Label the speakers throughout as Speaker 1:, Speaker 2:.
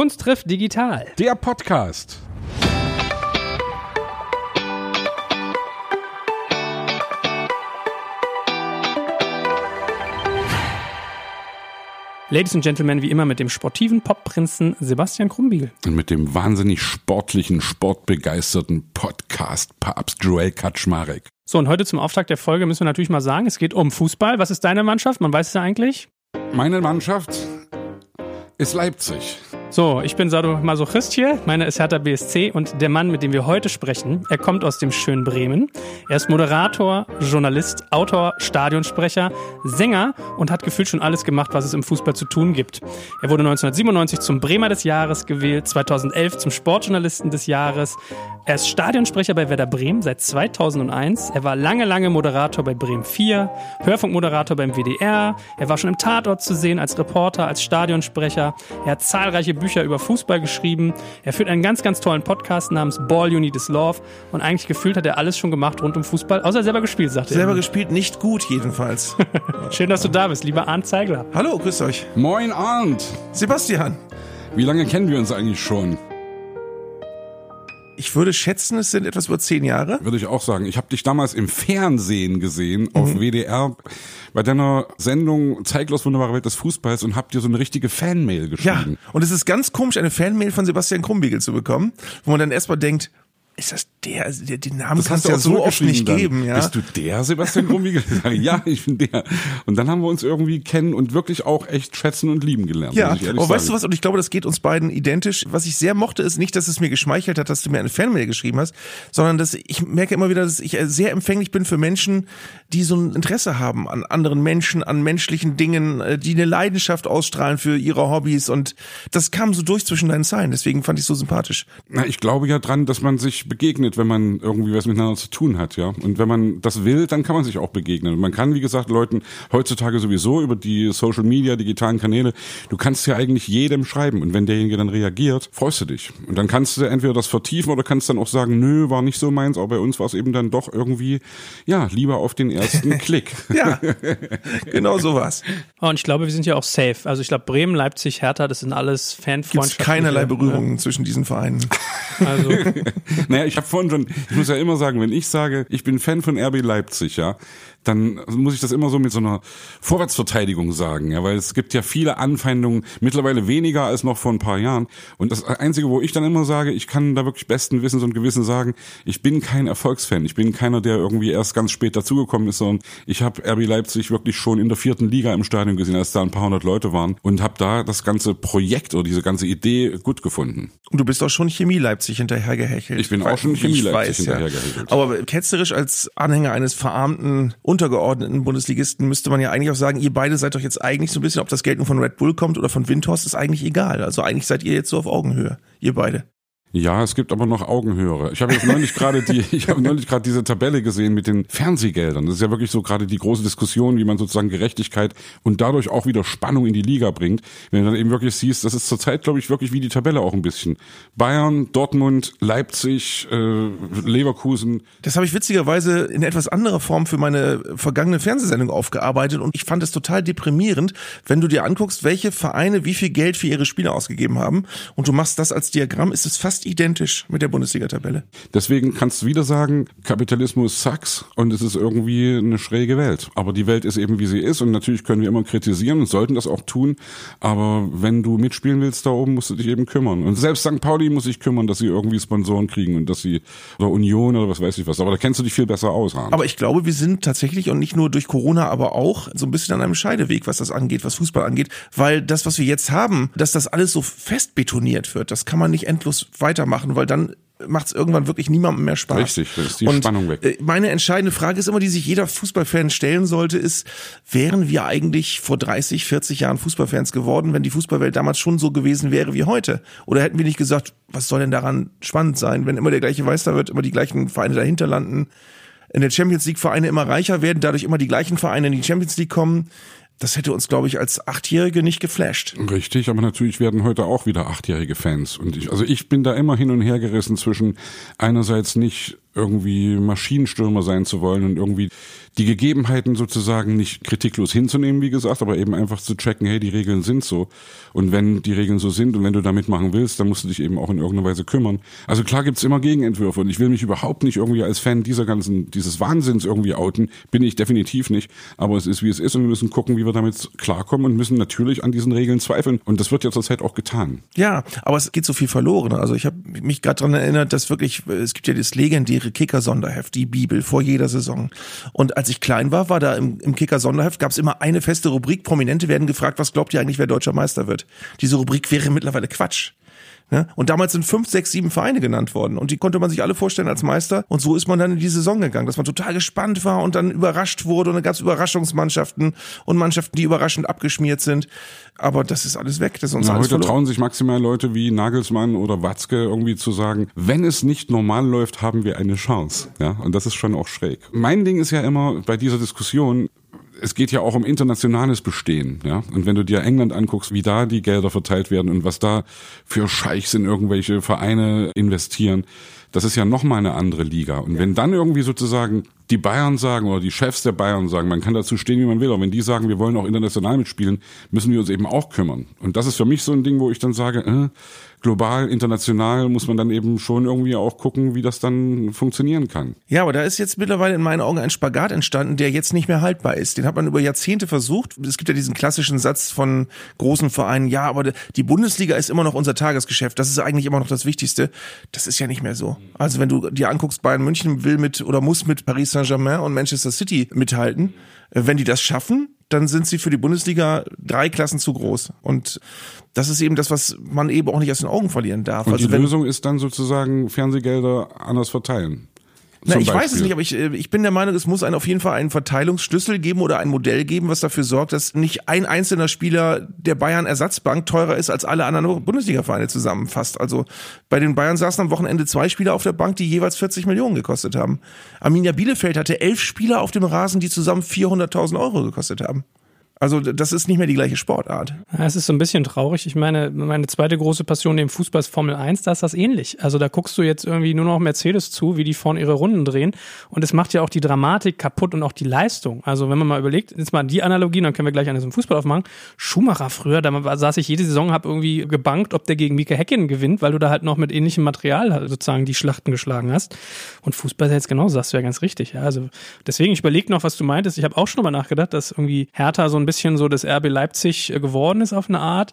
Speaker 1: Kunst trifft digital.
Speaker 2: Der Podcast.
Speaker 1: Ladies and Gentlemen, wie immer mit dem sportiven Popprinzen Sebastian Krumbiegel.
Speaker 2: Und mit dem wahnsinnig sportlichen, sportbegeisterten Podcast-Papst Joel Kaczmarek.
Speaker 1: So, und heute zum Auftakt der Folge müssen wir natürlich mal sagen, es geht um Fußball. Was ist deine Mannschaft? Man weiß es ja eigentlich.
Speaker 2: Meine Mannschaft ist Leipzig.
Speaker 1: So, ich bin Sadomasochist hier, meine ist Hertha BSC und der Mann, mit dem wir heute sprechen, er kommt aus dem schönen Bremen. Er ist Moderator, Journalist, Autor, Stadionsprecher, Sänger und hat gefühlt schon alles gemacht, was es im Fußball zu tun gibt. Er wurde 1997 zum Bremer des Jahres gewählt, 2011 zum Sportjournalisten des Jahres. Er ist Stadionsprecher bei Werder Bremen seit 2001. Er war lange, lange Moderator bei Bremen 4, Hörfunkmoderator beim WDR. Er war schon im Tatort zu sehen als Reporter, als Stadionsprecher. Er hat zahlreiche Bücher über Fußball geschrieben. Er führt einen ganz, ganz tollen Podcast namens Ball You Need Is Love. Und eigentlich gefühlt hat er alles schon gemacht rund um Fußball, außer selber gespielt, sagt er.
Speaker 3: Selber gespielt, nicht gut jedenfalls.
Speaker 1: Schön, dass du da bist, lieber Arndt Zeigler.
Speaker 3: Hallo, grüß euch.
Speaker 2: Moin Arndt.
Speaker 3: Sebastian.
Speaker 2: Wie lange kennen wir uns eigentlich schon?
Speaker 3: Ich würde schätzen, es sind etwas über zehn Jahre.
Speaker 2: Würde ich auch sagen. Ich habe dich damals im Fernsehen gesehen, auf WDR, bei deiner Sendung Zeiglos wunderbare Welt des Fußballs und hab dir so eine richtige Fanmail
Speaker 3: Ja,
Speaker 2: geschrieben.
Speaker 3: und es ist ganz komisch, eine Fanmail von Sebastian Krumbiegel zu bekommen, wo man dann erstmal denkt, ist das der, also der den Namen kannst du ja so oft nicht
Speaker 2: dann.
Speaker 3: geben, ja.
Speaker 2: Bist du der Sebastian sage, ja, ich bin der. Und dann haben wir uns irgendwie kennen und wirklich auch echt schätzen und lieben gelernt.
Speaker 3: Ja, aber weißt du was, und ich glaube, das geht uns beiden identisch. Was ich sehr mochte, ist nicht, dass es mir geschmeichelt hat, dass du mir eine Fanmail geschrieben hast, sondern dass ich merke immer wieder, dass ich sehr empfänglich bin für Menschen, die so ein Interesse haben an anderen Menschen, an menschlichen Dingen, äh, die eine Leidenschaft ausstrahlen für ihre Hobbys und das kam so durch zwischen deinen Zeilen, deswegen fand ich so sympathisch.
Speaker 2: Na, ich glaube ja dran, dass man sich begegnet, wenn man irgendwie was miteinander zu tun hat, ja. Und wenn man das will, dann kann man sich auch begegnen. Und man kann, wie gesagt, Leuten heutzutage sowieso über die Social Media, digitalen Kanäle, du kannst ja eigentlich jedem schreiben. Und wenn derjenige dann reagiert, freust du dich. Und dann kannst du entweder das vertiefen oder kannst dann auch sagen, nö, war nicht so meins, aber bei uns war es eben dann doch irgendwie, ja, lieber auf den ersten Klick.
Speaker 3: Ja, genau so war's.
Speaker 1: Oh, Und ich glaube, wir sind ja auch safe. Also ich glaube, Bremen, Leipzig, Hertha, das sind alles
Speaker 3: Gibt's
Speaker 1: Fanfreundschaften.
Speaker 3: keinerlei Berührungen zwischen diesen Vereinen.
Speaker 1: Also,
Speaker 2: Naja, ich habe schon, ich muss ja immer sagen, wenn ich sage, ich bin Fan von RB Leipzig, ja, dann muss ich das immer so mit so einer Vorwärtsverteidigung sagen, ja, weil es gibt ja viele Anfeindungen, mittlerweile weniger als noch vor ein paar Jahren. Und das Einzige, wo ich dann immer sage, ich kann da wirklich besten Wissens und Gewissen sagen, ich bin kein Erfolgsfan. Ich bin keiner, der irgendwie erst ganz spät dazugekommen ist, sondern ich habe RB Leipzig wirklich schon in der vierten Liga im Stadion gesehen, als da ein paar hundert Leute waren und habe da das ganze Projekt oder diese ganze Idee gut gefunden.
Speaker 3: Und du bist auch schon Chemie Leipzig hinterhergehechelt.
Speaker 2: Ich bin auch schon Chemie Leipzig
Speaker 3: weiß, ja.
Speaker 2: hinterhergehechelt.
Speaker 3: Aber ketzerisch als Anhänger eines verarmten, untergeordneten Bundesligisten müsste man ja eigentlich auch sagen, ihr beide seid doch jetzt eigentlich so ein bisschen, ob das Geld nun von Red Bull kommt oder von Windhorst, ist eigentlich egal. Also eigentlich seid ihr jetzt so auf Augenhöhe, ihr beide.
Speaker 2: Ja, es gibt aber noch Augenhöhere. Ich habe jetzt neulich gerade die, ich habe neulich gerade diese Tabelle gesehen mit den Fernsehgeldern. Das ist ja wirklich so gerade die große Diskussion, wie man sozusagen Gerechtigkeit und dadurch auch wieder Spannung in die Liga bringt. Wenn du dann eben wirklich siehst, das ist zurzeit, glaube ich, wirklich wie die Tabelle auch ein bisschen. Bayern, Dortmund, Leipzig, äh, Leverkusen.
Speaker 3: Das habe ich witzigerweise in etwas anderer Form für meine vergangene Fernsehsendung aufgearbeitet und ich fand es total deprimierend, wenn du dir anguckst, welche Vereine wie viel Geld für ihre Spieler ausgegeben haben und du machst das als Diagramm, ist es fast identisch mit der Bundesliga-Tabelle.
Speaker 2: Deswegen kannst du wieder sagen, Kapitalismus sucks und es ist irgendwie eine schräge Welt. Aber die Welt ist eben wie sie ist und natürlich können wir immer kritisieren und sollten das auch tun. Aber wenn du mitspielen willst da oben, musst du dich eben kümmern. Und selbst St. Pauli muss sich kümmern, dass sie irgendwie Sponsoren kriegen und dass sie, oder Union oder was weiß ich was. Aber da kennst du dich viel besser aus, Arndt.
Speaker 3: Aber ich glaube, wir sind tatsächlich und nicht nur durch Corona, aber auch so ein bisschen an einem Scheideweg, was das angeht, was Fußball angeht, weil das, was wir jetzt haben, dass das alles so fest betoniert wird, das kann man nicht endlos weitermachen, weil dann macht es irgendwann wirklich niemandem mehr Spaß.
Speaker 2: Richtig, ist die
Speaker 3: und
Speaker 2: Spannung weg.
Speaker 3: äh, Meine entscheidende Frage ist immer, die sich jeder Fußballfan stellen sollte, ist, wären wir eigentlich vor 30, 40 Jahren Fußballfans geworden, wenn die Fußballwelt damals schon so gewesen wäre wie heute? Oder hätten wir nicht gesagt, was soll denn daran spannend sein, wenn immer der gleiche Meister wird, immer die gleichen Vereine dahinter landen? in der Champions League Vereine immer reicher werden, dadurch immer die gleichen Vereine in die Champions League kommen. Das hätte uns, glaube ich, als Achtjährige nicht geflasht.
Speaker 2: Richtig, aber natürlich werden heute auch wieder achtjährige Fans. Und ich, also ich bin da immer hin und her gerissen zwischen einerseits nicht irgendwie Maschinenstürmer sein zu wollen und irgendwie die Gegebenheiten sozusagen nicht kritiklos hinzunehmen, wie gesagt, aber eben einfach zu checken, hey, die Regeln sind so. Und wenn die Regeln so sind und wenn du da mitmachen willst, dann musst du dich eben auch in irgendeiner Weise kümmern. Also klar gibt's immer Gegenentwürfe und ich will mich überhaupt nicht irgendwie als Fan dieser ganzen, dieses Wahnsinns irgendwie outen. Bin ich definitiv nicht. Aber es ist, wie es ist und wir müssen gucken, wie wir damit klarkommen und müssen natürlich an diesen Regeln zweifeln. Und das wird ja zurzeit auch getan.
Speaker 3: Ja, aber es geht so viel verloren. Also ich habe mich gerade dran erinnert, dass wirklich, es gibt ja das legendäre Kicker-Sonderheft, die Bibel, vor jeder Saison. Und als ich klein war, war da im, im Kicker-Sonderheft, gab es immer eine feste Rubrik. Prominente werden gefragt, was glaubt ihr eigentlich, wer deutscher Meister wird? Diese Rubrik wäre mittlerweile Quatsch. Ne? Und damals sind fünf, sechs, sieben Vereine genannt worden. Und die konnte man sich alle vorstellen als Meister. Und so ist man dann in die Saison gegangen, dass man total gespannt war und dann überrascht wurde. Und dann gab es Überraschungsmannschaften und Mannschaften, die überraschend abgeschmiert sind. Aber das ist alles weg. Das ist uns
Speaker 2: Na,
Speaker 3: alles
Speaker 2: heute
Speaker 3: verloren.
Speaker 2: trauen sich maximal Leute wie Nagelsmann oder Watzke irgendwie zu sagen, wenn es nicht normal läuft, haben wir eine Chance. Ja, und das ist schon auch schräg. Mein Ding ist ja immer bei dieser Diskussion, es geht ja auch um internationales Bestehen, ja. Und wenn du dir England anguckst, wie da die Gelder verteilt werden und was da für Scheichs in irgendwelche Vereine investieren, das ist ja nochmal eine andere Liga. Und wenn dann irgendwie sozusagen die Bayern sagen oder die Chefs der Bayern sagen, man kann dazu stehen, wie man will, aber wenn die sagen, wir wollen auch international mitspielen, müssen wir uns eben auch kümmern. Und das ist für mich so ein Ding, wo ich dann sage, äh, global, international muss man dann eben schon irgendwie auch gucken, wie das dann funktionieren kann.
Speaker 3: Ja, aber da ist jetzt mittlerweile in meinen Augen ein Spagat entstanden, der jetzt nicht mehr haltbar ist. Den hat man über Jahrzehnte versucht. Es gibt ja diesen klassischen Satz von großen Vereinen, ja, aber die Bundesliga ist immer noch unser Tagesgeschäft. Das ist eigentlich immer noch das Wichtigste. Das ist ja nicht mehr so. Also wenn du dir anguckst, Bayern München will mit oder muss mit Paris Saint-Germain und Manchester City mithalten. Äh, Wenn die das schaffen, dann sind sie für die Bundesliga drei Klassen zu groß. Und das ist eben das, was man eben auch nicht aus den Augen verlieren darf.
Speaker 2: Und
Speaker 3: also
Speaker 2: die Lösung ist dann sozusagen Fernsehgelder anders verteilen.
Speaker 3: Na, ich weiß es nicht, aber ich, äh, ich bin der Meinung, es muss einen auf jeden Fall einen Verteilungsschlüssel geben oder ein Modell geben, was dafür sorgt, dass nicht ein einzelner Spieler der Bayern Ersatzbank teurer ist als alle anderen Bundesliga-Vereine zusammenfasst. Also bei den Bayern saßen am Wochenende zwei Spieler auf der Bank, die jeweils 40 Millionen gekostet haben. Arminia Bielefeld hatte elf Spieler auf dem Rasen, die zusammen 400.000 Euro gekostet haben. Also das ist nicht mehr die gleiche Sportart.
Speaker 1: Es ist so ein bisschen traurig. Ich meine, meine zweite große Passion neben Fußball ist Formel 1, da ist das ähnlich. Also da guckst du jetzt irgendwie nur noch Mercedes zu, wie die vorne ihre Runden drehen. Und es macht ja auch die Dramatik kaputt und auch die Leistung. Also wenn man mal überlegt, jetzt mal die Analogie, dann können wir gleich eine zum Fußball aufmachen. Schumacher früher, da saß ich jede Saison, habe irgendwie gebankt, ob der gegen Mika Häkkinen gewinnt, weil du da halt noch mit ähnlichem Material halt sozusagen die Schlachten geschlagen hast. Und Fußball ist jetzt genauso, sagst du ja ganz richtig. Ja, also deswegen, ich überlege noch, was du meintest. Ich habe auch schon mal nachgedacht, dass irgendwie Hertha so ein bisschen so das RB Leipzig äh, geworden ist auf eine Art.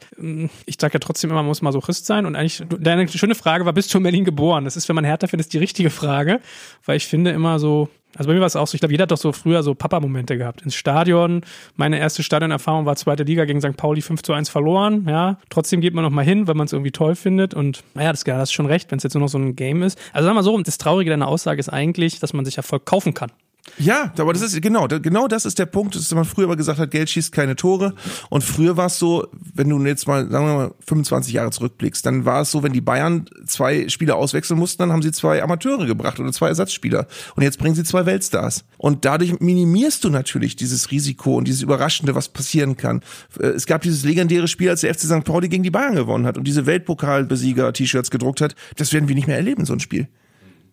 Speaker 1: Ich sage ja trotzdem immer, man muss Masochist sein. Und eigentlich, deine schöne Frage war, bist du in Berlin geboren? Das ist, wenn man Hertha findet, die richtige Frage. Weil ich finde immer so, also bei mir war es auch so, ich glaube, jeder hat doch so früher so Papa-Momente gehabt. Ins Stadion, meine erste Stadionerfahrung war zweite Liga gegen St. Pauli 5 zu 1 verloren, ja. Trotzdem geht man noch mal hin, weil man es irgendwie toll findet und naja, das, das ist schon recht, wenn es jetzt nur noch so ein Game ist. Also sag mal so, das Traurige deiner Aussage ist eigentlich, dass man sich Erfolg kaufen kann.
Speaker 3: Ja, aber das ist genau, genau das ist der Punkt, dass man früher aber gesagt hat, Geld schießt keine Tore. Und früher war es so, wenn du jetzt mal, sagen wir mal, 25 Jahre zurückblickst, dann war es so, wenn die Bayern zwei Spieler auswechseln mussten, dann haben sie zwei Amateure gebracht oder zwei Ersatzspieler. Und jetzt bringen sie zwei Weltstars. Und dadurch minimierst du natürlich dieses Risiko und dieses Überraschende, was passieren kann. Äh, Es gab dieses legendäre Spiel, als der FC St. Pauli gegen die Bayern gewonnen hat und diese Weltpokalbesieger-T-Shirts gedruckt hat. Das werden wir nicht mehr erleben, so ein Spiel.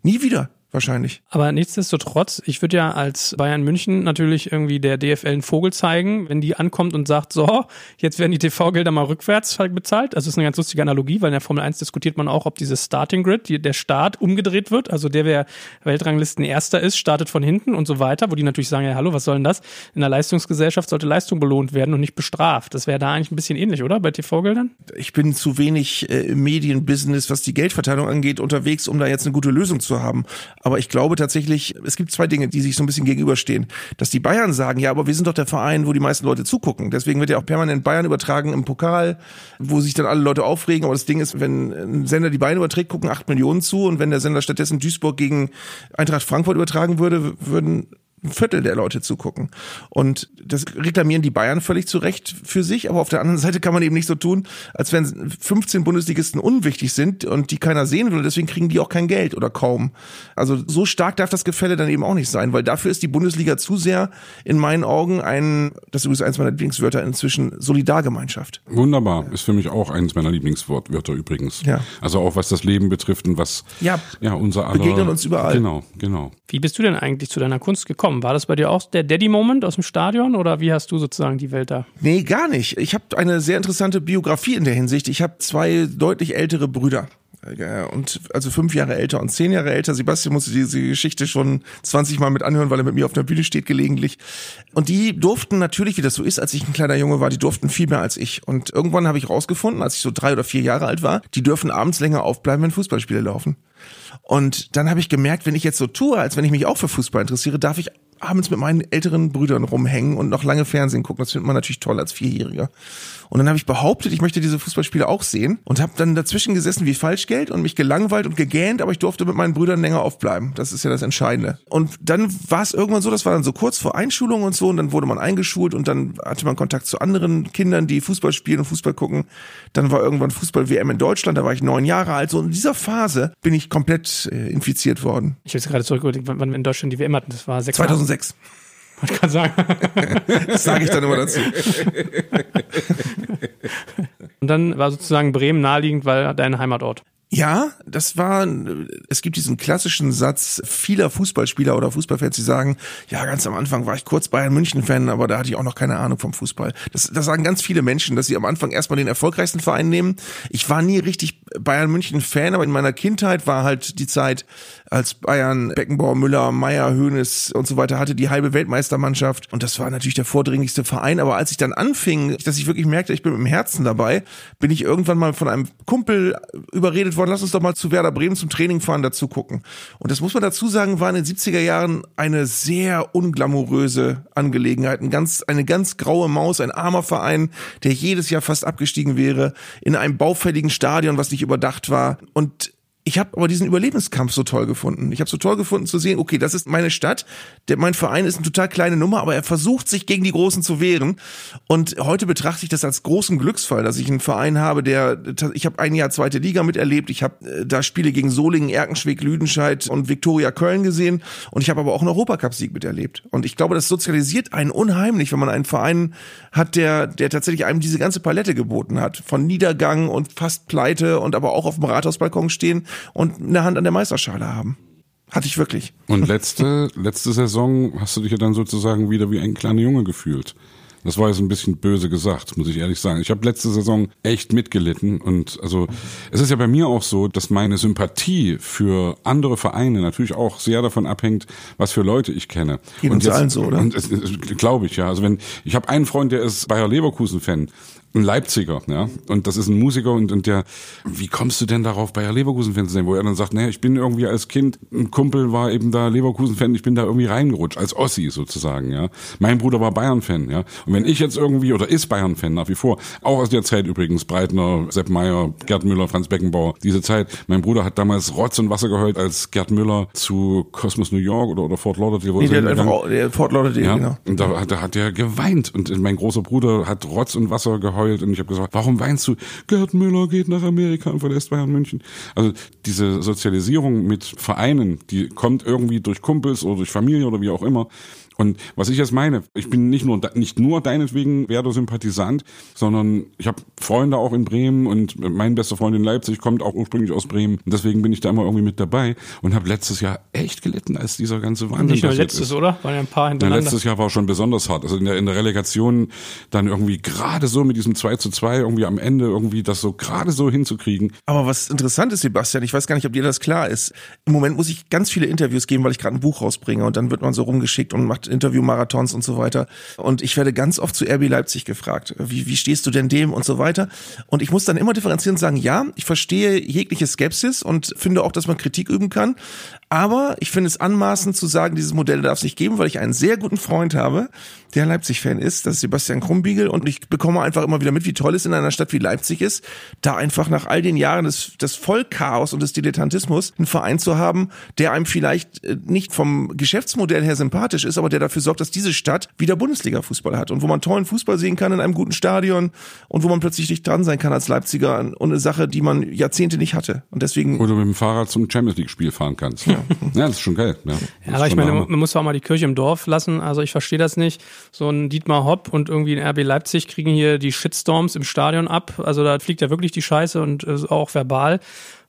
Speaker 3: Nie wieder, wahrscheinlich.
Speaker 1: Aber nichtsdestotrotz, ich würde ja als Bayern München natürlich irgendwie der DFL einen Vogel zeigen, wenn die ankommt und sagt, so, jetzt werden die TV-Gelder mal rückwärts halt bezahlt. Also das ist eine ganz lustige Analogie, weil in der Formel 1 diskutiert man auch, ob dieses Starting Grid, die, der Start umgedreht wird. Also der, wer Weltranglisten Erster ist, startet von hinten und so weiter, wo die natürlich sagen, ja, hallo, was soll denn das? In der Leistungsgesellschaft sollte Leistung belohnt werden und nicht bestraft. Das wäre da eigentlich ein bisschen ähnlich, oder? Bei TV-Geldern?
Speaker 3: ich bin zu wenig äh, im Medienbusiness, was die Geldverteilung angeht, unterwegs, um da jetzt eine gute Lösung zu haben. Aber ich glaube tatsächlich, es gibt zwei Dinge, die sich so ein bisschen gegenüberstehen. Dass die Bayern sagen, ja, aber wir sind doch der Verein, wo die meisten Leute zugucken. Deswegen wird ja auch permanent Bayern übertragen im Pokal, wo sich dann alle Leute aufregen. Aber das Ding ist, wenn ein Sender die Bayern überträgt, gucken acht Millionen zu. Und wenn der Sender stattdessen Duisburg gegen Eintracht Frankfurt übertragen würde, würden ein Viertel der Leute zugucken. Und das reklamieren die Bayern völlig zu Recht für sich, aber auf der anderen Seite kann man eben nicht so tun, als wenn 15 Bundesligisten unwichtig sind und die keiner sehen will, deswegen kriegen die auch kein Geld oder kaum. Also so stark darf das Gefälle dann eben auch nicht sein, weil dafür ist die Bundesliga zu sehr in meinen Augen ein, das ist übrigens eins meiner Lieblingswörter inzwischen, Solidargemeinschaft.
Speaker 2: Wunderbar, ist für mich auch eines meiner Lieblingswörter übrigens.
Speaker 3: Ja.
Speaker 2: Also auch was das Leben betrifft und was
Speaker 3: Ja.
Speaker 2: ja unser aller
Speaker 3: Begegnen uns überall.
Speaker 2: Genau, genau.
Speaker 1: Wie bist du denn eigentlich zu deiner Kunst gekommen? War das bei dir auch der Daddy-Moment aus dem Stadion oder wie hast du sozusagen die Welt da?
Speaker 3: Nee, gar nicht. Ich habe eine sehr interessante Biografie in der Hinsicht. Ich habe zwei deutlich ältere Brüder. Äh, Und also fünf Jahre älter und zehn Jahre älter. Sebastian musste diese Geschichte schon 20 Mal mit anhören, weil er mit mir auf der Bühne steht gelegentlich. Und die durften natürlich, wie das so ist, als ich ein kleiner Junge war, die durften viel mehr als ich. Und irgendwann habe ich rausgefunden, als ich so drei oder vier Jahre alt war, die dürfen abends länger aufbleiben, wenn Fußballspiele laufen. Und dann habe ich gemerkt, wenn ich jetzt so tue, als wenn ich mich auch für Fußball interessiere, darf ich abends mit meinen älteren Brüdern rumhängen und noch lange Fernsehen gucken. Das findet man natürlich toll als Vierjähriger. Und dann habe ich behauptet, ich möchte diese Fußballspiele auch sehen und habe dann dazwischen gesessen wie Falschgeld und mich gelangweilt und gegähnt, aber ich durfte mit meinen Brüdern länger aufbleiben. Das ist ja das Entscheidende. Und dann war es irgendwann so, das war dann so kurz vor Einschulung und so und dann wurde man eingeschult und dann hatte man Kontakt zu anderen Kindern, die Fußball spielen und Fußball gucken. Dann war irgendwann Fußball-WM in Deutschland, da war ich neun Jahre alt. So in dieser Phase bin ich komplett äh, infiziert worden.
Speaker 1: Ich habe jetzt gerade zurückgeholt, wann wir in Deutschland die WM hatten. Das war 6
Speaker 3: 2006.
Speaker 1: Wollte gerade sagen.
Speaker 3: Das sage ich dann immer dazu.
Speaker 1: Und dann war sozusagen Bremen naheliegend, weil dein Heimatort.
Speaker 3: Ja, das war, es gibt diesen klassischen Satz vieler Fußballspieler oder Fußballfans, die sagen, ja, ganz am Anfang war ich kurz Bayern München Fan, aber da hatte ich auch noch keine Ahnung vom Fußball. Das, das sagen ganz viele Menschen, dass sie am Anfang erstmal den erfolgreichsten Verein nehmen. Ich war nie richtig Bayern München Fan, aber in meiner Kindheit war halt die Zeit, als Bayern Beckenbauer, Müller, Meier, Hoeneß und so weiter hatte, die halbe Weltmeistermannschaft. Und das war natürlich der vordringlichste Verein. Aber als ich dann anfing, dass ich wirklich merkte, ich bin mit dem Herzen dabei, bin ich irgendwann mal von einem Kumpel überredet worden, lass uns doch mal zu Werder Bremen zum Training fahren, dazu gucken. Und das muss man dazu sagen, war in den 70er Jahren eine sehr unglamouröse Angelegenheit. Ein ganz, eine ganz graue Maus, ein armer Verein, der jedes Jahr fast abgestiegen wäre, in einem baufälligen Stadion, was nicht überdacht war. Und ich habe aber diesen Überlebenskampf so toll gefunden. Ich habe so toll gefunden zu sehen, okay, das ist meine Stadt, der, mein Verein ist eine total kleine Nummer, aber er versucht sich gegen die Großen zu wehren. Und heute betrachte ich das als großen Glücksfall, dass ich einen Verein habe, der, ich habe ein Jahr zweite Liga miterlebt, ich habe äh, da Spiele gegen Solingen, Erkenschwick, Lüdenscheid und Viktoria Köln gesehen und ich habe aber auch einen Europacup-Sieg miterlebt. Und ich glaube, das sozialisiert einen unheimlich, wenn man einen Verein hat, der, der tatsächlich einem diese ganze Palette geboten hat. Von Niedergang und fast Pleite und aber auch auf dem Rathausbalkon stehen und eine Hand an der Meisterschale haben. Hatte ich wirklich.
Speaker 2: Und letzte, letzte Saison hast du dich ja dann sozusagen wieder wie ein kleiner Junge gefühlt. Das war jetzt ein bisschen böse gesagt, muss ich ehrlich sagen. Ich habe letzte Saison echt mitgelitten und also es ist ja bei mir auch so, dass meine Sympathie für andere Vereine natürlich auch sehr davon abhängt, was für Leute ich kenne.
Speaker 3: Geht
Speaker 2: und
Speaker 3: uns allen so, oder?
Speaker 2: Glaube ich ja. Also wenn ich habe einen Freund, der ist Bayer Leverkusen Fan ein Leipziger, ja, und das ist ein Musiker und, und der, wie kommst du denn darauf, Bayer Leverkusen-Fan zu sein, wo er dann sagt, naja, ich bin irgendwie als Kind, ein Kumpel war eben da Leverkusen-Fan, ich bin da irgendwie reingerutscht, als Ossi sozusagen, ja. Mein Bruder war Bayern-Fan, ja. Und wenn ich jetzt irgendwie, oder ist Bayern-Fan nach wie vor, auch aus der Zeit übrigens, Breitner, Sepp Meyer, Gerd Müller, Franz Beckenbauer, diese Zeit, mein Bruder hat damals Rotz und Wasser geheult, als Gerd Müller zu Cosmos New York oder, oder Fort Lauderdale, wo
Speaker 3: Nee, der
Speaker 2: er
Speaker 3: hat einfach, der Fort Lauderdale,
Speaker 2: Ja,
Speaker 3: genau.
Speaker 2: und da, hat- da hat er geweint und mein großer Bruder hat Rotz und Wasser geheult und ich habe gesagt, warum weinst du? Gerd Müller geht nach Amerika und verlässt Bayern München. Also diese Sozialisierung mit Vereinen, die kommt irgendwie durch Kumpels oder durch Familie oder wie auch immer. Und was ich jetzt meine, ich bin nicht nur nicht nur deinetwegen Werder-Sympathisant, sondern ich habe Freunde auch in Bremen und mein bester Freund in Leipzig kommt auch ursprünglich aus Bremen. Und deswegen bin ich da immer irgendwie mit dabei und habe letztes Jahr echt gelitten, als dieser ganze Wahnsinn
Speaker 1: Nicht nur letztes,
Speaker 2: ist.
Speaker 1: oder? Waren ja ein paar
Speaker 2: Ja,
Speaker 1: hintereinander.
Speaker 2: letztes Jahr war schon besonders hart. Also in der, in der Relegation dann irgendwie gerade so mit diesem 2 zu 2 irgendwie am Ende irgendwie das so gerade so hinzukriegen.
Speaker 3: Aber was interessant ist, Sebastian, ich weiß gar nicht, ob dir das klar ist. Im Moment muss ich ganz viele Interviews geben, weil ich gerade ein Buch rausbringe und dann wird man so rumgeschickt und macht Interviewmarathons und so weiter. Und ich werde ganz oft zu RB Leipzig gefragt. Wie, wie stehst du denn dem und so weiter? Und ich muss dann immer differenzieren und sagen, ja, ich verstehe jegliche Skepsis und finde auch, dass man Kritik üben kann. Aber ich finde es anmaßend zu sagen, dieses Modell darf es nicht geben, weil ich einen sehr guten Freund habe, der Leipzig-Fan ist, das ist Sebastian Krumbiegel und ich bekomme einfach immer wieder mit, wie toll es in einer Stadt wie Leipzig ist, da einfach nach all den Jahren des, des Vollchaos und des Dilettantismus einen Verein zu haben, der einem vielleicht äh, nicht vom Geschäftsmodell her sympathisch ist, aber der dafür sorgt, dass diese Stadt wieder Bundesliga-Fußball hat und wo man tollen Fußball sehen kann in einem guten Stadion und wo man plötzlich dicht dran sein kann als Leipziger und eine Sache, die man Jahrzehnte nicht hatte. Und deswegen.
Speaker 2: Oder mit dem Fahrrad zum Champions League-Spiel fahren kannst. Ja. Ja, das ist schon geil. Ja,
Speaker 1: ja aber ich meine, man muss auch mal die Kirche im Dorf lassen. Also ich verstehe das nicht. So ein Dietmar Hopp und irgendwie ein RB Leipzig kriegen hier die Shitstorms im Stadion ab. Also da fliegt ja wirklich die Scheiße und auch verbal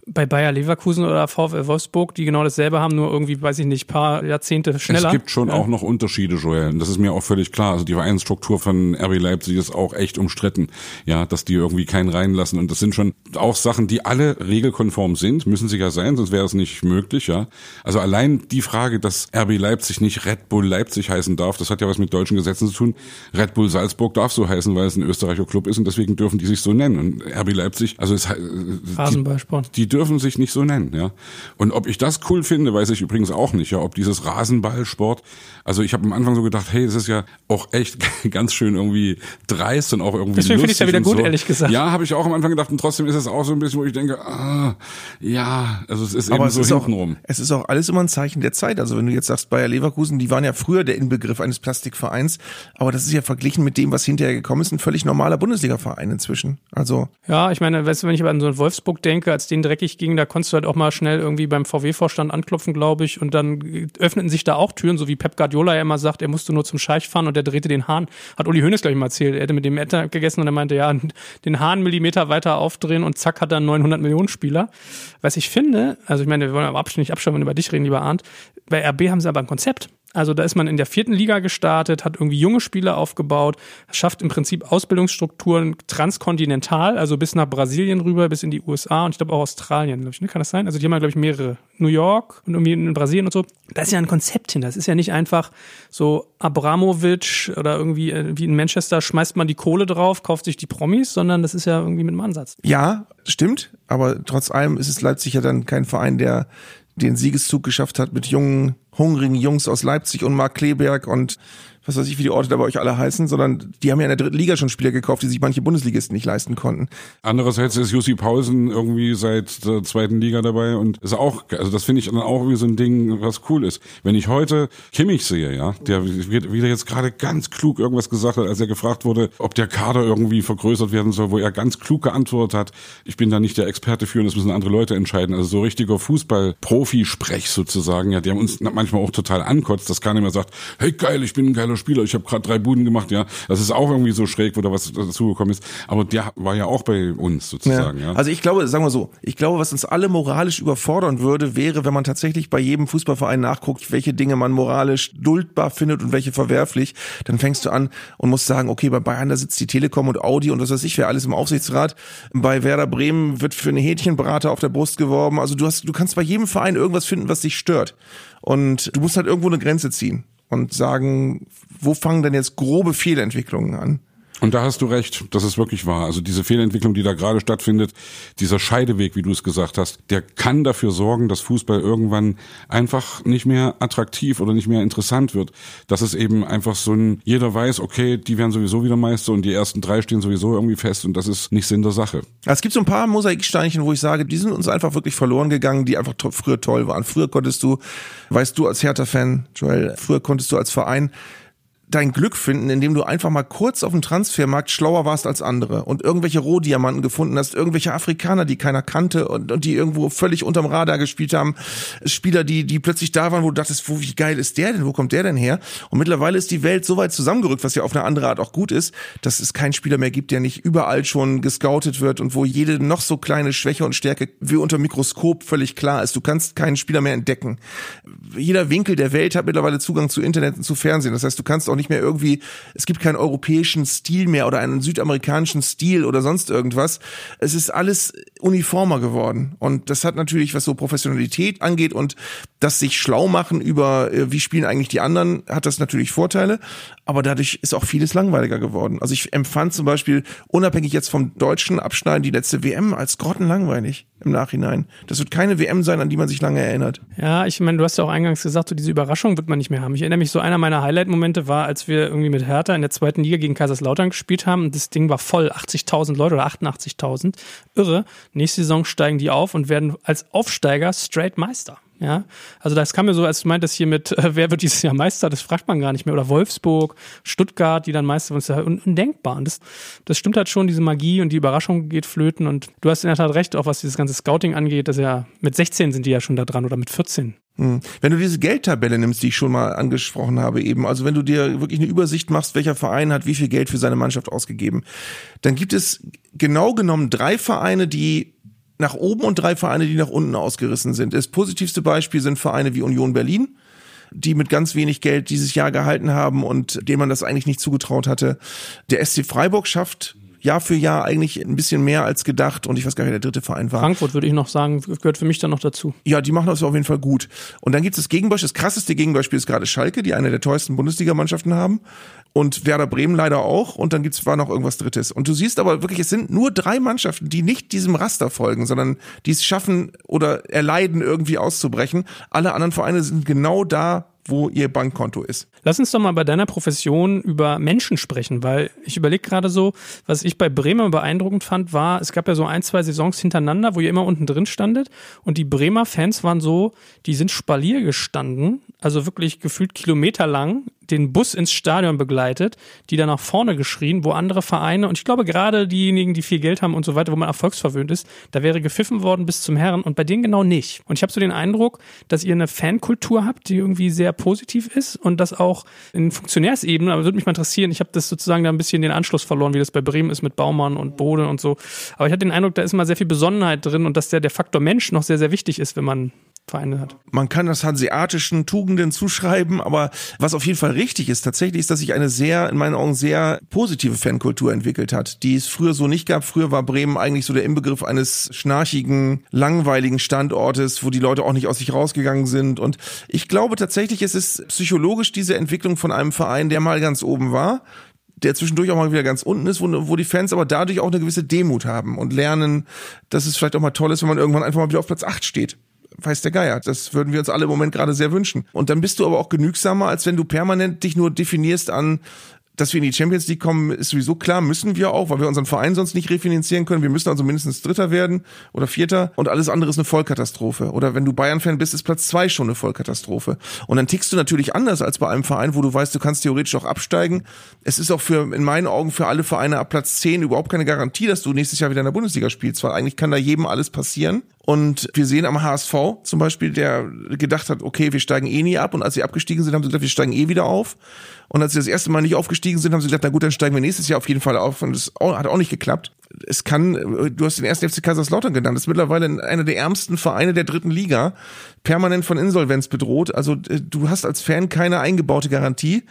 Speaker 1: bei Bayer Leverkusen oder VfL Wolfsburg, die genau dasselbe haben, nur irgendwie, weiß ich nicht, paar Jahrzehnte schneller.
Speaker 2: Es gibt schon ja. auch noch Unterschiede, Joel. Das ist mir auch völlig klar. Also die Vereinsstruktur von RB Leipzig ist auch echt umstritten. Ja, dass die irgendwie keinen reinlassen. Und das sind schon auch Sachen, die alle regelkonform sind, müssen sie ja sein, sonst wäre es nicht möglich, ja. Also allein die Frage, dass RB Leipzig nicht Red Bull Leipzig heißen darf, das hat ja was mit deutschen Gesetzen zu tun. Red Bull Salzburg darf so heißen, weil es ein österreichischer Club ist und deswegen dürfen die sich so nennen. Und RB Leipzig, also es,
Speaker 1: Rasenballsport.
Speaker 2: Die, die dürfen sich nicht so nennen, ja. Und ob ich das cool finde, weiß ich übrigens auch nicht, ja. Ob dieses Rasenballsport, also ich habe am Anfang so gedacht, hey, es ist ja auch echt ganz schön irgendwie dreist und auch irgendwie
Speaker 1: Deswegen finde
Speaker 2: ich
Speaker 1: ja wieder gut,
Speaker 2: so.
Speaker 1: ehrlich gesagt.
Speaker 2: Ja, habe ich auch am Anfang gedacht und trotzdem ist es auch so ein bisschen, wo ich denke, ah, ja, also es ist
Speaker 3: Aber
Speaker 2: eben
Speaker 3: es
Speaker 2: so
Speaker 3: ist
Speaker 2: hintenrum.
Speaker 3: Auch, es ist auch alles immer ein Zeichen der Zeit. Also wenn du jetzt sagst, Bayer Leverkusen, die waren ja früher der Inbegriff eines Plastikvereins, aber das ist ja verglichen mit dem, was hinterher gekommen ist, ein völlig normaler Bundesliga-Verein inzwischen. Also
Speaker 1: ja, ich meine, weißt du, wenn ich an so einen Wolfsburg denke, als den dreckig ging, da konntest du halt auch mal schnell irgendwie beim VW-Vorstand anklopfen, glaube ich, und dann öffneten sich da auch Türen, so wie Pep Guardiola ja immer sagt, er musste nur zum Scheich fahren und der drehte den Hahn. Hat Uli Hoeneß, glaube ich, mal erzählt. Er hätte mit dem Etter gegessen und er meinte, ja, den Hahn Millimeter weiter aufdrehen und zack hat er einen 900 Millionen Spieler. Was ich finde, also ich meine, wir wollen aber nicht abschauen, wenn wir über dich reden, lieber Arndt, bei RB haben sie aber ein Konzept. Also da ist man in der vierten Liga gestartet, hat irgendwie junge Spieler aufgebaut, schafft im Prinzip Ausbildungsstrukturen transkontinental, also bis nach Brasilien rüber, bis in die USA und ich glaube auch Australien, glaube ich, ne? kann das sein? Also die haben ja, glaube ich, mehrere. New York und irgendwie in Brasilien und so. Da ist ja ein Konzept hinter. Das ist ja nicht einfach so Abramovic oder irgendwie äh, wie in Manchester schmeißt man die Kohle drauf, kauft sich die Promis, sondern das ist ja irgendwie mit einem Ansatz.
Speaker 3: Ja, stimmt, aber trotz allem ist es Leipzig ja dann kein Verein, der den Siegeszug geschafft hat mit jungen, hungrigen Jungs aus Leipzig und Mark Kleberg und was weiß ich, wie die Orte da bei euch alle heißen, sondern die haben ja in der dritten Liga schon Spieler gekauft, die sich manche Bundesligisten nicht leisten konnten.
Speaker 2: Andererseits ist Jussi Paulsen irgendwie seit der zweiten Liga dabei und ist auch, also das finde ich dann auch wie so ein Ding, was cool ist. Wenn ich heute Kimmich sehe, ja, der wieder jetzt gerade ganz klug irgendwas gesagt hat, als er gefragt wurde, ob der Kader irgendwie vergrößert werden soll, wo er ganz klug geantwortet hat, ich bin da nicht der Experte für und das müssen andere Leute entscheiden. Also so richtiger Fußball-Profi-Sprech sozusagen, ja, der uns manchmal auch total ankotzt, dass keiner mehr sagt, hey geil, ich bin ein geiler Spieler, ich habe gerade drei Buden gemacht, ja. Das ist auch irgendwie so schräg, wo da was dazugekommen ist. Aber der war ja auch bei uns sozusagen, ja.
Speaker 3: ja. Also ich glaube, sagen wir so, ich glaube, was uns alle moralisch überfordern würde, wäre, wenn man tatsächlich bei jedem Fußballverein nachguckt, welche Dinge man moralisch duldbar findet und welche verwerflich. Dann fängst du an und musst sagen, okay, bei Bayern da sitzt die Telekom und Audi und was weiß ich, wer alles im Aufsichtsrat. Bei Werder Bremen wird für eine Hähnchenbrater auf der Brust geworben. Also du hast, du kannst bei jedem Verein irgendwas finden, was dich stört. Und du musst halt irgendwo eine Grenze ziehen und sagen, wo fangen denn jetzt grobe Fehlentwicklungen an?
Speaker 2: Und da hast du recht, das ist wirklich wahr. Also diese Fehlentwicklung, die da gerade stattfindet, dieser Scheideweg, wie du es gesagt hast, der kann dafür sorgen, dass Fußball irgendwann einfach nicht mehr attraktiv oder nicht mehr interessant wird. Dass es eben einfach so ein, jeder weiß, okay, die werden sowieso wieder Meister und die ersten drei stehen sowieso irgendwie fest und das ist nicht Sinn der Sache.
Speaker 3: Es gibt so ein paar Mosaiksteinchen, wo ich sage, die sind uns einfach wirklich verloren gegangen, die einfach to früher toll waren. Früher konntest du, weißt du als Hertha-Fan, Joel, früher konntest du als Verein dein Glück finden, indem du einfach mal kurz auf dem Transfermarkt schlauer warst als andere und irgendwelche Rohdiamanten gefunden hast, irgendwelche Afrikaner, die keiner kannte und, und die irgendwo völlig unterm Radar gespielt haben, Spieler, die die plötzlich da waren, wo du dachtest, wo wie geil ist der denn, wo kommt der denn her? Und mittlerweile ist die Welt so weit zusammengerückt, was ja auf eine andere Art auch gut ist, dass es keinen Spieler mehr gibt, der nicht überall schon gescoutet wird und wo jede noch so kleine Schwäche und Stärke wie unter Mikroskop völlig klar ist. Du kannst keinen Spieler mehr entdecken. Jeder Winkel der Welt hat mittlerweile Zugang zu Internet und zu Fernsehen. Das heißt, du kannst auch nicht mehr irgendwie, es gibt keinen europäischen Stil mehr oder einen südamerikanischen Stil oder sonst irgendwas. Es ist alles uniformer geworden. Und das hat natürlich, was so Professionalität angeht und das sich schlau machen über, äh, wie spielen eigentlich die anderen, hat das natürlich Vorteile. Aber dadurch ist auch vieles langweiliger geworden. Also ich empfand zum Beispiel, unabhängig jetzt vom deutschen Abschneiden, die letzte WM als grottenlangweilig im Nachhinein. Das wird keine WM sein, an die man sich lange erinnert.
Speaker 1: Ja, ich meine, du hast ja auch eingangs gesagt, so diese Überraschung wird man nicht mehr haben. Ich erinnere mich, so einer meiner Highlight-Momente war, als wir irgendwie mit Hertha in der zweiten Liga gegen Kaiserslautern gespielt haben. Und das Ding war voll, 80.000 Leute oder 88.000. Irre. Nächste Saison steigen die auf und werden als Aufsteiger straight Meister. Ja, also das kam mir so, als du meintest hier mit, äh, wer wird dieses Jahr Meister, das fragt man gar nicht mehr. Oder Wolfsburg, Stuttgart, die dann Meister, ja undenkbar. Und das, das stimmt halt schon, diese Magie und die Überraschung geht flöten. Und du hast in der Tat recht, auch was dieses ganze Scouting angeht, dass ja mit 16 sind die ja schon da dran oder mit 14.
Speaker 3: Hm. Wenn du diese Geldtabelle nimmst, die ich schon mal angesprochen habe, eben, also wenn du dir wirklich eine Übersicht machst, welcher Verein hat wie viel Geld für seine Mannschaft ausgegeben, dann gibt es genau genommen drei Vereine, die nach oben und drei Vereine, die nach unten ausgerissen sind. Das positivste Beispiel sind Vereine wie Union Berlin, die mit ganz wenig Geld dieses Jahr gehalten haben und dem man das eigentlich nicht zugetraut hatte. Der SC Freiburg schafft Jahr für Jahr eigentlich ein bisschen mehr als gedacht und ich weiß gar nicht, wer der dritte Verein war.
Speaker 1: Frankfurt würde ich noch sagen, gehört für mich dann noch dazu.
Speaker 3: Ja, die machen das auf jeden Fall gut. Und dann gibt es das Gegenbeispiel, das krasseste Gegenbeispiel ist gerade Schalke, die eine der teuersten Bundesligamannschaften haben und Werder Bremen leider auch und dann gibt's war noch irgendwas drittes. Und du siehst aber wirklich, es sind nur drei Mannschaften, die nicht diesem Raster folgen, sondern die es schaffen oder erleiden irgendwie auszubrechen. Alle anderen Vereine sind genau da, wo ihr Bankkonto ist.
Speaker 1: Lass uns doch mal bei deiner Profession über Menschen sprechen, weil ich überlege gerade so, was ich bei Bremer beeindruckend fand, war, es gab ja so ein, zwei Saisons hintereinander, wo ihr immer unten drin standet und die Bremer Fans waren so, die sind Spalier gestanden, also wirklich gefühlt kilometerlang den Bus ins Stadion begleitet, die dann nach vorne geschrien, wo andere Vereine, und ich glaube gerade diejenigen, die viel Geld haben und so weiter, wo man erfolgsverwöhnt ist, da wäre gepfiffen worden bis zum Herren und bei denen genau nicht. Und ich habe so den Eindruck, dass ihr eine Fankultur habt, die irgendwie sehr positiv ist und das auch in Funktionärsebene, aber würde mich mal interessieren, ich habe das sozusagen da ein bisschen den Anschluss verloren, wie das bei Bremen ist mit Baumann und Bode und so. Aber ich hatte den Eindruck, da ist mal sehr viel Besonnenheit drin und dass der, der Faktor Mensch noch sehr, sehr wichtig ist, wenn man Vereine hat.
Speaker 3: Man kann das hanseatischen Tugenden zuschreiben, aber was auf jeden Fall richtig ist, tatsächlich ist, dass sich eine sehr, in meinen Augen sehr positive Fankultur entwickelt hat, die es früher so nicht gab. Früher war Bremen eigentlich so der Inbegriff eines schnarchigen, langweiligen Standortes, wo die Leute auch nicht aus sich rausgegangen sind. Und ich glaube tatsächlich, es ist psychologisch diese Entwicklung von einem Verein, der mal ganz oben war, der zwischendurch auch mal wieder ganz unten ist, wo, wo die Fans aber dadurch auch eine gewisse Demut haben und lernen, dass es vielleicht auch mal toll ist, wenn man irgendwann einfach mal wieder auf Platz 8 steht weiß der Geier. Das würden wir uns alle im Moment gerade sehr wünschen. Und dann bist du aber auch genügsamer, als wenn du permanent dich nur definierst an dass wir in die Champions League kommen, ist sowieso klar, müssen wir auch, weil wir unseren Verein sonst nicht refinanzieren können. Wir müssen also mindestens Dritter werden oder Vierter und alles andere ist eine Vollkatastrophe. Oder wenn du Bayern-Fan bist, ist Platz zwei schon eine Vollkatastrophe. Und dann tickst du natürlich anders als bei einem Verein, wo du weißt, du kannst theoretisch auch absteigen. Es ist auch für, in meinen Augen, für alle Vereine ab Platz zehn überhaupt keine Garantie, dass du nächstes Jahr wieder in der Bundesliga spielst, weil eigentlich kann da jedem alles passieren. Und wir sehen am HSV zum Beispiel, der gedacht hat, okay, wir steigen eh nie ab. Und als sie abgestiegen sind, haben sie gesagt, wir steigen eh wieder auf. Und als sie das erste Mal nicht aufgestiegen sind, haben sie gesagt, na gut, dann steigen wir nächstes Jahr auf jeden Fall auf. Und das hat auch nicht geklappt. Es kann, du hast den ersten FC Kaiserslautern genannt, das ist mittlerweile einer der ärmsten Vereine der dritten Liga, permanent von Insolvenz bedroht. Also äh, du hast als Fan keine eingebaute Garantie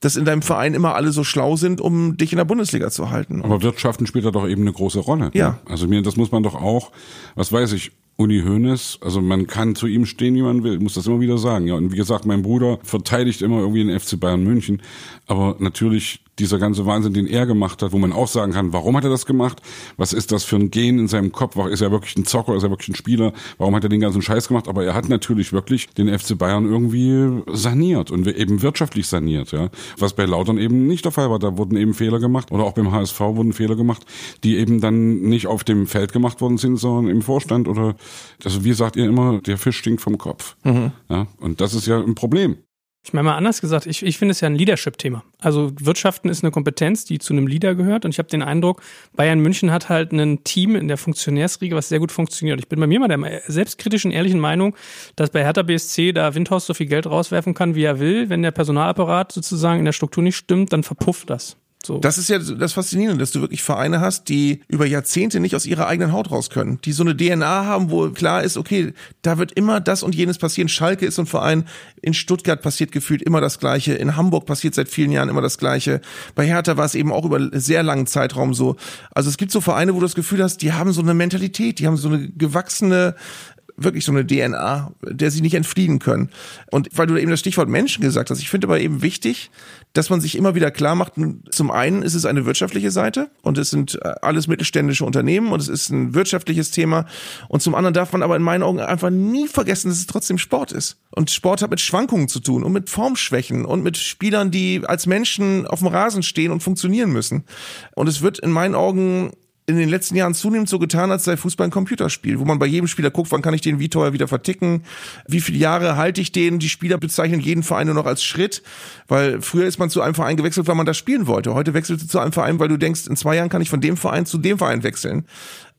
Speaker 3: dass in deinem Verein immer alle so schlau sind, um dich in der Bundesliga zu halten.
Speaker 2: Aber Wirtschaften spielt da doch eben eine große Rolle. Ne?
Speaker 3: Ja.
Speaker 2: Also mir, das muss man doch auch, was weiß ich, Uni Hoeneß, also man kann zu ihm stehen, wie man will, muss das immer wieder sagen. Ja, und wie gesagt, mein Bruder verteidigt immer irgendwie den FC Bayern München, aber natürlich dieser ganze Wahnsinn, den er gemacht hat, wo man auch sagen kann, warum hat er das gemacht? Was ist das für ein Gen in seinem Kopf? Ist er wirklich ein Zocker? Ist er wirklich ein Spieler? Warum hat er den ganzen Scheiß gemacht? Aber er hat natürlich wirklich den FC Bayern irgendwie saniert und eben wirtschaftlich saniert, ja. Was bei Lautern eben nicht der Fall war. Da wurden eben Fehler gemacht oder auch beim HSV wurden Fehler gemacht, die eben dann nicht auf dem Feld gemacht worden sind, sondern im Vorstand oder, also wie sagt ihr immer, der Fisch stinkt vom Kopf. Mhm. Ja. Und das ist ja ein Problem.
Speaker 1: Ich meine mal anders gesagt, ich, ich finde es ja ein Leadership-Thema. Also Wirtschaften ist eine Kompetenz, die zu einem Leader gehört. Und ich habe den Eindruck, Bayern München hat halt ein Team in der Funktionärsriege, was sehr gut funktioniert. Ich bin bei mir mal der selbstkritischen, ehrlichen Meinung, dass bei Hertha BSC da Windhaus so viel Geld rauswerfen kann, wie er will. Wenn der Personalapparat sozusagen in der Struktur nicht stimmt, dann verpufft das. So.
Speaker 3: Das ist ja das Faszinierende, dass du wirklich Vereine hast, die über Jahrzehnte nicht aus ihrer eigenen Haut raus können, die so eine DNA haben, wo klar ist, okay, da wird immer das und jenes passieren. Schalke ist so ein Verein, in Stuttgart passiert gefühlt immer das Gleiche, in Hamburg passiert seit vielen Jahren immer das Gleiche. Bei Hertha war es eben auch über sehr langen Zeitraum so. Also es gibt so Vereine, wo du das Gefühl hast, die haben so eine Mentalität, die haben so eine gewachsene wirklich so eine DNA, der sie nicht entfliehen können. Und weil du eben das Stichwort Menschen gesagt hast, ich finde aber eben wichtig, dass man sich immer wieder klar macht, zum einen ist es eine wirtschaftliche Seite und es sind äh, alles mittelständische Unternehmen und es ist ein wirtschaftliches Thema und zum anderen darf man aber in meinen Augen einfach nie vergessen, dass es trotzdem Sport ist. Und Sport hat mit Schwankungen zu tun und mit Formschwächen und mit Spielern, die als Menschen auf dem Rasen stehen und funktionieren müssen. Und es wird in meinen Augen in den letzten Jahren zunehmend so getan, als sei Fußball ein Computerspiel, wo man bei jedem Spieler guckt, wann kann ich den wie teuer wieder verticken, wie viele Jahre halte ich den. Die Spieler bezeichnen jeden Verein nur noch als Schritt, weil früher ist man zu einem Verein gewechselt, weil man das spielen wollte. Heute wechselst du zu einem Verein, weil du denkst, in zwei Jahren kann ich von dem Verein zu dem Verein wechseln.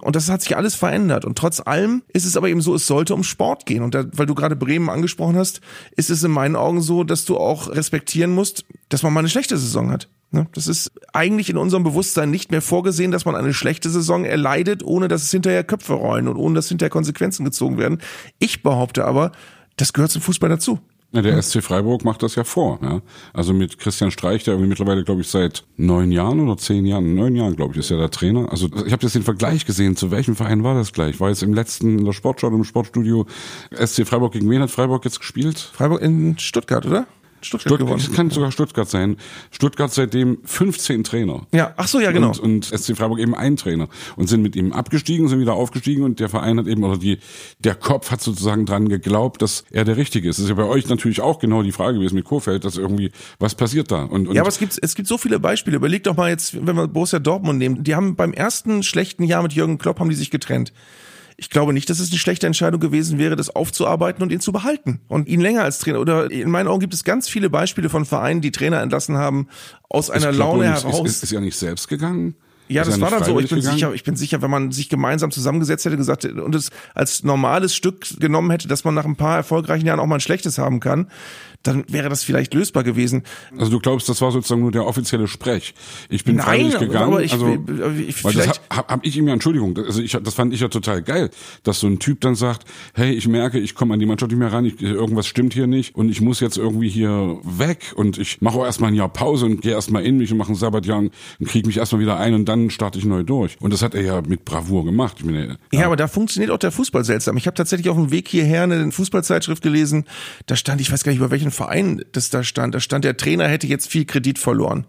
Speaker 3: Und das hat sich alles verändert. Und trotz allem ist es aber eben so, es sollte um Sport gehen. Und da, weil du gerade Bremen angesprochen hast, ist es in meinen Augen so, dass du auch respektieren musst, dass man mal eine schlechte Saison hat. Ne? Das ist eigentlich in unserem Bewusstsein nicht mehr vorgesehen, dass man eine schlechte Saison erleidet, ohne dass es hinterher Köpfe rollen und ohne dass hinterher Konsequenzen gezogen werden. Ich behaupte aber, das gehört zum Fußball dazu.
Speaker 2: Ja, der SC Freiburg macht das ja vor. Ja? Also mit Christian Streich, der irgendwie mittlerweile, glaube ich, seit neun Jahren oder zehn Jahren, neun Jahren, glaube ich, ist ja der Trainer. Also ich habe jetzt den Vergleich gesehen. Zu welchem Verein war das gleich? War jetzt im letzten in der Sportschau im Sportstudio SC Freiburg gegen wen hat Freiburg jetzt gespielt?
Speaker 3: Freiburg in Stuttgart, oder?
Speaker 2: Stuttgart, Stuttgart gewonnen. Das kann sogar Stuttgart sein. Stuttgart seitdem 15 Trainer.
Speaker 3: Ja, ach so, ja, genau.
Speaker 2: Und, und SC Freiburg eben ein Trainer. Und sind mit ihm abgestiegen, sind wieder aufgestiegen und der Verein hat eben, oder die, der Kopf hat sozusagen dran geglaubt, dass er der Richtige ist. Das ist ja bei euch natürlich auch genau die Frage gewesen mit Kofeld, dass irgendwie, was passiert da? Und, und
Speaker 3: ja, aber es gibt, es gibt so viele Beispiele. Überleg doch mal jetzt, wenn wir Borussia Dortmund nehmen. Die haben beim ersten schlechten Jahr mit Jürgen Klopp haben die sich getrennt ich glaube nicht, dass es eine schlechte Entscheidung gewesen wäre, das aufzuarbeiten und ihn zu behalten und ihn länger als Trainer. Oder in meinen Augen gibt es ganz viele Beispiele von Vereinen, die Trainer entlassen haben aus einer Laune heraus.
Speaker 2: Ist, ist, ist ja nicht selbst gegangen.
Speaker 3: Ja, das war dann so. Ich bin gegangen? sicher, ich bin sicher, wenn man sich gemeinsam zusammengesetzt hätte, gesagt und es als normales Stück genommen hätte, dass man nach ein paar erfolgreichen Jahren auch mal ein schlechtes haben kann, dann wäre das vielleicht lösbar gewesen.
Speaker 2: Also du glaubst, das war sozusagen nur der offizielle Sprech. Ich bin Nein, freiwillig gegangen. Aber ich, also, ich, weil das habe hab ich ihm ja Entschuldigung. Also ich, das fand ich ja total geil, dass so ein Typ dann sagt, hey, ich merke, ich komme an die Mannschaft nicht mehr ran, ich, irgendwas stimmt hier nicht und ich muss jetzt irgendwie hier weg und ich mache auch erstmal ein Jahr Pause und gehe erstmal in mich und mache ein Sabbatjahr und kriege mich erstmal wieder ein und dann starte ich neu durch. Und das hat er ja mit Bravour gemacht. Ich meine,
Speaker 3: ja. ja, aber da funktioniert auch der Fußball seltsam. Ich habe tatsächlich auf dem Weg hierher eine Fußballzeitschrift gelesen, da stand, ich weiß gar nicht, über welchen Verein das da stand. Da stand, der Trainer hätte jetzt viel Kredit verloren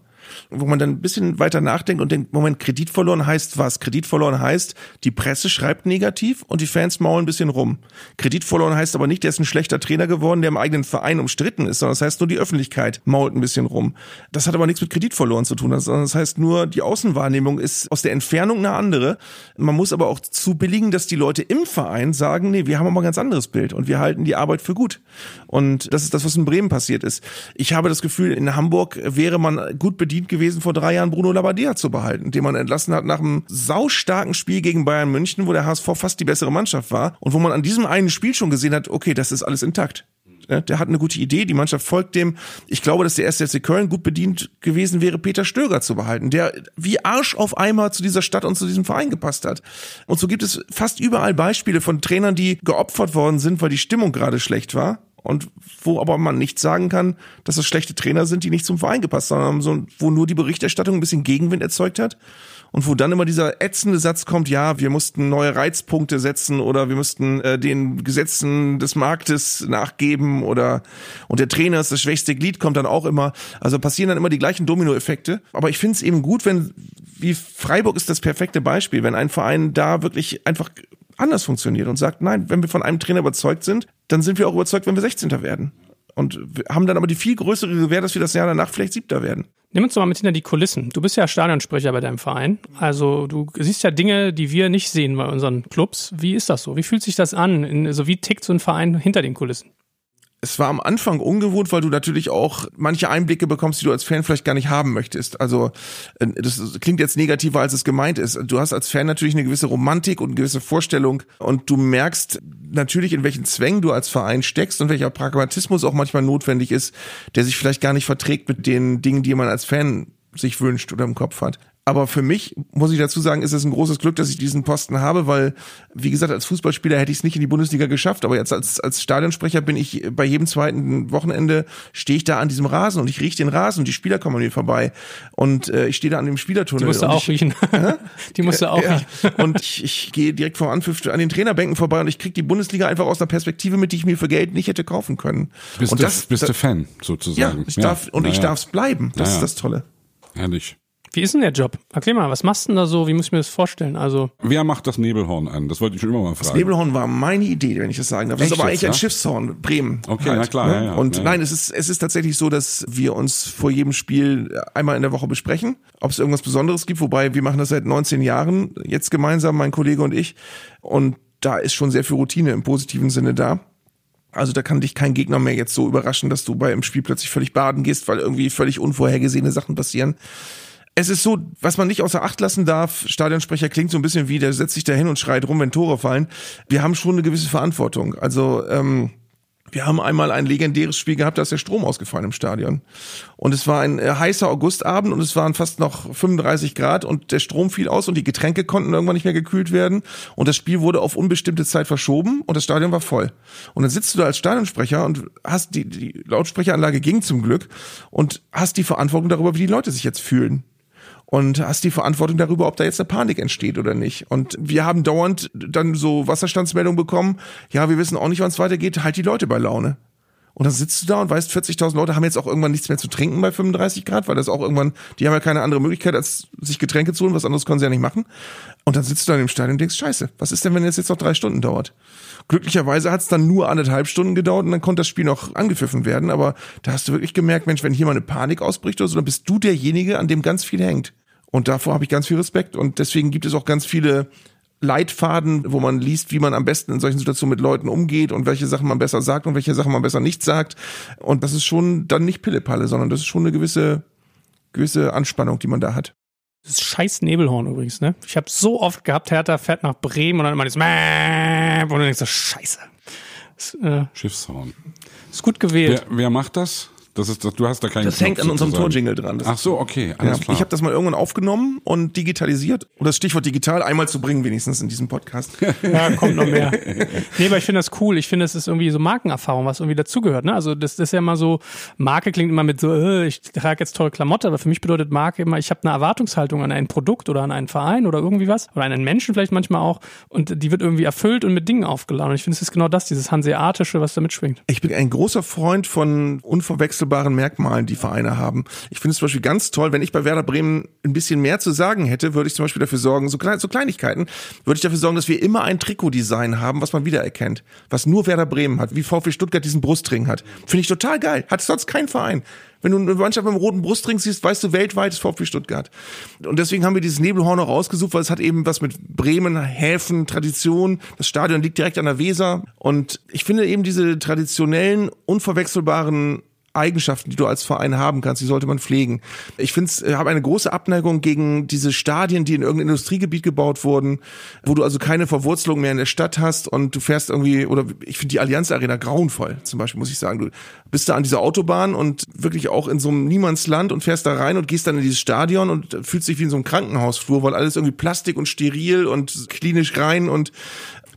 Speaker 3: wo man dann ein bisschen weiter nachdenkt und denkt, Moment, Kredit verloren heißt was? Kredit verloren heißt, die Presse schreibt negativ und die Fans maulen ein bisschen rum. Kredit verloren heißt aber nicht, der ist ein schlechter Trainer geworden, der im eigenen Verein umstritten ist, sondern das heißt nur, die Öffentlichkeit mault ein bisschen rum. Das hat aber nichts mit Kredit verloren zu tun, sondern das heißt nur, die Außenwahrnehmung ist aus der Entfernung eine andere. Man muss aber auch zu billigen, dass die Leute im Verein sagen, nee, wir haben aber ein ganz anderes Bild und wir halten die Arbeit für gut. Und das ist das, was in Bremen passiert ist. Ich habe das Gefühl, in Hamburg wäre man gut bedient, verdient gewesen, vor drei Jahren Bruno Labbadia zu behalten, den man entlassen hat nach einem saustarken Spiel gegen Bayern München, wo der HSV fast die bessere Mannschaft war und wo man an diesem einen Spiel schon gesehen hat, okay, das ist alles intakt. Der hat eine gute Idee, die Mannschaft folgt dem. Ich glaube, dass der erste FC Köln gut bedient gewesen wäre, Peter Stöger zu behalten, der wie Arsch auf einmal zu dieser Stadt und zu diesem Verein gepasst hat. Und so gibt es fast überall Beispiele von Trainern, die geopfert worden sind, weil die Stimmung gerade schlecht war und wo aber man nicht sagen kann, dass es schlechte Trainer sind, die nicht zum Verein gepasst haben, sondern wo nur die Berichterstattung ein bisschen Gegenwind erzeugt hat und wo dann immer dieser ätzende Satz kommt, ja, wir mussten neue Reizpunkte setzen oder wir mussten äh, den Gesetzen des Marktes nachgeben oder und der Trainer ist das schwächste Glied, kommt dann auch immer. Also passieren dann immer die gleichen Dominoeffekte. Aber ich finde es eben gut, wenn, wie Freiburg ist das perfekte Beispiel, wenn ein Verein da wirklich einfach anders funktioniert und sagt, nein, wenn wir von einem Trainer überzeugt sind, dann sind wir auch überzeugt, wenn wir 16. werden. Und haben dann aber die viel größere Gewähr, dass wir das Jahr danach vielleicht Siebter werden.
Speaker 1: Nimm uns doch mal mit hinter die Kulissen. Du bist ja Stadionsprecher bei deinem Verein. Also du siehst ja Dinge, die wir nicht sehen bei unseren Clubs. Wie ist das so? Wie fühlt sich das an? Also wie tickt so ein Verein hinter den Kulissen?
Speaker 3: es war am Anfang ungewohnt, weil du natürlich auch manche Einblicke bekommst, die du als Fan vielleicht gar nicht haben möchtest. Also äh, das klingt jetzt negativer, als es gemeint ist. Du hast als Fan natürlich eine gewisse Romantik und eine gewisse Vorstellung und du merkst natürlich, in welchen Zwängen du als Verein steckst und welcher Pragmatismus auch manchmal notwendig ist, der sich vielleicht gar nicht verträgt mit den Dingen, die man als Fan sich wünscht oder im Kopf hat. Aber für mich, muss ich dazu sagen, ist es ein großes Glück, dass ich diesen Posten habe, weil, wie gesagt, als Fußballspieler hätte ich es nicht in die Bundesliga geschafft. Aber jetzt als, als Stadionsprecher bin ich bei jedem zweiten Wochenende stehe ich da an diesem Rasen und ich rieche den Rasen und die Spieler kommen an mir vorbei. Und äh, ich stehe da an dem Spielertunnel. Die
Speaker 1: musst du auch
Speaker 3: ich,
Speaker 1: riechen. die musst du auch ja, riechen.
Speaker 3: und ich, ich gehe direkt vor Anpfiff an den Trainerbänken vorbei und ich kriege die Bundesliga einfach aus einer Perspektive mit, die ich mir für Geld nicht hätte kaufen können.
Speaker 2: Bist
Speaker 3: und
Speaker 2: du, bist du Fan, sozusagen.
Speaker 3: Ja, ich darf, und naja. ich darf es bleiben. Das naja. ist das Tolle.
Speaker 2: Herrlich.
Speaker 1: Wie ist denn der Job? Erklär mal, was machst du denn da so? Wie muss ich mir das vorstellen? Also
Speaker 2: Wer macht das Nebelhorn an? Das wollte ich schon immer mal fragen.
Speaker 3: Das Nebelhorn war meine Idee, wenn ich das sagen darf. Das
Speaker 2: Echt
Speaker 3: ist aber
Speaker 2: jetzt,
Speaker 3: eigentlich ein
Speaker 2: ja?
Speaker 3: Schiffshorn, Bremen.
Speaker 2: Okay, na klar, ja, ja,
Speaker 3: Und
Speaker 2: ja, ja.
Speaker 3: nein, es ist, es ist tatsächlich so, dass wir uns vor jedem Spiel einmal in der Woche besprechen, ob es irgendwas Besonderes gibt, wobei wir machen das seit 19 Jahren jetzt gemeinsam, mein Kollege und ich. Und da ist schon sehr viel Routine im positiven Sinne da. Also da kann dich kein Gegner mehr jetzt so überraschen, dass du bei einem Spiel plötzlich völlig baden gehst, weil irgendwie völlig unvorhergesehene Sachen passieren. Es ist so, was man nicht außer Acht lassen darf, Stadionsprecher klingt so ein bisschen wie, der setzt sich da hin und schreit rum, wenn Tore fallen. Wir haben schon eine gewisse Verantwortung. Also ähm, wir haben einmal ein legendäres Spiel gehabt, da ist der Strom ausgefallen im Stadion. Und es war ein äh, heißer Augustabend und es waren fast noch 35 Grad und der Strom fiel aus und die Getränke konnten irgendwann nicht mehr gekühlt werden. Und das Spiel wurde auf unbestimmte Zeit verschoben und das Stadion war voll. Und dann sitzt du da als Stadionsprecher und hast die, die Lautsprecheranlage ging zum Glück und hast die Verantwortung darüber, wie die Leute sich jetzt fühlen und hast die Verantwortung darüber, ob da jetzt eine Panik entsteht oder nicht. Und wir haben dauernd dann so Wasserstandsmeldungen bekommen, ja, wir wissen auch nicht, wann es weitergeht, halt die Leute bei Laune. Und dann sitzt du da und weißt, 40.000 Leute haben jetzt auch irgendwann nichts mehr zu trinken bei 35 Grad, weil das auch irgendwann, die haben ja keine andere Möglichkeit, als sich Getränke zu holen, was anderes können sie ja nicht machen. Und dann sitzt du da im Stadion und denkst, scheiße, was ist denn, wenn es jetzt noch drei Stunden dauert? Glücklicherweise hat es dann nur anderthalb Stunden gedauert und dann konnte das Spiel noch angepfiffen werden, aber da hast du wirklich gemerkt, Mensch, wenn hier mal eine Panik ausbricht oder so, dann bist du derjenige, an dem ganz viel hängt. Und davor habe ich ganz viel Respekt und deswegen gibt es auch ganz viele Leitfaden, wo man liest, wie man am besten in solchen Situationen mit Leuten umgeht und welche Sachen man besser sagt und welche Sachen man besser nicht sagt. Und das ist schon dann nicht Pillepalle, sondern das ist schon eine gewisse, gewisse Anspannung, die man da hat.
Speaker 1: Das ist scheiß Nebelhorn übrigens, ne? Ich habe so oft gehabt, Hertha fährt nach Bremen und dann immer das Mäh, und dann denkst du, scheiße. Das, äh,
Speaker 2: Schiffshorn.
Speaker 1: ist gut gewählt.
Speaker 2: Wer, wer macht das? Das ist, das, du hast da keinen
Speaker 3: Das hängt
Speaker 2: Knopf
Speaker 3: an unserem. Torjingle dran. Das
Speaker 2: Ach so, okay,
Speaker 3: Ja,
Speaker 2: alles klar.
Speaker 3: ich habe das mal irgendwann aufgenommen und digitalisiert. Um das Stichwort digital einmal zu bringen, wenigstens in diesem Podcast.
Speaker 1: Ja, kommt noch mehr. Nee, aber ich finde das cool. Ich finde, es ist irgendwie so Markenerfahrung, was irgendwie dazugehört. Ne? Also das, das ist ja immer so, Marke klingt immer mit so, äh, ich trage jetzt tolle Klamotte, aber für mich bedeutet Marke immer, ich habe eine Erwartungshaltung an ein Produkt oder an einen Verein oder irgendwie was oder an einen Menschen vielleicht manchmal auch und die wird irgendwie erfüllt und mit Dingen aufgeladen. Und ich finde, es ist genau das, dieses Hanseatische, was da mitschwingt.
Speaker 3: Ich bin ein großer Freund von unverwechselbaren Merkmalen, die Vereine haben. Ich finde es zum Beispiel ganz toll, wenn ich bei Werder Bremen ein bisschen mehr zu sagen hätte, würde ich zum Beispiel dafür sorgen, so, klein, so Kleinigkeiten, würde ich dafür sorgen, dass wir immer ein Trikotdesign haben, was man wiedererkennt. Was nur Werder Bremen hat, wie VfB Stuttgart diesen Brustring hat. Finde ich total geil. Hat sonst kein Verein. Wenn du eine Mannschaft mit einem roten Brustring siehst, weißt du weltweit ist VfB Stuttgart. Und deswegen haben wir dieses Nebelhorn auch rausgesucht, weil es hat eben was mit Bremen, Häfen, Tradition. Das Stadion liegt direkt an der Weser. Und ich finde eben diese traditionellen, unverwechselbaren Eigenschaften, die du als Verein haben kannst, die sollte man pflegen. Ich finde, ich habe eine große Abneigung gegen diese Stadien, die in irgendeinem Industriegebiet gebaut wurden, wo du also keine Verwurzelung mehr in der Stadt hast und du fährst irgendwie, oder ich finde die Allianz Arena grauenvoll, zum Beispiel, muss ich sagen. Du bist da an dieser Autobahn und wirklich auch in so einem Niemandsland und fährst da rein und gehst dann in dieses Stadion und fühlst dich wie in so einem Krankenhausflur, weil alles irgendwie Plastik und steril und klinisch rein und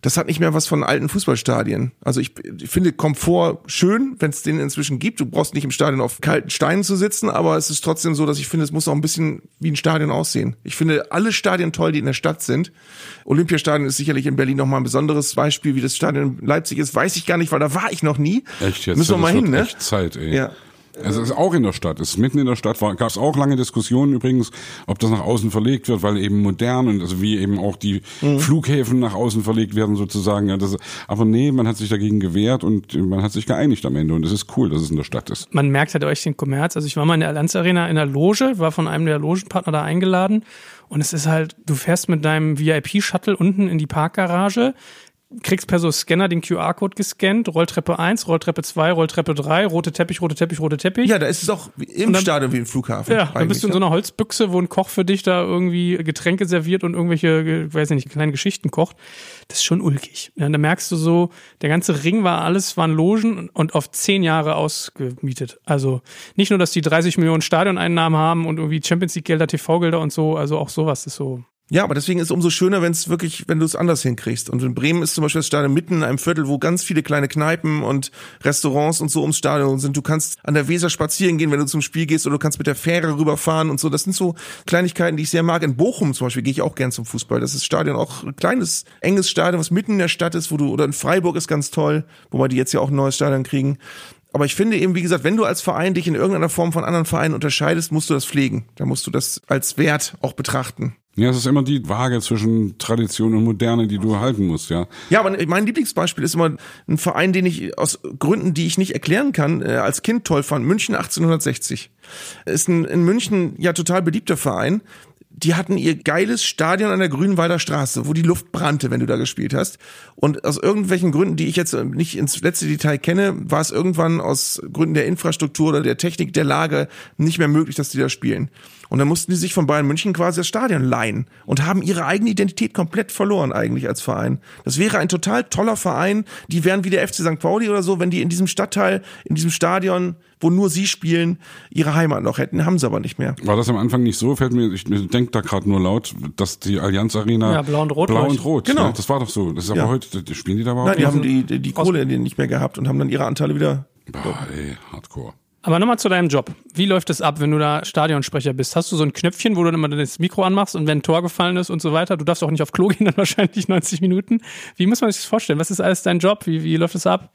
Speaker 3: das hat nicht mehr was von alten Fußballstadien. Also ich, ich finde Komfort schön, wenn es den inzwischen gibt. Du brauchst nicht im Stadion auf kalten Steinen zu sitzen, aber es ist trotzdem so, dass ich finde, es muss auch ein bisschen wie ein Stadion aussehen. Ich finde alle Stadien toll, die in der Stadt sind. Olympiastadion ist sicherlich in Berlin nochmal ein besonderes Beispiel, wie das Stadion in Leipzig ist, weiß ich gar nicht, weil da war ich noch nie.
Speaker 2: Echt jetzt?
Speaker 3: Müssen wir mal hin, ne?
Speaker 2: Echt Zeit, ey.
Speaker 3: Ja.
Speaker 2: Es ist auch in der Stadt, es ist mitten in der Stadt, gab es auch lange Diskussionen übrigens, ob das nach außen verlegt wird, weil eben modern und also wie eben auch die
Speaker 3: Mhm.
Speaker 2: Flughäfen nach außen verlegt werden sozusagen. Ja, das, aber nee, man hat sich dagegen gewehrt und man hat sich geeinigt am Ende und es ist cool, dass es in der Stadt ist.
Speaker 1: man merkt halt euch den Kommerz. Also ich war mal in der Allianz Arena in der Loge, war von einem der Logenpartner da eingeladen und es ist halt, du fährst mit deinem VIP-Shuttle unten in die Parkgarage, kriegst per so Scanner den QR-Code gescannt, Rolltreppe 1, Rolltreppe 2, Rolltreppe 3, rote Teppich, rote Teppich, rote Teppich.
Speaker 3: Ja, da ist es auch im
Speaker 1: dann-
Speaker 3: Stadion wie im Flughafen.
Speaker 1: Ja, dann bist du in so
Speaker 3: ne?
Speaker 1: einer Holzbüchse, wo ein Koch für dich da irgendwie Getränke serviert und irgendwelche, weiß ich nicht, kleine Geschichten kocht. Das ist schon ulkig. Ja, da merkst du so, der ganze Ring war alles, waren Logen und auf zehn Jahre ausgemietet. Also nicht nur, dass die 30 Millionen Stadioneinnahmen haben und irgendwie Champions League Gelder, TV-Gelder und so, also auch sowas ist so.
Speaker 3: Ja, aber deswegen ist es umso schöner, wenn es wirklich, wenn du es anders hinkriegst. Und in Bremen ist zum Beispiel das Stadion mitten in einem Viertel, wo ganz viele kleine Kneipen und Restaurants und so ums Stadion sind. Du kannst an der Weser spazieren gehen, wenn du zum Spiel gehst, oder du kannst mit der Fähre rüberfahren und so. Das sind so Kleinigkeiten, die ich sehr mag. In Bochum zum Beispiel gehe ich auch gern zum Fußball. Das ist Stadion auch ein kleines, enges Stadion, was mitten in der Stadt ist, wo du, oder in Freiburg ist ganz toll, wobei die jetzt ja auch ein neues Stadion kriegen. Aber ich finde eben, wie gesagt, wenn du als Verein dich in irgendeiner Form von anderen Vereinen unterscheidest, musst du das pflegen. Da musst du das als Wert auch betrachten.
Speaker 2: Ja, es ist immer die Waage zwischen Tradition und Moderne, die du halten musst, ja.
Speaker 3: Ja, aber mein Lieblingsbeispiel ist immer ein Verein, den ich aus Gründen, die ich nicht erklären kann, äh, als Kind toll fand. München 1860. Ist ein in München ja total beliebter Verein die hatten ihr geiles Stadion an der Grünwalder Straße, wo die Luft brannte, wenn du da gespielt hast. Und aus irgendwelchen Gründen, die ich jetzt nicht ins letzte Detail kenne, war es irgendwann aus Gründen der Infrastruktur oder der Technik der Lage nicht mehr möglich, dass die da spielen. Und dann mussten die sich von Bayern München quasi das Stadion leihen und haben ihre eigene Identität komplett verloren eigentlich als Verein. Das wäre ein total toller Verein. Die wären wie der FC St. Pauli oder so, wenn die in diesem Stadtteil, in diesem Stadion, wo nur sie spielen, ihre Heimat noch hätten. Haben sie aber nicht mehr.
Speaker 2: War das am Anfang nicht so? Fällt mir, ich denke da gerade nur laut, dass die Allianz Arena
Speaker 1: ja, blau und rot,
Speaker 2: blau und rot
Speaker 3: genau.
Speaker 2: Ne? Das war doch so. Das ist aber
Speaker 3: Ja.
Speaker 2: heute, spielen die da überhaupt
Speaker 3: Nein, die haben die, die, die Kohle nicht mehr gehabt und haben dann ihre Anteile wieder.
Speaker 2: Boah, ey, Hardcore.
Speaker 1: Aber nochmal zu deinem Job. Wie läuft es ab, wenn du da Stadionsprecher bist? Hast du so ein Knöpfchen, wo du dann immer das Mikro anmachst und wenn ein Tor gefallen ist und so weiter? Du darfst auch nicht auf Klo gehen, dann wahrscheinlich 90 Minuten. Wie muss man sich das vorstellen? Was ist alles dein Job? Wie, wie läuft es ab?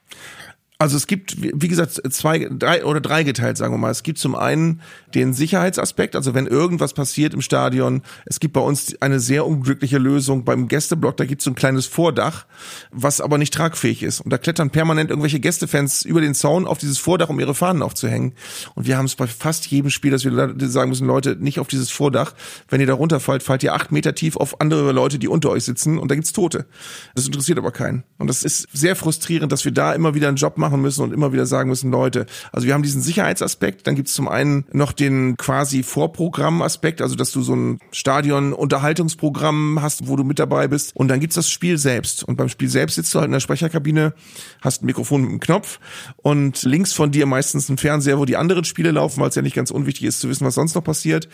Speaker 3: Also es gibt, wie gesagt, zwei, drei oder drei geteilt, sagen wir mal. Es gibt zum einen den Sicherheitsaspekt, also wenn irgendwas passiert im Stadion. Es gibt bei uns eine sehr unglückliche Lösung beim Gästeblock. Da gibt es so ein kleines Vordach, was aber nicht tragfähig ist. Und da klettern permanent irgendwelche Gästefans über den Zaun auf dieses Vordach, um ihre Fahnen aufzuhängen. Und wir haben es bei fast jedem Spiel, dass wir sagen müssen, Leute, nicht auf dieses Vordach. Wenn ihr da runterfallt, fallt ihr acht Meter tief auf andere Leute, die unter euch sitzen und da gibt's Tote. Das interessiert aber keinen. Und das ist sehr frustrierend, dass wir da immer wieder einen Job machen müssen und immer wieder sagen müssen, Leute, also wir haben diesen Sicherheitsaspekt, dann gibt's zum einen noch den quasi Vorprogrammaspekt, also dass du so ein Stadion-Unterhaltungsprogramm hast, wo du mit dabei bist. Und dann gibt's das Spiel selbst. Und beim Spiel selbst sitzt du halt in der Sprecherkabine, hast ein Mikrofon mit einem Knopf und links von dir meistens ein Fernseher, wo die anderen Spiele laufen, weil es ja nicht ganz unwichtig ist zu wissen, was sonst noch passiert.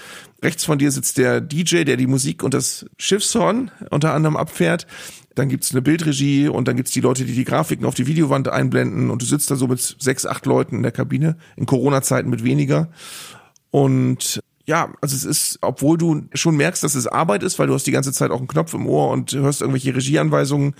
Speaker 3: Rechts von dir sitzt der DJ, der die Musik und das Schiffshorn unter anderem abfährt. Dann gibt's eine Bildregie und dann gibt's die Leute, die die Grafiken auf die Videowand einblenden und du sitzt da so mit sechs, acht Leuten in der Kabine, in Corona-Zeiten mit weniger. Und ja, also es ist, obwohl du schon merkst, dass es Arbeit ist, weil du hast die ganze Zeit auch einen Knopf im Ohr und hörst irgendwelche Regieanweisungen.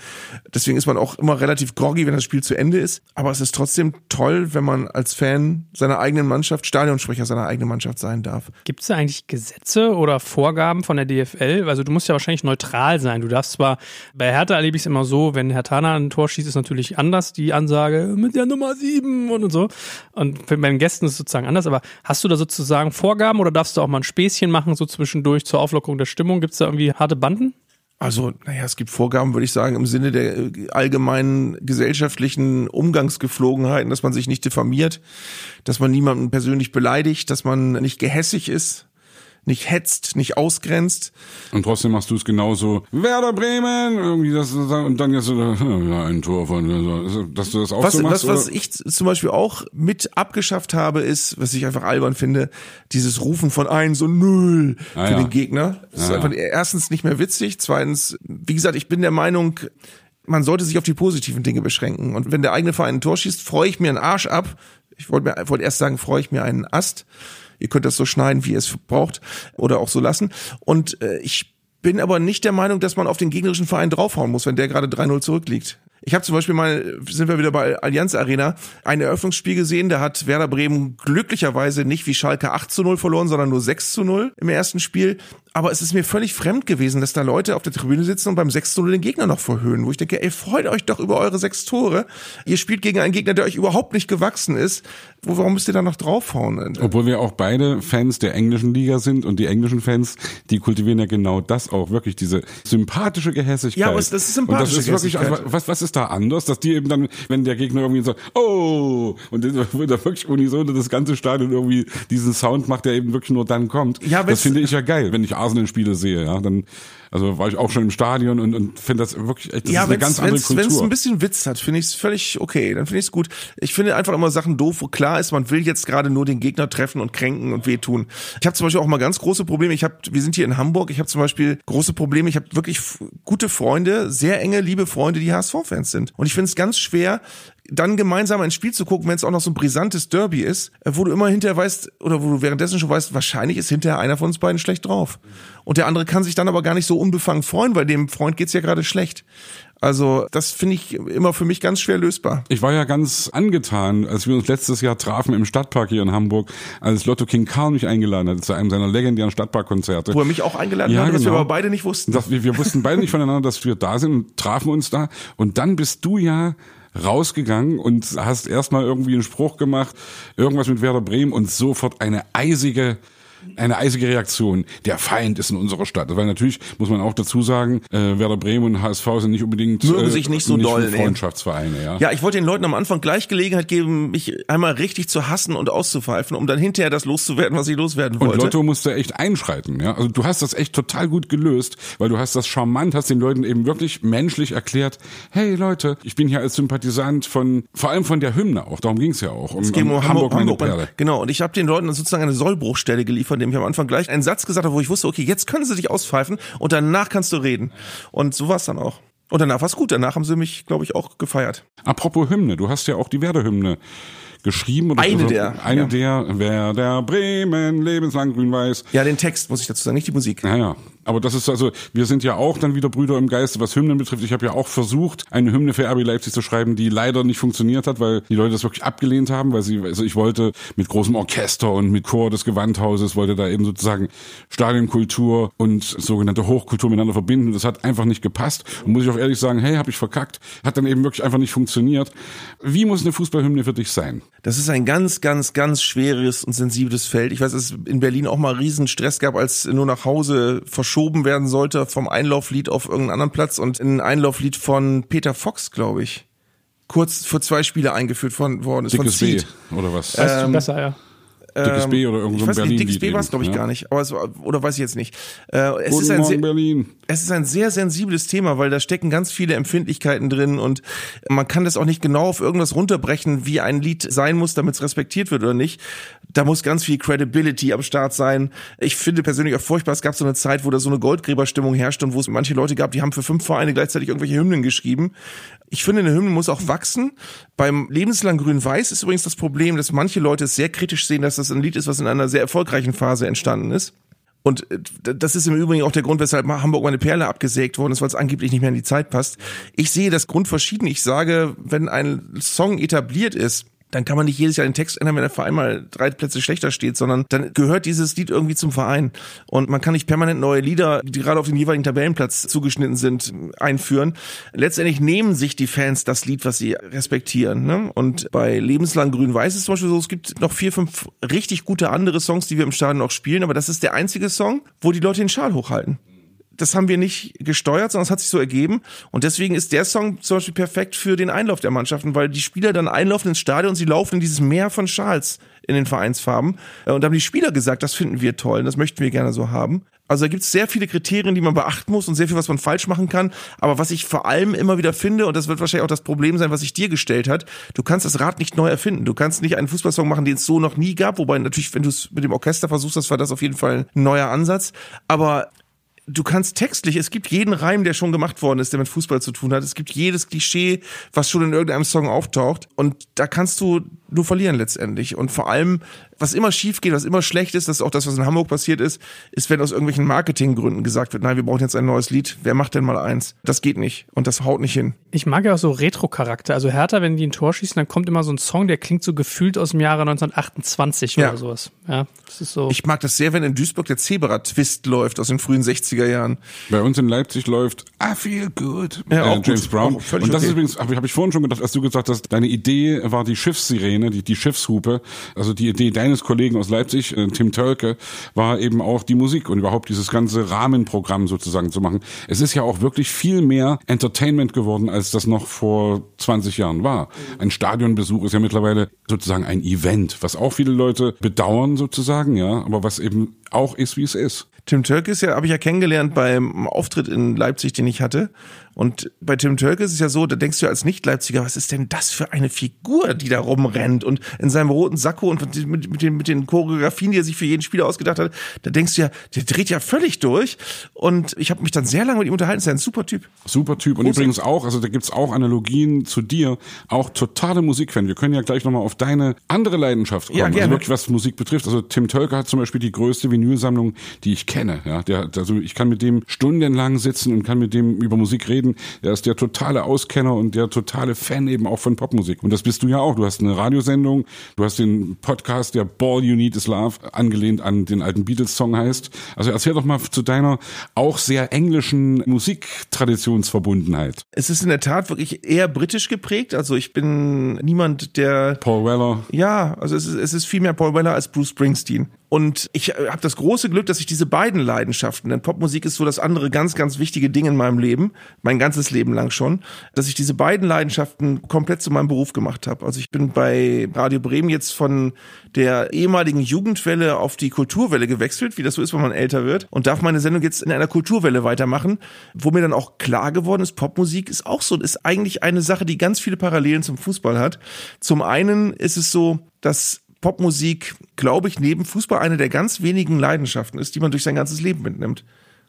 Speaker 3: Deswegen ist man auch immer relativ groggy, wenn das Spiel zu Ende ist. Aber es ist trotzdem toll, wenn man als Fan seiner eigenen Mannschaft, Stadionsprecher seiner eigenen Mannschaft sein darf.
Speaker 1: Gibt es da eigentlich Gesetze oder Vorgaben von der DFL? Also du musst ja wahrscheinlich neutral sein. Du darfst zwar, bei Hertha erlebe ich es immer so, wenn Herr Tana ein Tor schießt, ist natürlich anders die Ansage mit der Nummer sieben und, und so. Und bei den Gästen ist es sozusagen anders. Aber hast du da sozusagen Vorgaben oder darfst du auch mal ein Späßchen machen, so zwischendurch zur Auflockerung der Stimmung? Gibt es da irgendwie harte Banden?
Speaker 3: Also, naja, es gibt Vorgaben, würde ich sagen, im Sinne der äh, allgemeinen gesellschaftlichen Umgangsgeflogenheiten, dass man sich nicht diffamiert, dass man niemanden persönlich beleidigt, dass man nicht gehässig ist, nicht hetzt, nicht ausgrenzt.
Speaker 2: Und trotzdem machst du es genauso. Werder Bremen! Irgendwie das, und dann jetzt so, ja, ein Tor von, also, dass du das auch
Speaker 3: Was,
Speaker 2: so machst.
Speaker 3: was, was
Speaker 2: oder?
Speaker 3: ich zum Beispiel auch mit abgeschafft habe, ist, was ich einfach albern finde, dieses Rufen von eins und null
Speaker 2: Ah,
Speaker 3: für
Speaker 2: ja.
Speaker 3: den Gegner. Das ist
Speaker 2: Ja,
Speaker 3: einfach
Speaker 2: ja.
Speaker 3: erstens nicht mehr witzig, zweitens, wie gesagt, ich bin der Meinung, man sollte sich auf die positiven Dinge beschränken. Und wenn der eigene Verein ein Tor schießt, freue ich mir einen Arsch ab. Ich wollte wollte erst sagen, freue ich mir einen Ast. Ihr könnt das so schneiden, wie ihr es braucht oder auch so lassen. Und äh, ich bin aber nicht der Meinung, dass man auf den gegnerischen Verein draufhauen muss, wenn der gerade 3-0 zurückliegt. Ich habe zum Beispiel mal, sind wir wieder bei Allianz Arena, ein Eröffnungsspiel gesehen, da hat Werder Bremen glücklicherweise nicht wie Schalke 8 zu 0 verloren, sondern nur 6 zu 0 im ersten Spiel. Aber es ist mir völlig fremd gewesen, dass da Leute auf der Tribüne sitzen und beim 6 zu 0 den Gegner noch verhöhnen, wo ich denke, ey, freut euch doch über eure sechs Tore. Ihr spielt gegen einen Gegner, der euch überhaupt nicht gewachsen ist. Wo, warum müsst ihr da noch draufhauen?
Speaker 2: Obwohl wir auch beide Fans der englischen Liga sind und die englischen Fans, die kultivieren ja genau das auch, wirklich diese sympathische Gehässigkeit.
Speaker 3: Ja, aber das ist sympathische
Speaker 2: Und das ist wirklich, also, was, was ist da anders, dass die eben dann, wenn der Gegner irgendwie sagt, oh, und das wird da wirklich unisono das ganze Stadion irgendwie diesen Sound macht, der eben wirklich nur dann kommt.
Speaker 3: Ja,
Speaker 2: das finde ich ja geil, wenn ich Arsenal-Spiele sehe, ja, dann, also war ich auch schon im Stadion und, und finde das wirklich echt, das
Speaker 3: ja,
Speaker 2: ist eine ganz andere
Speaker 3: wenn's,
Speaker 2: Kultur.
Speaker 3: wenn's ein bisschen Witz hat, finde ich es völlig okay. Dann finde ich es gut. Ich finde einfach immer Sachen doof, wo klar ist, man will jetzt gerade nur den Gegner treffen und kränken und wehtun. Ich habe zum Beispiel auch mal ganz große Probleme. Ich habe, wir sind hier in Hamburg. Ich habe zum Beispiel große Probleme. Ich habe wirklich gute Freunde, sehr enge, liebe Freunde, die HSV-Fans sind. Und ich finde es ganz schwer, dann gemeinsam ein Spiel zu gucken, wenn es auch noch so ein brisantes Derby ist, äh, wo du immer hinterher weißt, oder wo du währenddessen schon weißt, wahrscheinlich ist hinterher einer von uns beiden schlecht drauf. Und der andere kann sich dann aber gar nicht so unbefangen freuen, weil dem Freund geht's ja gerade schlecht. Also das finde ich immer für mich ganz schwer lösbar.
Speaker 2: Ich war ja ganz angetan, als wir uns letztes Jahr trafen im Stadtpark hier in Hamburg, als Lotto King Karl mich eingeladen hat zu einem seiner legendären Stadtparkkonzerte.
Speaker 3: Wo er mich auch eingeladen ja, hat, genau. dass wir genau. aber beide nicht wussten.
Speaker 2: Dass wir, wir wussten beide nicht voneinander, dass wir da sind und trafen uns da. Und dann bist du ja rausgegangen und hast erstmal irgendwie einen Spruch gemacht, irgendwas mit Werder Bremen und sofort eine eisige eine eisige Reaktion. Der Feind ist in unserer Stadt. Weil natürlich muss man auch dazu sagen, äh, Werder Bremen und HSV sind nicht unbedingt
Speaker 3: Mögen äh, sich nicht so nicht doll,
Speaker 2: Freundschaftsvereine. Ja.
Speaker 3: ja, ich wollte den Leuten am Anfang gleich Gelegenheit geben, mich einmal richtig zu hassen und auszupfeifen, um dann hinterher das loszuwerden, was ich loswerden wollte.
Speaker 2: Und Lotto musste echt einschreiten. Ja, also du hast das echt total gut gelöst, weil du hast das charmant, hast den Leuten eben wirklich menschlich erklärt. Hey Leute, ich bin hier als Sympathisant von vor allem von der Hymne auch. Darum ging es ja auch.
Speaker 3: Um, es ging um, um Hamburg, Hamburg, meine Perle. Genau. Und ich habe den Leuten sozusagen eine Sollbruchstelle geliefert von dem ich am Anfang gleich einen Satz gesagt habe, wo ich wusste, okay, jetzt können sie dich auspfeifen und danach kannst du reden. Und so war es dann auch. Und danach war es gut. Danach haben sie mich, glaube ich, auch gefeiert.
Speaker 2: Apropos Hymne, du hast ja auch die Werder-Hymne geschrieben.
Speaker 3: Oder eine der.
Speaker 2: Eine ja. der, Werder Bremen, lebenslang grün-weiß.
Speaker 3: Ja, den Text muss ich dazu sagen, nicht die Musik.
Speaker 2: Naja, aber das ist also, wir sind ja auch dann wieder Brüder im Geiste, was Hymnen betrifft. Ich habe ja auch versucht, eine Hymne für RB Leipzig zu schreiben, die leider nicht funktioniert hat, weil die Leute das wirklich abgelehnt haben, weil sie, also ich wollte mit großem Orchester und mit Chor des Gewandhauses, wollte da eben sozusagen Stadionkultur und sogenannte Hochkultur miteinander verbinden. Das hat einfach nicht gepasst. Und muss ich auch ehrlich sagen, hey, habe ich verkackt. Hat dann eben wirklich einfach nicht funktioniert. Wie muss eine Fußballhymne für dich sein?
Speaker 3: Das ist ein ganz, ganz, ganz schweres und sensibles Feld. Ich weiß, es in Berlin auch mal riesen Stress gab, als nur nach Hause verschoben verschoben werden sollte vom Einlauflied auf irgendeinen anderen Platz und ein Einlauflied von Peter Fox, glaube ich, kurz vor zwei Spiele eingeführt worden ist.
Speaker 2: Dickes
Speaker 3: von
Speaker 2: B, oder was?
Speaker 1: Ähm, weißt du besser, ja.
Speaker 2: Dickes B oder irgendwo
Speaker 3: ich weiß
Speaker 2: Berlin.
Speaker 3: Nicht, Dickes B war es, glaube ich, ja. gar nicht. Aber es war, oder weiß ich jetzt nicht.
Speaker 2: Äh, es, ist ein Morgen, Berlin.
Speaker 3: es ist ein sehr sensibles Thema, weil da stecken ganz viele Empfindlichkeiten drin und man kann das auch nicht genau auf irgendwas runterbrechen, wie ein Lied sein muss, damit es respektiert wird oder nicht. Da muss ganz viel Credibility am Start sein. Ich finde persönlich auch furchtbar, es gab so eine Zeit, wo da so eine Goldgräberstimmung herrschte und wo es manche Leute gab, die haben für fünf Vereine gleichzeitig irgendwelche Hymnen geschrieben. Ich finde, eine Hymne muss auch wachsen. Beim Lebenslang Grün-Weiß ist übrigens das Problem, dass manche Leute es sehr kritisch sehen, dass das ein Lied ist, was in einer sehr erfolgreichen Phase entstanden ist. Und äh, das ist im Übrigen auch der Grund, weshalb Hamburg meine Perle abgesägt worden ist, weil es angeblich nicht mehr in die Zeit passt. Ich sehe das Grund verschieden. Ich sage, wenn ein Song etabliert ist, dann kann man nicht jedes Jahr den Text ändern, wenn der Verein mal drei Plätze schlechter steht, sondern dann gehört dieses Lied irgendwie zum Verein. Und man kann nicht permanent neue Lieder, die gerade auf den jeweiligen Tabellenplatz zugeschnitten sind, einführen. Letztendlich nehmen sich die Fans das Lied, was sie respektieren. Ne? Und bei Lebenslang Grün-Weiß ist zum Beispiel so, es gibt noch vier, fünf richtig gute andere Songs, die wir im Stadion auch spielen, aber das ist der einzige Song, wo die Leute den Schal hochhalten das haben wir nicht gesteuert, sondern es hat sich so ergeben. Und deswegen ist der Song zum Beispiel perfekt für den Einlauf der Mannschaften, weil die Spieler dann einlaufen ins Stadion und sie laufen in dieses Meer von Schals in den Vereinsfarben. Äh, und da haben die Spieler gesagt, das finden wir toll, das möchten wir gerne so haben. Also da gibt es sehr viele Kriterien, die man beachten muss und sehr viel, was man falsch machen kann. Aber was ich vor allem immer wieder finde, und das wird wahrscheinlich auch das Problem sein, was sich dir gestellt hat, du kannst das Rad nicht neu erfinden. Du kannst nicht einen Fußballsong machen, den es so noch nie gab. Wobei natürlich, wenn du es mit dem Orchester versuchst, das war das auf jeden Fall ein neuer Ansatz. Aber du kannst textlich, es gibt jeden Reim, der schon gemacht worden ist, der mit Fußball zu tun hat. Es gibt jedes Klischee, was schon in irgendeinem Song auftaucht. Und da kannst du nur verlieren letztendlich. Und vor allem, was immer schief geht, was immer schlecht ist, das ist auch das, was in Hamburg passiert ist, ist, wenn aus irgendwelchen Marketinggründen gesagt wird, nein, wir brauchen jetzt ein neues Lied. Wer macht denn mal eins? Das geht nicht. Und das haut nicht hin.
Speaker 1: Ich mag ja auch so Retro-Charakter. Also Hertha, wenn die ein Tor schießen, dann kommt immer so ein Song, der klingt so gefühlt aus dem Jahre 1928 ja. oder sowas. Ja, das ist so.
Speaker 3: Ich mag das sehr, wenn in Duisburg der Zebra-Twist läuft aus den frühen 60er Jahren.
Speaker 2: Bei uns in Leipzig läuft I Feel Good. Ja, äh, James gut. Brown. Und das okay. ist übrigens, habe hab ich vorhin schon gedacht, als du gesagt hast, deine Idee war die Schiffssirene, die, die Schiffshupe. Also die Idee deines Kollegen aus Leipzig, äh, Tim Tölke, war eben auch die Musik und überhaupt dieses ganze Rahmenprogramm sozusagen zu machen. Es ist ja auch wirklich viel mehr Entertainment geworden, als das noch vor 20 Jahren war. Ein Stadionbesuch ist ja mittlerweile sozusagen ein Event, was auch viele Leute bedauern sozusagen, ja, aber was eben auch ist, wie es ist.
Speaker 3: Tim Tölke ist ja, habe ich ja kennengelernt beim Auftritt in Leipzig, den ich hatte. Und bei Tim Tölke ist es ja so, da denkst du als Nicht-Leipziger, was ist denn das für eine Figur, die da rumrennt und in seinem roten Sakko und mit, mit, den, mit den Choreografien, die er sich für jeden Spieler ausgedacht hat, da denkst du ja, der dreht ja völlig durch. Und ich habe mich dann sehr lange mit ihm unterhalten, ist ja ein super Typ.
Speaker 2: Super Typ. Und Große. übrigens auch, also da gibt's auch Analogien zu dir, auch totale Musikfan. Wir können ja gleich nochmal auf deine andere Leidenschaft kommen. Ja, also gerne. Also wirklich, was Musik betrifft. Also Tim Tölke hat zum Beispiel die größte Vinylsammlung, die ich kenne. Ja, der, also ich kann mit dem stundenlang sitzen und kann mit dem über Musik reden. Er ist der totale Auskenner und der totale Fan eben auch von Popmusik. Und das bist du ja auch. Du hast eine Radiosendung, du hast den Podcast, der Ball You Need Is Love, angelehnt an den alten Beatles-Song heißt. Also erzähl doch mal zu deiner auch sehr englischen Musiktraditionsverbundenheit.
Speaker 3: Es ist in der Tat wirklich eher britisch geprägt. Also ich bin niemand, der
Speaker 2: Paul Weller.
Speaker 3: Ja, also es ist, es ist viel mehr Paul Weller als Bruce Springsteen. Und ich äh, habe das große Glück, dass ich diese beiden Leidenschaften, denn Popmusik ist so das andere ganz, ganz wichtige Ding in meinem Leben, mein ganzes Leben lang schon, dass ich diese beiden Leidenschaften komplett zu meinem Beruf gemacht habe. Also ich bin bei Radio Bremen jetzt von der ehemaligen Jugendwelle auf die Kulturwelle gewechselt, wie das so ist, wenn man älter wird, und darf meine Sendung jetzt in einer Kulturwelle weitermachen, wo mir dann auch klar geworden ist, Popmusik ist auch so, ist eigentlich eine Sache, die ganz viele Parallelen zum Fußball hat. Zum einen ist es so, dass Popmusik, glaube ich, neben Fußball eine der ganz wenigen Leidenschaften ist, die man durch sein ganzes Leben mitnimmt.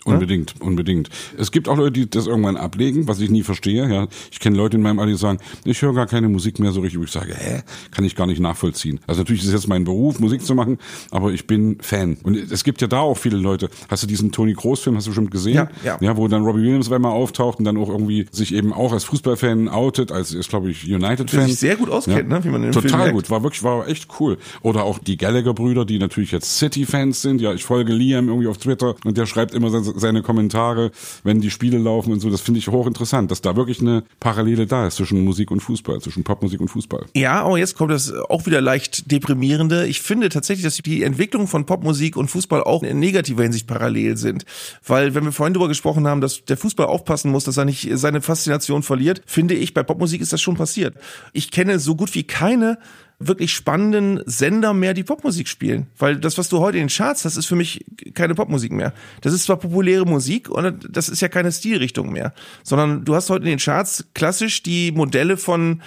Speaker 2: Unbedingt, ja? unbedingt. Es gibt auch Leute, die das irgendwann ablegen, was ich nie verstehe. Ja, ich kenne Leute in meinem Alter, die sagen, ich höre gar keine Musik mehr so richtig. Ich sage, hä, kann ich gar nicht nachvollziehen. Also natürlich ist es jetzt mein Beruf, Musik zu machen, aber ich bin Fan. Und es gibt ja da auch viele Leute. Hast du diesen Tony Kroos Film, hast du bestimmt gesehen? Ja, ja. ja wo dann Robbie Williams einmal auftaucht und dann auch irgendwie sich eben auch als Fußballfan outet, als ist glaube ich United Fan.
Speaker 3: Sich sehr gut auskennt, ja? ne, wie man
Speaker 2: in Total Film gut, war wirklich war echt cool. Oder auch die Gallagher Brüder, die natürlich jetzt City Fans sind. Ja, ich folge Liam irgendwie auf Twitter und der schreibt immer seine Kommentare wenn die Spiele laufen und so. Das finde ich hochinteressant, dass da wirklich eine Parallele da ist zwischen Musik und Fußball, zwischen Popmusik und Fußball.
Speaker 3: Ja, aber jetzt kommt das auch wieder leicht deprimierende. Ich finde tatsächlich, dass die Entwicklung von Popmusik und Fußball auch in negativer Hinsicht parallel sind. Weil, wenn wir vorhin darüber gesprochen haben, dass der Fußball aufpassen muss, dass er nicht seine Faszination verliert, finde ich, bei Popmusik ist das schon passiert. Ich kenne so gut wie keine wirklich spannenden Sender mehr, die Popmusik spielen. Weil das, was du heute in den Charts hast, ist für mich keine Popmusik mehr. Das ist zwar populäre Musik und das ist ja keine Stilrichtung mehr, sondern du hast heute in den Charts klassisch die Modelle von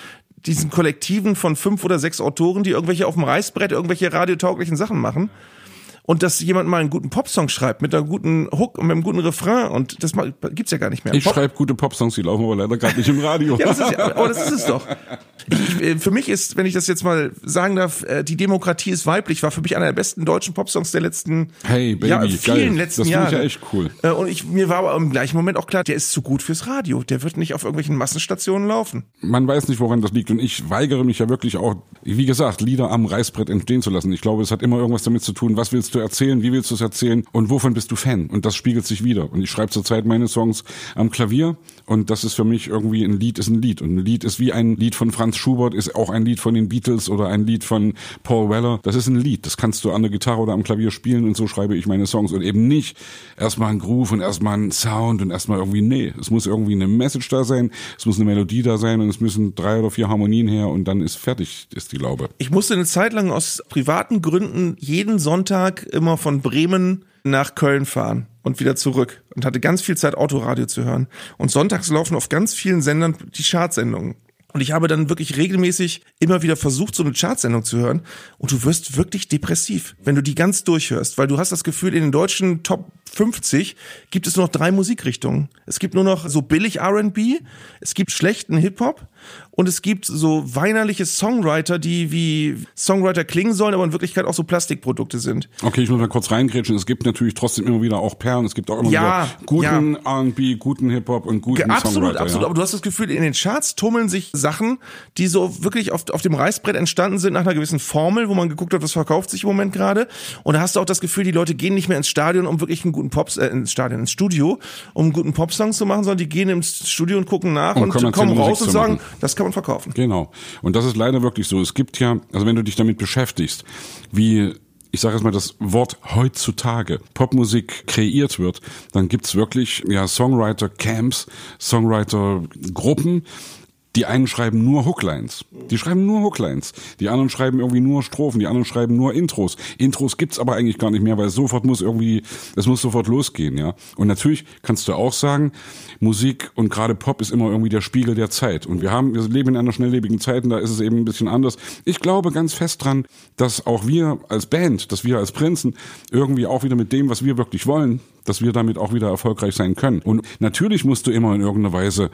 Speaker 3: diesen Kollektiven von fünf oder sechs Autoren, die irgendwelche auf dem Reißbrett irgendwelche radiotauglichen Sachen machen und dass jemand mal einen guten Popsong schreibt mit einer guten Hook und mit einem guten Refrain und das gibt's ja gar nicht mehr.
Speaker 2: Ich Pop schreibe gute Popsongs, die laufen aber leider gerade nicht im Radio.
Speaker 3: ja, das ist, ja, aber das ist es doch. Ich, äh, für mich ist, wenn ich das jetzt mal sagen darf, äh, die Demokratie ist weiblich, war für mich einer der besten deutschen Popsongs der letzten
Speaker 2: hey, Baby,
Speaker 3: Jahr, vielen geil. letzten
Speaker 2: das
Speaker 3: Jahre.
Speaker 2: Das finde ich ja echt cool.
Speaker 3: Äh, und ich, mir war aber im gleichen Moment auch klar, der ist zu gut fürs Radio. Der wird nicht auf irgendwelchen Massenstationen laufen.
Speaker 2: Man weiß nicht, woran das liegt und ich weigere mich ja wirklich auch, wie gesagt, Lieder am Reißbrett entstehen zu lassen. Ich glaube, es hat immer irgendwas damit zu tun, was willst du erzählen, wie willst du es erzählen und wovon bist du Fan? Und das spiegelt sich wieder. Und ich schreibe zurzeit meine Songs am Klavier und das ist für mich irgendwie ein Lied ist ein Lied und ein Lied ist wie ein Lied von Franz Schubert, ist auch ein Lied von den Beatles oder ein Lied von Paul Weller. Das ist ein Lied. Das kannst du an der Gitarre oder am Klavier spielen und so schreibe ich meine Songs und eben nicht erstmal ein Groove und erstmal ein Sound und erstmal irgendwie, nee. Es muss irgendwie eine Message da sein, es muss eine Melodie da sein und es müssen drei oder vier Harmonien her und dann ist fertig, ist die Laube.
Speaker 3: Ich musste eine Zeit lang aus privaten Gründen jeden Sonntag immer von Bremen nach Köln fahren und wieder zurück und hatte ganz viel Zeit Autoradio zu hören. Und sonntags laufen auf ganz vielen Sendern die Chartsendungen. Und ich habe dann wirklich regelmäßig immer wieder versucht, so eine Chartsendung zu hören. Und du wirst wirklich depressiv, wenn du die ganz durchhörst, weil du hast das Gefühl, in den deutschen Top 50 gibt es nur noch drei Musikrichtungen. Es gibt nur noch so billig R&B, es gibt schlechten Hip-Hop und es gibt so weinerliche Songwriter, die wie Songwriter klingen sollen, aber in Wirklichkeit auch so Plastikprodukte sind.
Speaker 2: Okay, ich muss mal kurz reingrätschen. Es gibt natürlich trotzdem immer wieder auch Perlen. Es gibt auch immer ja, wieder guten ja. R&B, guten Hip-Hop und guten
Speaker 3: absolut,
Speaker 2: Songwriter.
Speaker 3: Absolut, ja. aber du hast das Gefühl, in den Charts tummeln sich Sachen, die so wirklich auf, auf dem Reißbrett entstanden sind nach einer gewissen Formel, wo man geguckt hat, was verkauft sich im Moment gerade. Und da hast du auch das Gefühl, die Leute gehen nicht mehr ins Stadion, um wirklich einen guten Pop, äh, ins Stadion, ins Studio, um einen guten Popsong zu machen, sondern die gehen ins Studio und gucken nach und, und kommen raus und sagen, das kann man verkaufen.
Speaker 2: Genau. Und das ist leider wirklich so. Es gibt ja, also wenn du dich damit beschäftigst, wie ich sage jetzt mal das Wort heutzutage Popmusik kreiert wird, dann gibt's wirklich ja Songwriter Camps, Songwriter Gruppen, Die einen schreiben nur Hooklines. Die schreiben nur Hooklines. Die anderen schreiben irgendwie nur Strophen. Die anderen schreiben nur Intros. Intros gibt's aber eigentlich gar nicht mehr, weil sofort muss irgendwie, es muss sofort losgehen, ja. Und natürlich kannst du auch sagen, Musik und gerade Pop ist immer irgendwie der Spiegel der Zeit. Und wir haben, wir leben in einer schnelllebigen Zeit und da ist es eben ein bisschen anders. Ich glaube ganz fest dran, dass auch wir als Band, dass wir als Prinzen irgendwie auch wieder mit dem, was wir wirklich wollen, dass wir damit auch wieder erfolgreich sein können. Und natürlich musst du immer in irgendeiner Weise,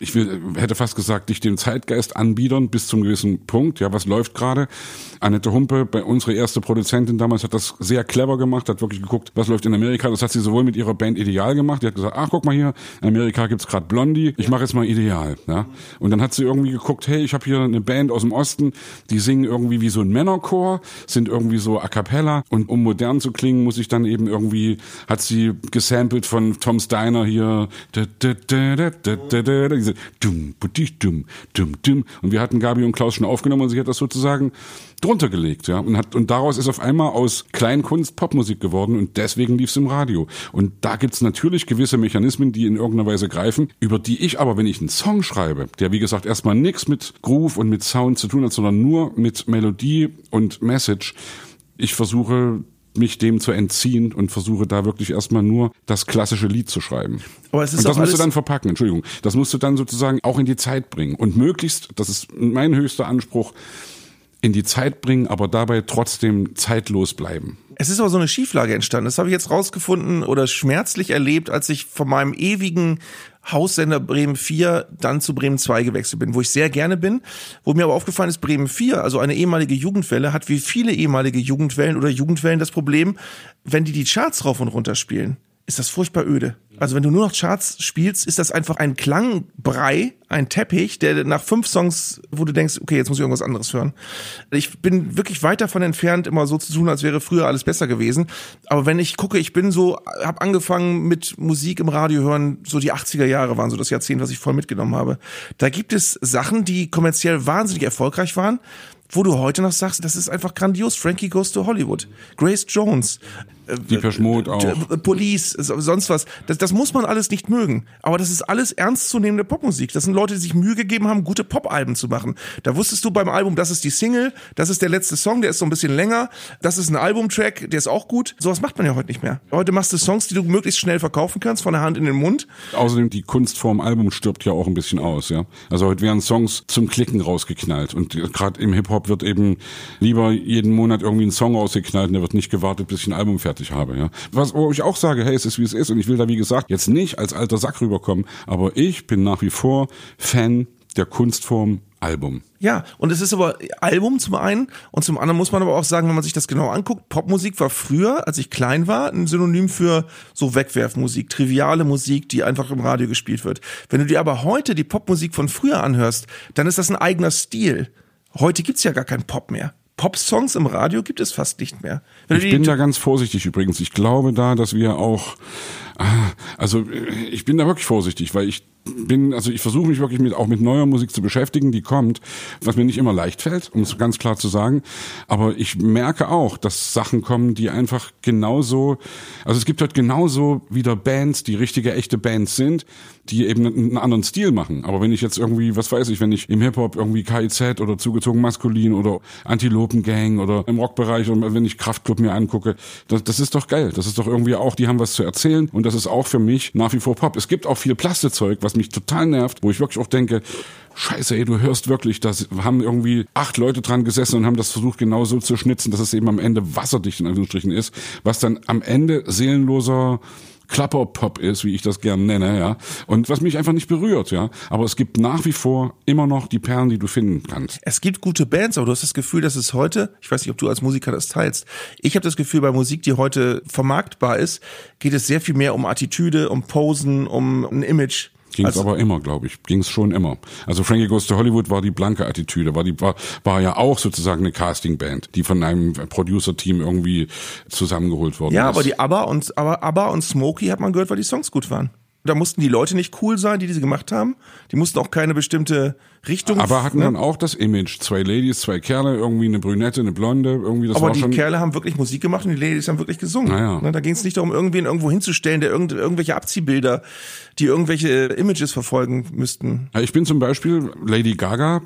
Speaker 2: ich will, hätte fast gesagt, dich dem Zeitgeist anbiedern bis zum gewissen Punkt. Ja, was läuft gerade? Annette Humpe, bei unsere erste Produzentin damals, hat das sehr clever gemacht, hat wirklich geguckt, was läuft in Amerika. Das hat sie sowohl mit ihrer Band Ideal gemacht. Die hat gesagt, ach, guck mal hier, in Amerika gibt's gerade Blondie. Ich mache jetzt mal Ideal. Ja, und dann hat sie irgendwie geguckt, hey, ich habe hier eine Band aus dem Osten, die singen irgendwie wie so ein Männerchor, sind irgendwie so a cappella. Und um modern zu klingen, muss ich dann eben irgendwie, hat sie gesampelt von Tom Steiner hier. Und wir hatten Gabi und Klaus schon aufgenommen und sie hat das sozusagen drunter gelegt, ja. Und hat, und daraus ist auf einmal aus Kleinkunst Popmusik geworden und deswegen lief's im Radio. Und da gibt's natürlich gewisse Mechanismen, die in irgendeiner Weise greifen, über die ich aber, wenn ich einen Song schreibe, der wie gesagt erstmal nichts mit Groove und mit Sound zu tun hat, sondern nur mit Melodie und Message, ich versuche mich dem zu entziehen und versuche da wirklich erstmal nur das klassische Lied zu schreiben.
Speaker 3: Aber es ist
Speaker 2: und das musst du dann verpacken, Entschuldigung. Das musst du dann sozusagen auch in die Zeit bringen. Und möglichst, das ist mein höchster Anspruch, in die Zeit bringen, aber dabei trotzdem zeitlos bleiben.
Speaker 3: Es ist aber so eine Schieflage entstanden. Das habe ich jetzt rausgefunden oder schmerzlich erlebt, als ich von meinem ewigen Haussender Bremen 4 dann zu Bremen 2 gewechselt bin, wo ich sehr gerne bin. Wo mir aber aufgefallen ist, Bremen 4, also eine ehemalige Jugendwelle, hat wie viele ehemalige Jugendwellen oder Jugendwellen das Problem, wenn die die Charts rauf und runter spielen, ist das furchtbar öde. Also wenn du nur noch Charts spielst, ist das einfach ein Klangbrei, ein Teppich, der nach fünf Songs, wo du denkst, okay, jetzt muss ich irgendwas anderes hören. Ich bin wirklich weit davon entfernt, immer so zu tun, als wäre früher alles besser gewesen. Aber wenn ich gucke, ich bin so, habe angefangen mit Musik im Radio hören, so die 80er Jahre waren so das Jahrzehnt, was ich voll mitgenommen habe. Da gibt es Sachen, die kommerziell wahnsinnig erfolgreich waren, wo du heute noch sagst, das ist einfach grandios. Frankie Goes to Hollywood, Grace Jones,
Speaker 2: Die Mode auch.
Speaker 3: äh, Police, so- sonst was. Das, das muss man alles nicht mögen. Aber das ist alles ernstzunehmende Popmusik. Das sind Leute, die sich Mühe gegeben haben, gute Popalben zu machen. Da wusstest du beim Album, das ist die Single, das ist der letzte Song, der ist so ein bisschen länger, das ist ein Albumtrack, der ist auch gut. Sowas macht man ja heute nicht mehr. Heute machst du Songs, die du möglichst schnell verkaufen kannst, von der Hand in den Mund.
Speaker 2: Außerdem die Kunstform Album stirbt ja auch ein bisschen aus, ja. Also heute werden Songs zum Klicken rausgeknallt und gerade im Hip Hop wird eben lieber jeden Monat irgendwie ein Song rausgeknallt und der wird nicht gewartet, bis ich ein Album fertig habe, ja. Was wo ich auch sage, hey, es ist wie es ist und ich will da wie gesagt jetzt nicht als alter Sack rüberkommen, aber ich bin nach wie vor Fan der Kunstform Album.
Speaker 3: Ja, und es ist aber Album zum einen und zum anderen muss man aber auch sagen, wenn man sich das genau anguckt, Popmusik war früher, als ich klein war, ein Synonym für so Wegwerfmusik, triviale Musik, die einfach im Radio gespielt wird. Wenn du dir aber heute die Popmusik von früher anhörst, dann ist das ein eigener Stil. Heute gibt's ja gar keinen Pop mehr. Pop-Songs im Radio gibt es fast nicht mehr. Wenn
Speaker 2: Ich bin da ganz vorsichtig übrigens. Ich glaube da, dass wir auch, also äh, ich bin da wirklich vorsichtig, weil ich bin, also ich versuche mich wirklich mit, auch mit neuer Musik zu beschäftigen, die kommt, was mir nicht immer leicht fällt, um es ganz klar zu sagen. Aber ich merke auch, dass Sachen kommen, die einfach genauso, also es gibt halt genauso wieder Bands, die richtige, echte Bands sind, die eben einen anderen Stil machen. Aber wenn ich jetzt irgendwie, was weiß ich, wenn ich im Hip-Hop irgendwie KIZ oder zugezogen maskulin oder Antilopengang oder im Rockbereich und wenn ich Kraftklub mir angucke, das, das ist doch geil. Das ist doch irgendwie auch, die haben was zu erzählen und das ist auch für mich nach wie vor Pop. Es gibt auch viel Plastezeug, was mich total nervt, wo ich wirklich auch denke, Scheiße, ey, du hörst wirklich, da haben irgendwie acht Leute dran gesessen und haben das versucht genau so zu schnitzen, dass es eben am Ende wasserdicht in Anführungsstrichen ist, was dann am Ende seelenloser Klapperpop ist, wie ich das gern nenne, ja. Und was mich einfach nicht berührt, ja. Aber es gibt nach wie vor immer noch die Perlen, die du finden kannst.
Speaker 3: Es gibt gute Bands, aber du hast das Gefühl, dass es heute, ich weiß nicht, ob du als Musiker das teilst, ich habe das Gefühl, bei Musik, die heute vermarktbar ist, geht es sehr viel mehr um Attitüde, um Posen, um ein Image.
Speaker 2: Ging es
Speaker 3: Also-
Speaker 2: aber immer, glaube ich. Ging es schon immer. Also Frankie Goes to Hollywood war die blanke Attitüde, war die war, war ja auch sozusagen eine Castingband, die von einem Producer-Team irgendwie zusammengeholt worden
Speaker 3: Ja,
Speaker 2: ist.
Speaker 3: aber die ABBA und aber ABBA und Smokey hat man gehört, weil die Songs gut waren. Da mussten die Leute nicht cool sein, die diese gemacht haben. Die mussten auch keine bestimmte Richtung.
Speaker 2: Aber hatten
Speaker 3: ne?
Speaker 2: dann auch das Image. Zwei Ladies, zwei Kerle, irgendwie eine Brünette, eine Blonde, irgendwie das
Speaker 3: Aber die. Kerle haben wirklich Musik gemacht und die Ladies haben wirklich gesungen.
Speaker 2: Naja.
Speaker 3: Ne, Da ging es nicht darum, irgendwen irgendwo hinzustellen, der irgend, irgendwelche Abziehbilder, die irgendwelche Images verfolgen müssten.
Speaker 2: Ich bin zum Beispiel Lady Gaga.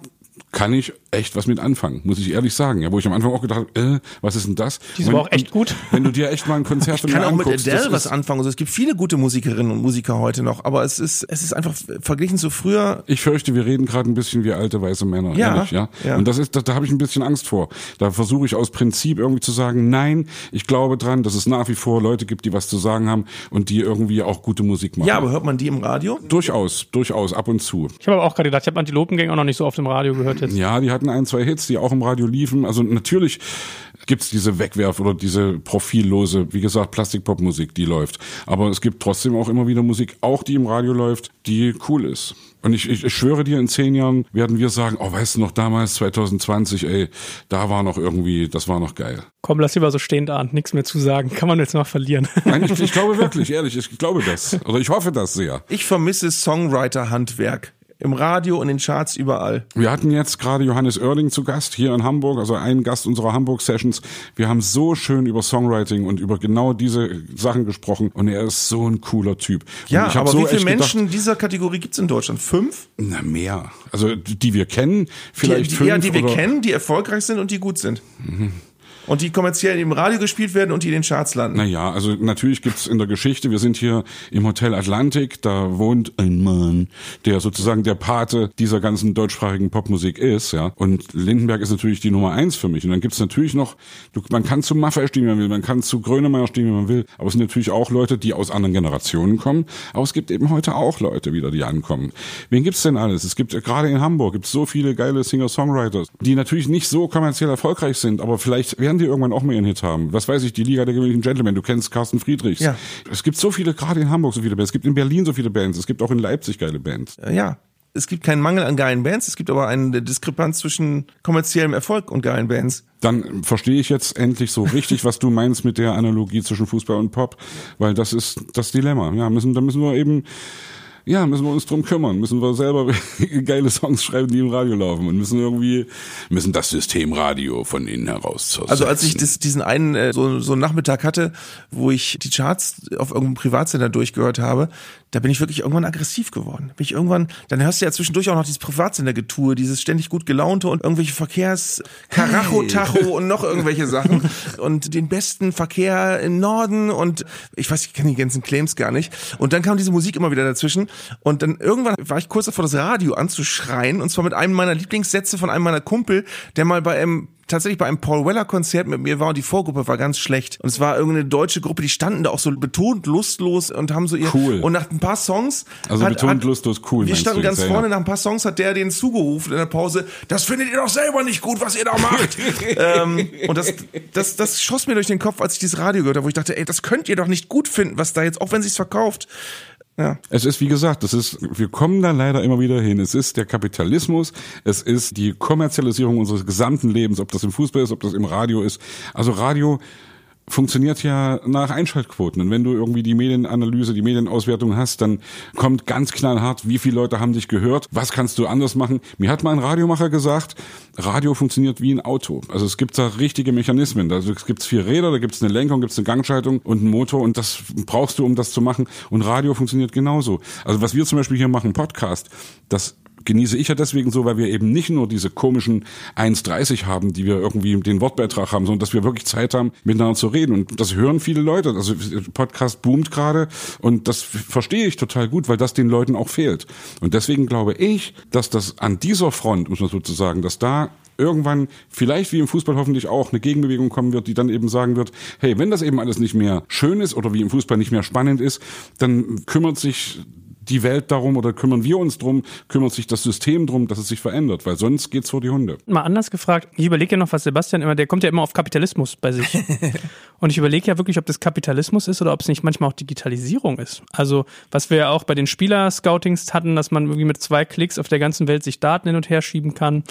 Speaker 2: Kann ich echt was mit anfangen, muss ich ehrlich sagen. Ja, wo ich am Anfang auch gedacht habe, äh, was ist denn das?
Speaker 1: Die ist aber auch echt gut.
Speaker 2: Wenn du dir echt mal ein Konzert von
Speaker 3: kann
Speaker 2: mir
Speaker 3: auch mit
Speaker 2: anguckst,
Speaker 3: Adele
Speaker 2: das
Speaker 3: was anfangen. Also es gibt viele gute Musikerinnen und Musiker heute noch, aber es ist, es ist einfach verglichen zu früher.
Speaker 2: Ich fürchte, wir reden gerade ein bisschen wie alte weiße Männer,
Speaker 3: Ja,
Speaker 2: ehrlich, ja.
Speaker 3: ja.
Speaker 2: Und das ist, da, da habe ich ein bisschen Angst vor. Da versuche ich aus Prinzip irgendwie zu sagen, nein, ich glaube dran, dass es nach wie vor Leute gibt, die was zu sagen haben und die irgendwie auch gute Musik machen.
Speaker 3: Ja, aber hört man die im Radio?
Speaker 2: durchaus, durchaus ab und zu.
Speaker 1: Ich habe aber auch gerade gedacht, ich habe Antilopengang auch noch nicht so oft im Radio gehört jetzt.
Speaker 2: Ja, die hatten ein, zwei Hits, die auch im Radio liefen. Also natürlich gibt's diese Wegwerf oder diese profillose, wie gesagt, Plastikpopmusik, die läuft. Aber es gibt trotzdem auch immer wieder Musik, auch die im Radio läuft, die cool ist. Und ich, ich, ich schwöre dir, in zehn Jahren werden wir sagen, oh, weißt du noch, damals, 2020, ey, da war noch irgendwie, das war noch geil.
Speaker 1: Komm, lass lieber so stehend an, nichts mehr zu sagen. Kann man jetzt noch verlieren.
Speaker 2: Nein, ich, ich glaube wirklich, ehrlich, ich glaube das. Oder ich hoffe das sehr.
Speaker 3: Ich vermisse Songwriter-Handwerk. Im Radio und in Charts überall.
Speaker 2: Wir hatten jetzt gerade Johannes Oerding zu Gast hier in Hamburg, also ein Gast unserer Hamburg-Sessions. Wir haben so schön über Songwriting und über genau diese Sachen gesprochen und er ist so ein cooler Typ.
Speaker 3: Ja, aber
Speaker 2: so
Speaker 3: wie viele
Speaker 2: echt gedacht,
Speaker 3: Menschen dieser Kategorie gibt's in Deutschland? Fünf?
Speaker 2: Na, mehr. Also die wir kennen, vielleicht
Speaker 3: die,
Speaker 2: fünf.
Speaker 3: ja, die wir kennen, die erfolgreich sind und die gut sind. Und die kommerziell im Radio gespielt werden und die in den Charts landen.
Speaker 2: Naja, also natürlich gibt's in der Geschichte, wir sind hier im Hotel Atlantik, da wohnt ein Mann, der sozusagen der Pate dieser ganzen deutschsprachigen Popmusik ist, ja. Und Lindenberg ist natürlich die Nummer eins für mich. Und dann gibt's natürlich noch, du, man kann zu Maffay stehen, wie man will, man kann zu Grönemeyer stehen, wie man will, aber es sind natürlich auch Leute, die aus anderen Generationen kommen. Aber es gibt eben heute auch Leute wieder, die ankommen. Wen gibt's denn alles? Es gibt gerade in Hamburg gibt's so viele geile Singer-Songwriters, die natürlich nicht so kommerziell erfolgreich sind, aber vielleicht werden die irgendwann auch mal ihren Hit haben. Was weiß ich, die Liga der gewöhnlichen Gentlemen, du kennst Carsten Friedrichs.
Speaker 3: Ja.
Speaker 2: Es gibt so viele, gerade in Hamburg so viele Bands, es gibt in Berlin so viele Bands, es gibt auch in Leipzig geile Bands.
Speaker 3: Ja. Es gibt keinen Mangel an geilen Bands, es gibt aber eine Diskrepanz zwischen kommerziellem Erfolg und geilen Bands.
Speaker 2: Dann verstehe ich jetzt endlich so richtig, was du meinst mit der Analogie zwischen Fußball und Pop, weil das ist das Dilemma. Ja, müssen, da müssen wir eben ja, müssen wir uns drum kümmern, müssen wir selber geile Songs schreiben, die im Radio laufen und müssen irgendwie, müssen das Systemradio von innen heraus zersetzen.
Speaker 3: Also als ich das, diesen einen äh, so, so einen Nachmittag hatte, wo ich die Charts auf irgendeinem Privatsender durchgehört habe, da bin ich wirklich irgendwann aggressiv geworden. Bin ich irgendwann, dann hörst du ja zwischendurch auch noch dieses Privatsender-Getue, dieses ständig gut gelaunte und irgendwelche Verkehrs Karacho-Tacho und noch irgendwelche Sachen und den besten Verkehr im Norden und ich weiß, ich kenne die ganzen Claims gar nicht. Und dann kam diese Musik immer wieder dazwischen und dann irgendwann war ich kurz davor, das Radio anzuschreien und zwar mit einem meiner Lieblingssätze von einem meiner Kumpel, der mal bei einem tatsächlich bei einem Paul Weller Konzert mit mir war und die Vorgruppe war ganz schlecht und es war irgendeine deutsche Gruppe, die standen da auch so betont lustlos und haben so ihr
Speaker 2: Cool.
Speaker 3: und nach ein paar Songs
Speaker 2: Also betont lustlos cool,
Speaker 3: Wir standen ganz vorne nach ein paar Songs hat der den zugerufen in der Pause. Das findet ihr doch selber nicht gut, was ihr da macht. ähm, und das, das, das schoss mir durch den Kopf, als ich dieses Radio gehört habe, wo ich dachte, ey, das könnt ihr doch nicht gut finden, was da jetzt, auch wenn sich's verkauft. Ja.
Speaker 2: Es ist, wie gesagt, das ist, wir kommen da leider immer wieder hin. Es ist der Kapitalismus, es ist die Kommerzialisierung unseres gesamten Lebens, ob das im Fußball ist, ob das im Radio ist. Also Radio funktioniert ja nach Einschaltquoten. Und wenn du irgendwie die Medienanalyse, die Medienauswertung hast, dann kommt ganz knallhart, wie viele Leute haben dich gehört, was kannst du anders machen. Mir hat mal ein Radiomacher gesagt, Radio funktioniert wie ein Auto. Also es gibt da richtige Mechanismen. Also es gibt vier Räder, da gibt es eine Lenkung, gibt es eine Gangschaltung und einen Motor und das brauchst du, um das zu machen. Und Radio funktioniert genauso. Also was wir zum Beispiel hier machen, Podcast, das genieße ich ja deswegen so, weil wir eben nicht nur diese komischen 1,30 haben, die wir irgendwie den Wortbeitrag haben, sondern dass wir wirklich Zeit haben, miteinander zu reden. Und das hören viele Leute. Also Podcast boomt gerade und das verstehe ich total gut, weil das den Leuten auch fehlt. Und deswegen glaube ich, dass das an dieser Front, muss man sozusagen, dass da irgendwann vielleicht wie im Fußball hoffentlich auch eine Gegenbewegung kommen wird, die dann eben sagen wird, hey, wenn das eben alles nicht mehr schön ist oder wie im Fußball nicht mehr spannend ist, dann kümmert sich die Welt darum oder kümmern wir uns drum, kümmert sich das System drum, dass es sich verändert, weil sonst geht's vor die Hunde.
Speaker 1: Mal anders gefragt, ich überlege ja noch, was Sebastian immer, der kommt ja immer auf Kapitalismus bei sich. Und ich überlege ja wirklich, ob das Kapitalismus ist oder ob es nicht manchmal auch Digitalisierung ist. Also, was wir ja auch bei den Spieler-Scoutings hatten, dass man irgendwie mit zwei Klicks auf der ganzen Welt sich Daten hin und her schieben kann.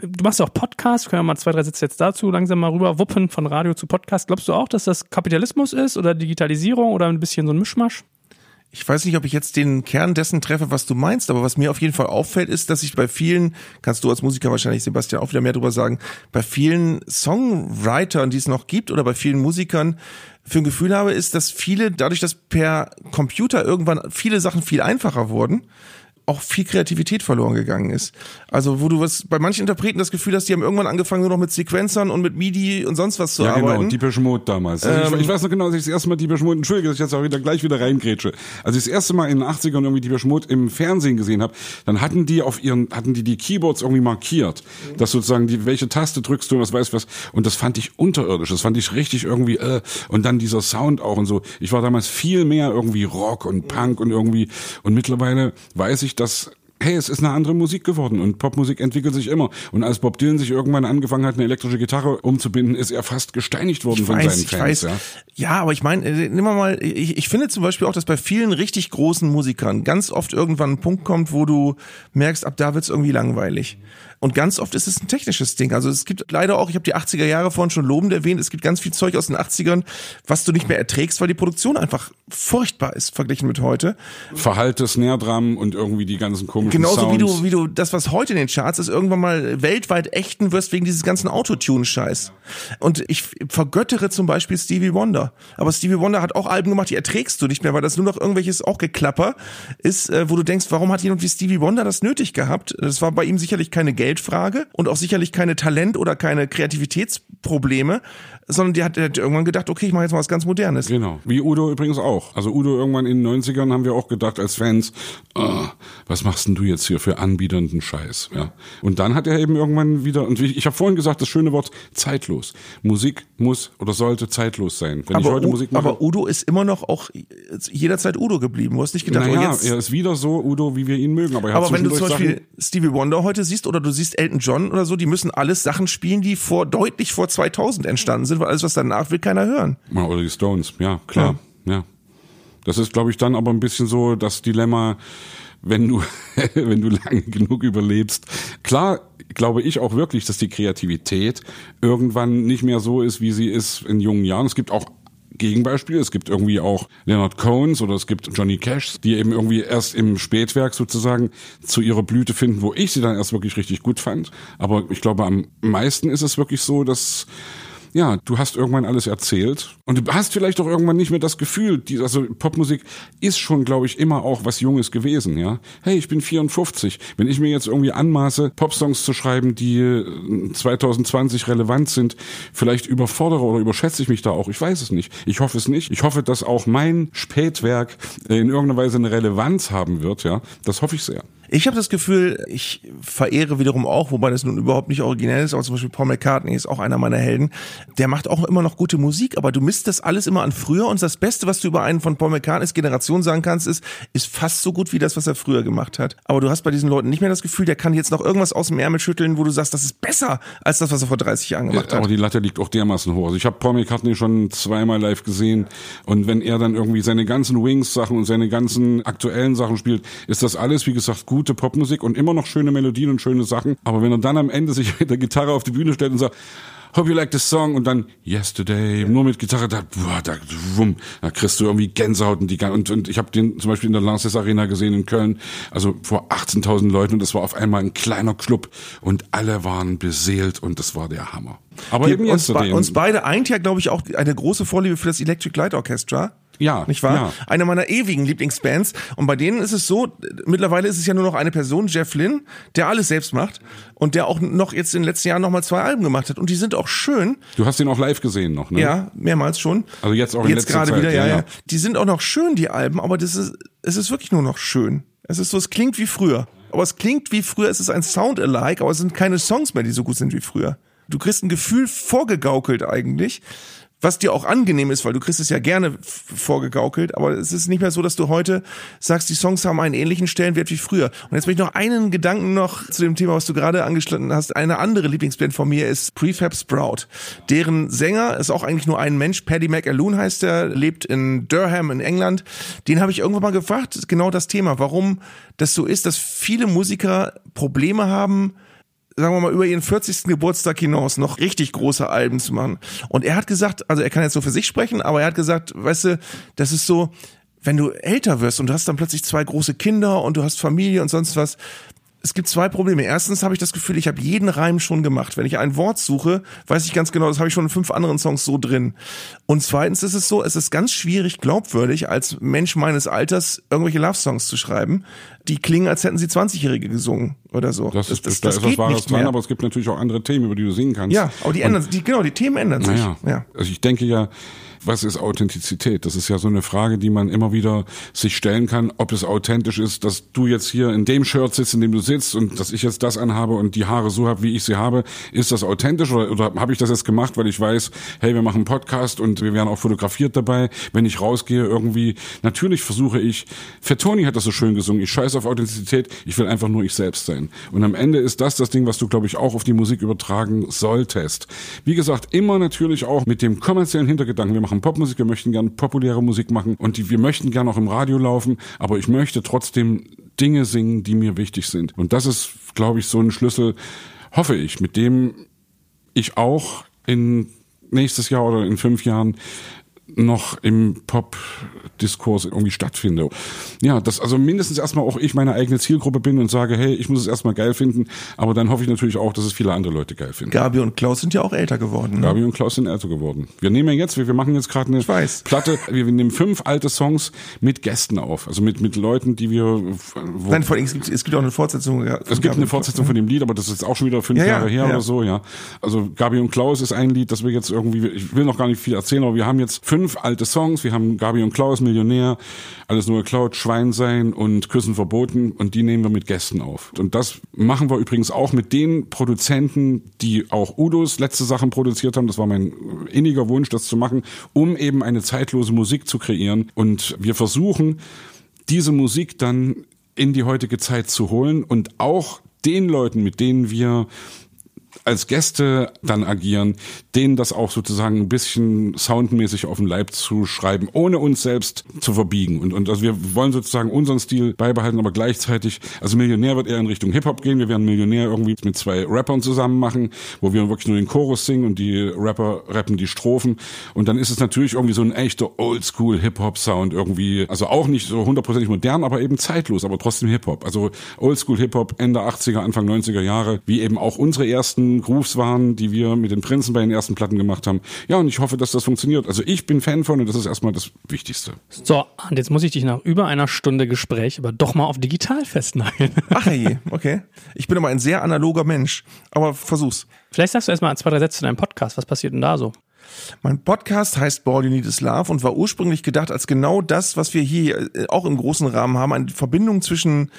Speaker 1: Du machst ja auch Podcasts, können wir mal zwei, drei Sätze jetzt dazu langsam mal rüber wuppen von Radio zu Podcast. Glaubst du auch, dass das Kapitalismus ist oder Digitalisierung oder ein bisschen so ein Mischmasch?
Speaker 3: Ich weiß nicht, ob ich jetzt den Kern dessen treffe, was du meinst, aber was mir auf jeden Fall auffällt, ist, dass ich bei vielen, kannst du als Musiker wahrscheinlich, Sebastian, auch wieder mehr drüber sagen, bei vielen Songwritern, die es noch gibt, oder bei vielen Musikern, für ein Gefühl habe, ist, dass viele, dadurch, dass per Computer irgendwann viele Sachen viel einfacher wurden, auch viel Kreativität verloren gegangen ist. Also wo du was bei manchen Interpreten das Gefühl hast, die haben irgendwann angefangen nur noch mit Sequenzern und mit MIDI und sonst was zu
Speaker 2: ja,
Speaker 3: arbeiten.
Speaker 2: genau, Deepish Mode damals. Also
Speaker 3: Ähm,
Speaker 2: ich, ich weiß noch genau, als ich das erste Mal Deepish Mode, entschuldige, dass ich jetzt auch wieder gleich wieder reingrätsche. Als ich das erste Mal in den 80ern irgendwie Deepish Mode im Fernsehen gesehen habe, dann hatten die auf ihren, hatten die die Keyboards irgendwie markiert, dass sozusagen die, welche Taste drückst du und was weiß was. Und das fand ich unterirdisch, das fand ich richtig irgendwie, äh, und dann dieser Sound auch und so. Ich war damals viel mehr irgendwie Rock und Punk und irgendwie, und mittlerweile weiß ich, dass hey, es ist eine andere Musik geworden und Popmusik entwickelt sich immer. Und als Bob Dylan sich irgendwann angefangen hat, eine elektrische Gitarre umzubinden, ist er fast gesteinigt worden
Speaker 3: Ich
Speaker 2: von
Speaker 3: weiß,
Speaker 2: seinen
Speaker 3: ich
Speaker 2: Fans. Ja.
Speaker 3: Ja, aber ich meine, äh, nimm mal mal, ich, ich finde zum Beispiel auch, dass bei vielen richtig großen Musikern ganz oft irgendwann ein Punkt kommt, wo du merkst, ab da wird's irgendwie langweilig. Und ganz oft ist es ein technisches Ding. Also es gibt leider auch, ich habe die 80er Jahre vorhin schon lobend erwähnt, es gibt ganz viel Zeug aus den 80ern, was du nicht mehr erträgst, weil die Produktion einfach furchtbar ist, verglichen mit heute.
Speaker 2: Verhalte, Snare Drum und irgendwie die ganzen komischen
Speaker 3: Genauso
Speaker 2: Sounds.
Speaker 3: wie du, wie du das, was heute in den Charts ist, irgendwann mal weltweit ächten wirst wegen dieses ganzen Autotune-Scheiß. Und ich vergöttere zum Beispiel Stevie Wonder. Aber Stevie Wonder hat auch Alben gemacht, die erträgst du nicht mehr, weil das nur noch irgendwelches auch Geklapper ist, äh, wo du denkst, warum hat jemand wie Stevie Wonder das nötig gehabt? Das war bei ihm sicherlich keine Geldfrage und auch sicherlich keine Talent- oder keine Kreativitätsprobleme, sondern der hat, hat irgendwann gedacht, okay, ich mache jetzt mal was ganz Modernes.
Speaker 2: Genau. Wie Udo übrigens auch. Also Udo irgendwann in den 90ern haben wir auch gedacht als Fans, ah, was machst denn du jetzt hier für anbiedernden Scheiß? Ja. Und dann hat er eben irgendwann wieder, und ich habe vorhin gesagt, das schöne Wort zeitlos. Musik muss oder sollte zeitlos sein. Wenn ich heute
Speaker 3: U-
Speaker 2: Musik mache.
Speaker 3: aber Udo ist immer noch auch jederzeit Udo geblieben. Du hast nicht gedacht, oh,
Speaker 2: naja,
Speaker 3: jetzt
Speaker 2: er ist wieder so Udo, wie wir ihn mögen. Aber, er
Speaker 3: Aber wenn du zum Beispiel Stevie Wonder heute siehst oder du siehst Elton John oder so, die müssen alles Sachen spielen, die vor deutlich vor 2000 entstanden sind, weil alles was danach will keiner hören.
Speaker 2: Ja, Oder die Stones, ja, klar. Ja. Das ist, glaube ich, dann aber ein bisschen so das Dilemma, wenn du, wenn du lange genug überlebst. Klar, glaube ich auch wirklich, dass die Kreativität irgendwann nicht mehr so ist, wie sie ist in jungen Jahren. Es gibt auch Gegenbeispiele. Es gibt irgendwie auch Leonard Cohns oder es gibt Johnny Cash, die eben irgendwie erst im Spätwerk sozusagen zu ihrer Blüte finden, wo ich sie dann erst wirklich richtig gut fand. Aber ich glaube, am meisten ist es wirklich so, dass ja, du hast irgendwann alles erzählt und du hast vielleicht auch irgendwann nicht mehr das Gefühl, die, also Popmusik ist schon, glaube ich, immer auch was Junges gewesen, ja. Hey, ich bin 54. Wenn ich mir jetzt irgendwie anmaße, Popsongs zu schreiben, die äh, 2020 relevant sind, vielleicht überfordere oder überschätze ich mich da auch. Ich weiß es nicht. Ich hoffe es nicht. Ich hoffe, dass auch mein Spätwerk äh, in irgendeiner Weise eine Relevanz haben wird, ja. Das hoffe ich sehr.
Speaker 3: Ich habe das Gefühl, ich verehre wiederum auch, wobei das nun überhaupt nicht originell ist, aber zum Beispiel Paul McCartney ist auch einer meiner Helden. Der macht auch immer noch gute Musik, aber du misst das alles immer an früher und das Beste, was du über einen von Paul McCartneys Generation sagen kannst, ist, ist fast so gut wie das, was er früher gemacht hat. Aber du hast bei diesen Leuten nicht mehr das Gefühl, der kann jetzt noch irgendwas aus dem Ärmel schütteln, wo du sagst, das ist besser als das, was er vor 30 Jahren gemacht
Speaker 2: Aber
Speaker 3: hat.
Speaker 2: die Latte liegt auch dermaßen hoch. Also ich habe Paul McCartney schon zweimal live gesehen und wenn er dann irgendwie seine ganzen Wings-Sachen und seine ganzen aktuellen Sachen spielt, ist das alles, wie gesagt, gute Popmusik und immer noch schöne Melodien und schöne Sachen. Aber wenn er dann am Ende sich mit der Gitarre auf die Bühne stellt und sagt, Hope you like this song und dann Yesterday nur mit Gitarre da boah, da wumm, da kriegst du irgendwie Gänsehaut und die und, und ich habe den zum Beispiel in der Lanxess Arena gesehen in Köln also vor 18.000 Leuten und das war auf einmal ein kleiner Club und alle waren beseelt und das war der Hammer aber eben
Speaker 3: uns,
Speaker 2: Yesterday
Speaker 3: be uns beide eint ja, glaube ich, auch eine große Vorliebe für das Electric Light Orchestra.
Speaker 2: Ja,
Speaker 3: Nicht wahr?
Speaker 2: ja.
Speaker 3: Eine meiner ewigen Lieblingsbands. Und bei denen ist es so, mittlerweile ist es ja nur noch eine Person, Jeff Lynne, der alles selbst macht. Und der auch noch jetzt in den letzten Jahren noch mal zwei Alben gemacht hat. Und die sind auch schön.
Speaker 2: Du hast ihn auch live gesehen noch, ne?
Speaker 3: Ja, mehrmals schon.
Speaker 2: Also jetzt auch in
Speaker 3: Jetzt gerade
Speaker 2: Zeit,
Speaker 3: wieder, ja,
Speaker 2: ja,
Speaker 3: ja,
Speaker 2: ja.
Speaker 3: Die sind auch noch schön, die Alben, aber das ist, es ist wirklich nur noch schön. Es ist so, es klingt wie früher. Aber es klingt wie früher, es ist ein Sound-alike, aber es sind keine Songs mehr, die so gut sind wie früher. Du kriegst ein Gefühl vorgegaukelt eigentlich, was dir auch angenehm ist, weil du kriegst es ja gerne vorgegaukelt, aber es ist nicht mehr so, dass du heute sagst, die Songs haben einen ähnlichen Stellenwert wie früher. Und jetzt möchte ich noch einen Gedanken noch zu dem Thema, was du gerade angeschnitten hast. Eine andere Lieblingsband von mir ist Prefab Sprout. Deren Sänger ist auch eigentlich nur ein Mensch, Paddy McAloon heißt er, lebt in Durham in England. Den habe ich irgendwann mal gefragt, genau das Thema, warum das so ist, dass viele Musiker Probleme haben, sagen wir mal, über ihren 40. Geburtstag hinaus noch richtig große Alben zu machen. Und er hat gesagt, also er kann jetzt so für sich sprechen, aber er hat gesagt, weißt du, das ist so, wenn du älter wirst und du hast dann plötzlich zwei große Kinder und du hast Familie und sonst was, es gibt zwei Probleme. Erstens habe ich das Gefühl, ich habe jeden Reim schon gemacht. Wenn ich ein Wort suche, weiß ich ganz genau, das habe ich schon in fünf anderen Songs so drin. Und zweitens ist es so, es ist ganz schwierig, glaubwürdig als Mensch meines Alters irgendwelche Love-Songs zu schreiben, die klingen, als hätten sie 20-Jährige gesungen oder so.
Speaker 2: Das, ist, das, das, das da ist was Wahres dran, aber es gibt natürlich auch andere Themen, über die du singen kannst.
Speaker 3: Ja, aber die ändern sich, genau, die Themen ändern sich.
Speaker 2: Naja, ja. Also ich denke ja, was ist Authentizität? Das ist ja so eine Frage, die man immer wieder sich stellen kann, ob es authentisch ist, dass du jetzt hier in dem Shirt sitzt, in dem du sitzt und dass ich jetzt das anhabe und die Haare so habe, wie ich sie habe. Ist das authentisch oder, oder habe ich das jetzt gemacht, weil ich weiß, hey, wir machen einen Podcast und wir werden auch fotografiert dabei. Wenn ich rausgehe, irgendwie, natürlich versuche ich, Fettoni hat das so schön gesungen, ich scheiße auf Authentizität, ich will einfach nur ich selbst sein. Und am Ende ist das das Ding, was du, glaube ich, auch auf die Musik übertragen solltest. Wie gesagt, immer natürlich auch mit dem kommerziellen Hintergedanken. Wir machen Popmusik, wir möchten gern populäre Musik machen und die, wir möchten gern auch im Radio laufen, aber ich möchte trotzdem Dinge singen, die mir wichtig sind. Und das ist, glaube ich, so ein Schlüssel, hoffe ich, mit dem ich auch in nächstes Jahr oder in fünf Jahren noch im Pop-Diskurs irgendwie stattfinde. Ja, dass also mindestens erstmal auch ich meine eigene Zielgruppe bin und sage, hey, ich muss es erstmal geil finden, aber dann hoffe ich natürlich auch, dass es viele andere Leute geil finden.
Speaker 3: Gabi und Klaus sind ja auch älter geworden. Ne?
Speaker 2: Gabi und Klaus sind älter geworden. Wir nehmen ja jetzt, wir, wir machen jetzt gerade eine Platte, wir, wir nehmen fünf alte Songs mit Gästen auf, also mit, mit Leuten, die wir...
Speaker 3: Wo, Nein, vor allem, es gibt, es gibt auch eine Fortsetzung.
Speaker 2: Es gibt eine Fortsetzung von dem Lied, aber das ist jetzt auch schon wieder fünf ja, Jahre her ja. oder so, ja. Also Gabi und Klaus ist ein Lied, das wir jetzt irgendwie, ich will noch gar nicht viel erzählen, aber wir haben jetzt fünf alte Songs, wir haben Gabi und Klaus, Millionär, alles nur geklaut, Schwein sein und Küssen verboten und die nehmen wir mit Gästen auf. Und das machen wir übrigens auch mit den Produzenten, die auch Udos letzte Sachen produziert haben. Das war mein inniger Wunsch, das zu machen, um eben eine zeitlose Musik zu kreieren. Und wir versuchen, diese Musik dann in die heutige Zeit zu holen und auch den Leuten, mit denen wir als Gäste dann agieren, denen das auch sozusagen ein bisschen soundmäßig auf den Leib zu schreiben, ohne uns selbst zu verbiegen. Und, und also wir wollen sozusagen unseren Stil beibehalten, aber gleichzeitig, also Millionär wird eher in Richtung Hip-Hop gehen. Wir werden Millionär irgendwie mit zwei Rappern zusammen machen, wo wir wirklich nur den Chorus singen und die Rapper rappen die Strophen. Und dann ist es natürlich irgendwie so ein echter Oldschool Hip-Hop-Sound irgendwie, also auch nicht so hundertprozentig modern, aber eben zeitlos, aber trotzdem Hip-Hop. Also Oldschool Hip-Hop Ende 80er, Anfang 90er Jahre, wie eben auch unsere ersten Grooves waren, die wir mit den Prinzen bei den ersten Platten gemacht haben. Ja, und ich hoffe, dass das funktioniert. Also ich bin Fan von und das ist erstmal das Wichtigste.
Speaker 1: So, und jetzt muss ich dich nach über einer Stunde Gespräch aber doch mal auf digital festnageln.
Speaker 3: Ach je, okay. Ich bin aber ein sehr analoger Mensch, aber versuch's.
Speaker 1: Vielleicht sagst du erstmal zwei, drei Sätze zu deinem Podcast. Was passiert denn da so?
Speaker 3: Mein Podcast heißt Ball You Need Is Love und war ursprünglich gedacht als genau das, was wir hier äh, auch im großen Rahmen haben, eine Verbindung zwischen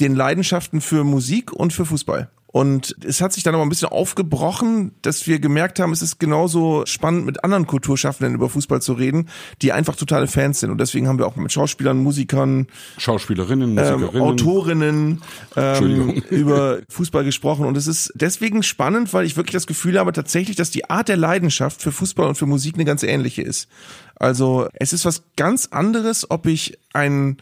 Speaker 3: den Leidenschaften für Musik und für Fußball. Und es hat sich dann aber ein bisschen aufgebrochen, dass wir gemerkt haben, es ist genauso spannend, mit anderen Kulturschaffenden über Fußball zu reden, die einfach totale Fans sind. Und deswegen haben wir auch mit Schauspielern, Musikern,
Speaker 2: Schauspielerinnen,
Speaker 3: ähm, Musikerinnen, ähm, Autorinnen ähm, über Fußball gesprochen. Und es ist deswegen spannend, weil ich wirklich das Gefühl habe tatsächlich, dass die Art der Leidenschaft für Fußball und für Musik eine ganz ähnliche ist. Also es ist was ganz anderes, ob ich ein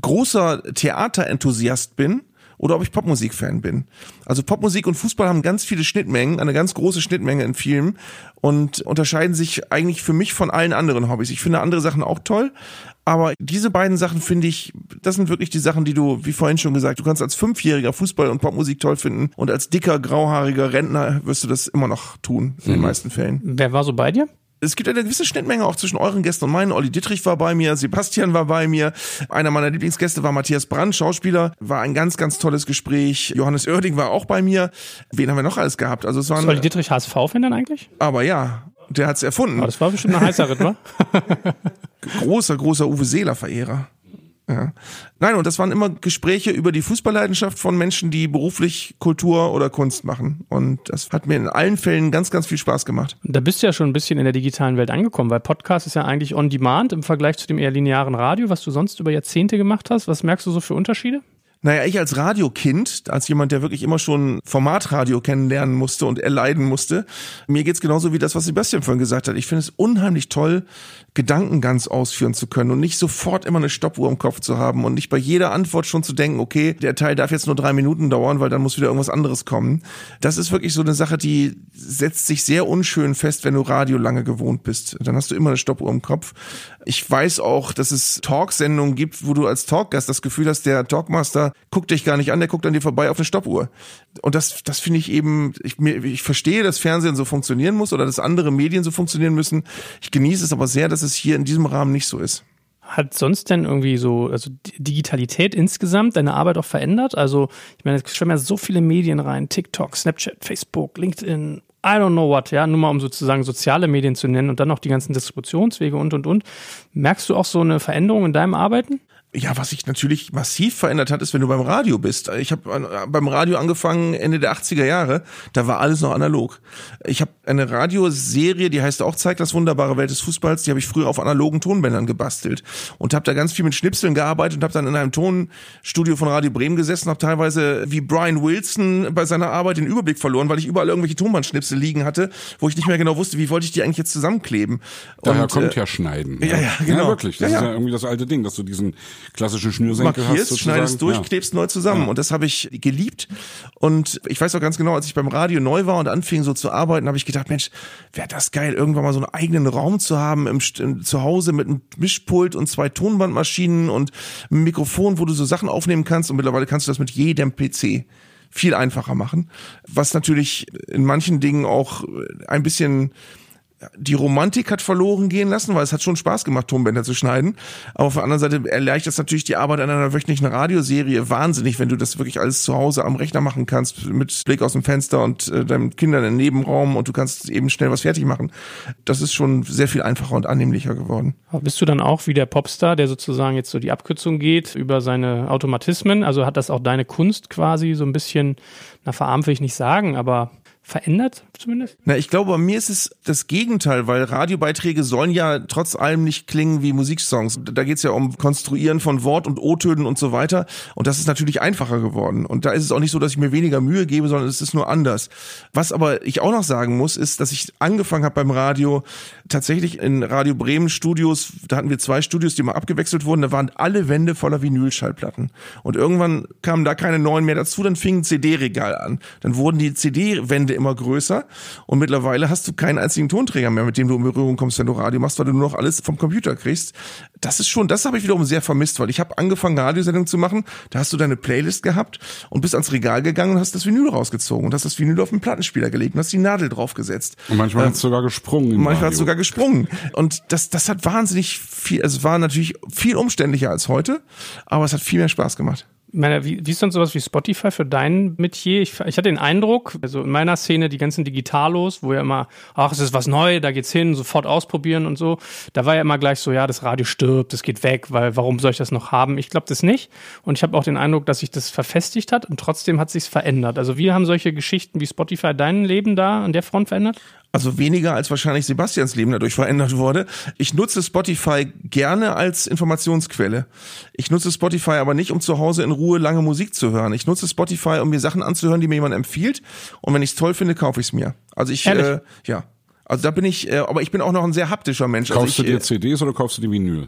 Speaker 3: großer Theaterenthusiast bin oder ob ich Popmusik-Fan bin. Also Popmusik und Fußball haben ganz viele Schnittmengen, eine ganz große Schnittmenge in Filmen und unterscheiden sich eigentlich für mich von allen anderen Hobbys. Ich finde andere Sachen auch toll, aber diese beiden Sachen finde ich, das sind wirklich die Sachen, die du, wie vorhin schon gesagt, du kannst als Fünfjähriger Fußball und Popmusik toll finden und als dicker, grauhaariger Rentner wirst du das immer noch tun, in den mhm. meisten Fällen.
Speaker 1: Wer war so bei dir?
Speaker 3: Es gibt eine gewisse Schnittmenge auch zwischen euren Gästen und meinen. Olli Dittrich war bei mir, Sebastian war bei mir. Einer meiner Lieblingsgäste war Matthias Brandt, Schauspieler. War ein ganz, ganz tolles Gespräch. Johannes Oerding war auch bei mir. Wen haben wir noch alles gehabt? Also es waren. Ist
Speaker 1: Olli Dittrich HSV-Fan dann eigentlich?
Speaker 3: Aber ja, der hat's erfunden. Aber
Speaker 1: das war bestimmt ein heißer Ritt, wa?
Speaker 3: großer, großer Uwe Seeler-Verehrer. Ja. Nein, und das waren immer Gespräche über die Fußballleidenschaft von Menschen, die beruflich Kultur oder Kunst machen. Und das hat mir in allen Fällen ganz, ganz viel Spaß gemacht.
Speaker 1: Da bist du ja schon ein bisschen in der digitalen Welt angekommen, weil Podcast ist ja eigentlich on demand im Vergleich zu dem eher linearen Radio, was du sonst über Jahrzehnte gemacht hast. Was merkst du so für Unterschiede?
Speaker 3: Naja, ich als Radiokind, als jemand, der wirklich immer schon Formatradio kennenlernen musste und erleiden musste, mir geht's genauso wie das, was Sebastian vorhin gesagt hat. Ich finde es unheimlich toll, Gedanken ganz ausführen zu können und nicht sofort immer eine Stoppuhr im Kopf zu haben und nicht bei jeder Antwort schon zu denken, okay, der Teil darf jetzt nur drei Minuten dauern, weil dann muss wieder irgendwas anderes kommen. Das ist wirklich so eine Sache, die setzt sich sehr unschön fest, wenn du Radio lange gewohnt bist. Dann hast du immer eine Stoppuhr im Kopf. Ich weiß auch, dass es Talksendungen gibt, wo du als Talkgast das Gefühl hast, der Talkmaster guckt dich gar nicht an, der guckt an dir vorbei auf eine Stoppuhr. Und das, das finde ich eben, ich, ich verstehe, dass Fernsehen so funktionieren muss oder dass andere Medien so funktionieren müssen. Ich genieße es aber sehr, dass es hier in diesem Rahmen nicht so ist.
Speaker 1: Hat sonst denn irgendwie so, also Digitalität insgesamt deine Arbeit auch verändert? Also, ich meine, es schreiben ja so viele Medien rein, TikTok, Snapchat, Facebook, LinkedIn, I don't know what, ja, nur mal um sozusagen soziale Medien zu nennen und dann noch die ganzen Distributionswege und und und. Merkst du auch so eine Veränderung in deinem Arbeiten?
Speaker 3: Ja, was sich natürlich massiv verändert hat, ist, wenn du beim Radio bist. Ich habe äh, beim Radio angefangen Ende der 80er Jahre, da war alles noch analog. Ich habe eine Radioserie, die heißt auch Zeigt das wunderbare Welt des Fußballs, die habe ich früher auf analogen Tonbändern gebastelt und habe da ganz viel mit Schnipseln gearbeitet und habe dann in einem Tonstudio von Radio Bremen gesessen, habe teilweise wie Brian Wilson bei seiner Arbeit den Überblick verloren, weil ich überall irgendwelche Tonbandschnipsel liegen hatte, wo ich nicht mehr genau wusste, wie wollte ich die eigentlich jetzt zusammenkleben.
Speaker 2: Daher und, kommt äh, ja Schneiden.
Speaker 3: Ja, ja, genau.
Speaker 2: Ja, wirklich. Das ja, ja. ist ja irgendwie das alte Ding, dass du diesen klassischen Schnürsenkel
Speaker 3: Markierst,
Speaker 2: hast.
Speaker 3: schneidest durch, ja. klebst neu zusammen. Ja. Und das habe ich geliebt. Und ich weiß auch ganz genau, als ich beim Radio neu war und anfing so zu arbeiten, habe ich gedacht, Mensch, wäre das geil, irgendwann mal so einen eigenen Raum zu haben im, im zu Hause mit einem Mischpult und zwei Tonbandmaschinen und einem Mikrofon, wo du so Sachen aufnehmen kannst. Und mittlerweile kannst du das mit jedem PC viel einfacher machen. Was natürlich in manchen Dingen auch ein bisschen die Romantik hat verloren gehen lassen, weil es hat schon Spaß gemacht, Tonbänder zu schneiden. Aber auf der anderen Seite erleichtert es natürlich die Arbeit an einer wöchentlichen Radioserie wahnsinnig, wenn du das wirklich alles zu Hause am Rechner machen kannst, mit Blick aus dem Fenster und äh, deinen Kindern im Nebenraum und du kannst eben schnell was fertig machen. Das ist schon sehr viel einfacher und annehmlicher geworden.
Speaker 1: Bist du dann auch wie der Popstar, der sozusagen jetzt so die Abkürzung geht über seine Automatismen? Also hat das auch deine Kunst quasi so ein bisschen, na verarmt will ich nicht sagen, aber verändert zumindest?
Speaker 3: Na, ich glaube, bei mir ist es das Gegenteil, weil Radiobeiträge sollen ja trotz allem nicht klingen wie Musiksongs. Da geht's ja um Konstruieren von Wort- und O-Tönen und so weiter. Und das ist natürlich einfacher geworden. Und da ist es auch nicht so, dass ich mir weniger Mühe gebe, sondern es ist nur anders. Was aber ich auch noch sagen muss, ist, dass ich angefangen habe beim Radio, tatsächlich in Radio Bremen Studios, da hatten wir zwei Studios, die mal abgewechselt wurden, da waren alle Wände voller Vinylschallplatten. Und irgendwann kamen da keine neuen mehr dazu, dann fing ein CD-Regal an. Dann wurden die CD-Wände immer größer und mittlerweile hast du keinen einzigen Tonträger mehr, mit dem du in Berührung kommst, wenn du Radio machst, weil du nur noch alles vom Computer kriegst. Das ist schon, das habe ich wiederum sehr vermisst, weil ich habe angefangen, Radiosendungen zu machen, da hast du deine Playlist gehabt und bist ans Regal gegangen und hast das Vinyl rausgezogen und hast das Vinyl auf den Plattenspieler gelegt und hast die Nadel draufgesetzt.
Speaker 2: Und manchmal äh, hat es sogar gesprungen.
Speaker 3: Manchmal hat es sogar gesprungen. Und das, das hat wahnsinnig viel, also es war natürlich viel umständlicher als heute, aber es hat viel mehr Spaß gemacht
Speaker 1: meine, wie, wie ist denn sowas wie Spotify für dein Metier? Ich, ich hatte den Eindruck, also in meiner Szene, die ganzen Digitalos, wo ja immer, ach, es ist was neu, da geht's hin, sofort ausprobieren und so. Da war ja immer gleich so, ja, das Radio stirbt, das geht weg, weil warum soll ich das noch haben? Ich glaube das nicht. Und ich habe auch den Eindruck, dass sich das verfestigt hat und trotzdem hat sich's verändert. Also wie haben solche Geschichten wie Spotify dein Leben da an der Front verändert?
Speaker 3: Also weniger als wahrscheinlich Sebastians Leben dadurch verändert wurde. Ich nutze Spotify gerne als Informationsquelle. Ich nutze Spotify aber nicht, um zu Hause in Ruhe lange Musik zu hören. Ich nutze Spotify, um mir Sachen anzuhören, die mir jemand empfiehlt. Und wenn ich es toll finde, kaufe ich es mir. Also ich, äh, ja. Also da bin ich, äh, aber ich bin auch noch ein sehr haptischer Mensch.
Speaker 2: Kaufst
Speaker 3: also
Speaker 2: ich, du dir äh, CDs oder kaufst du die Vinyl?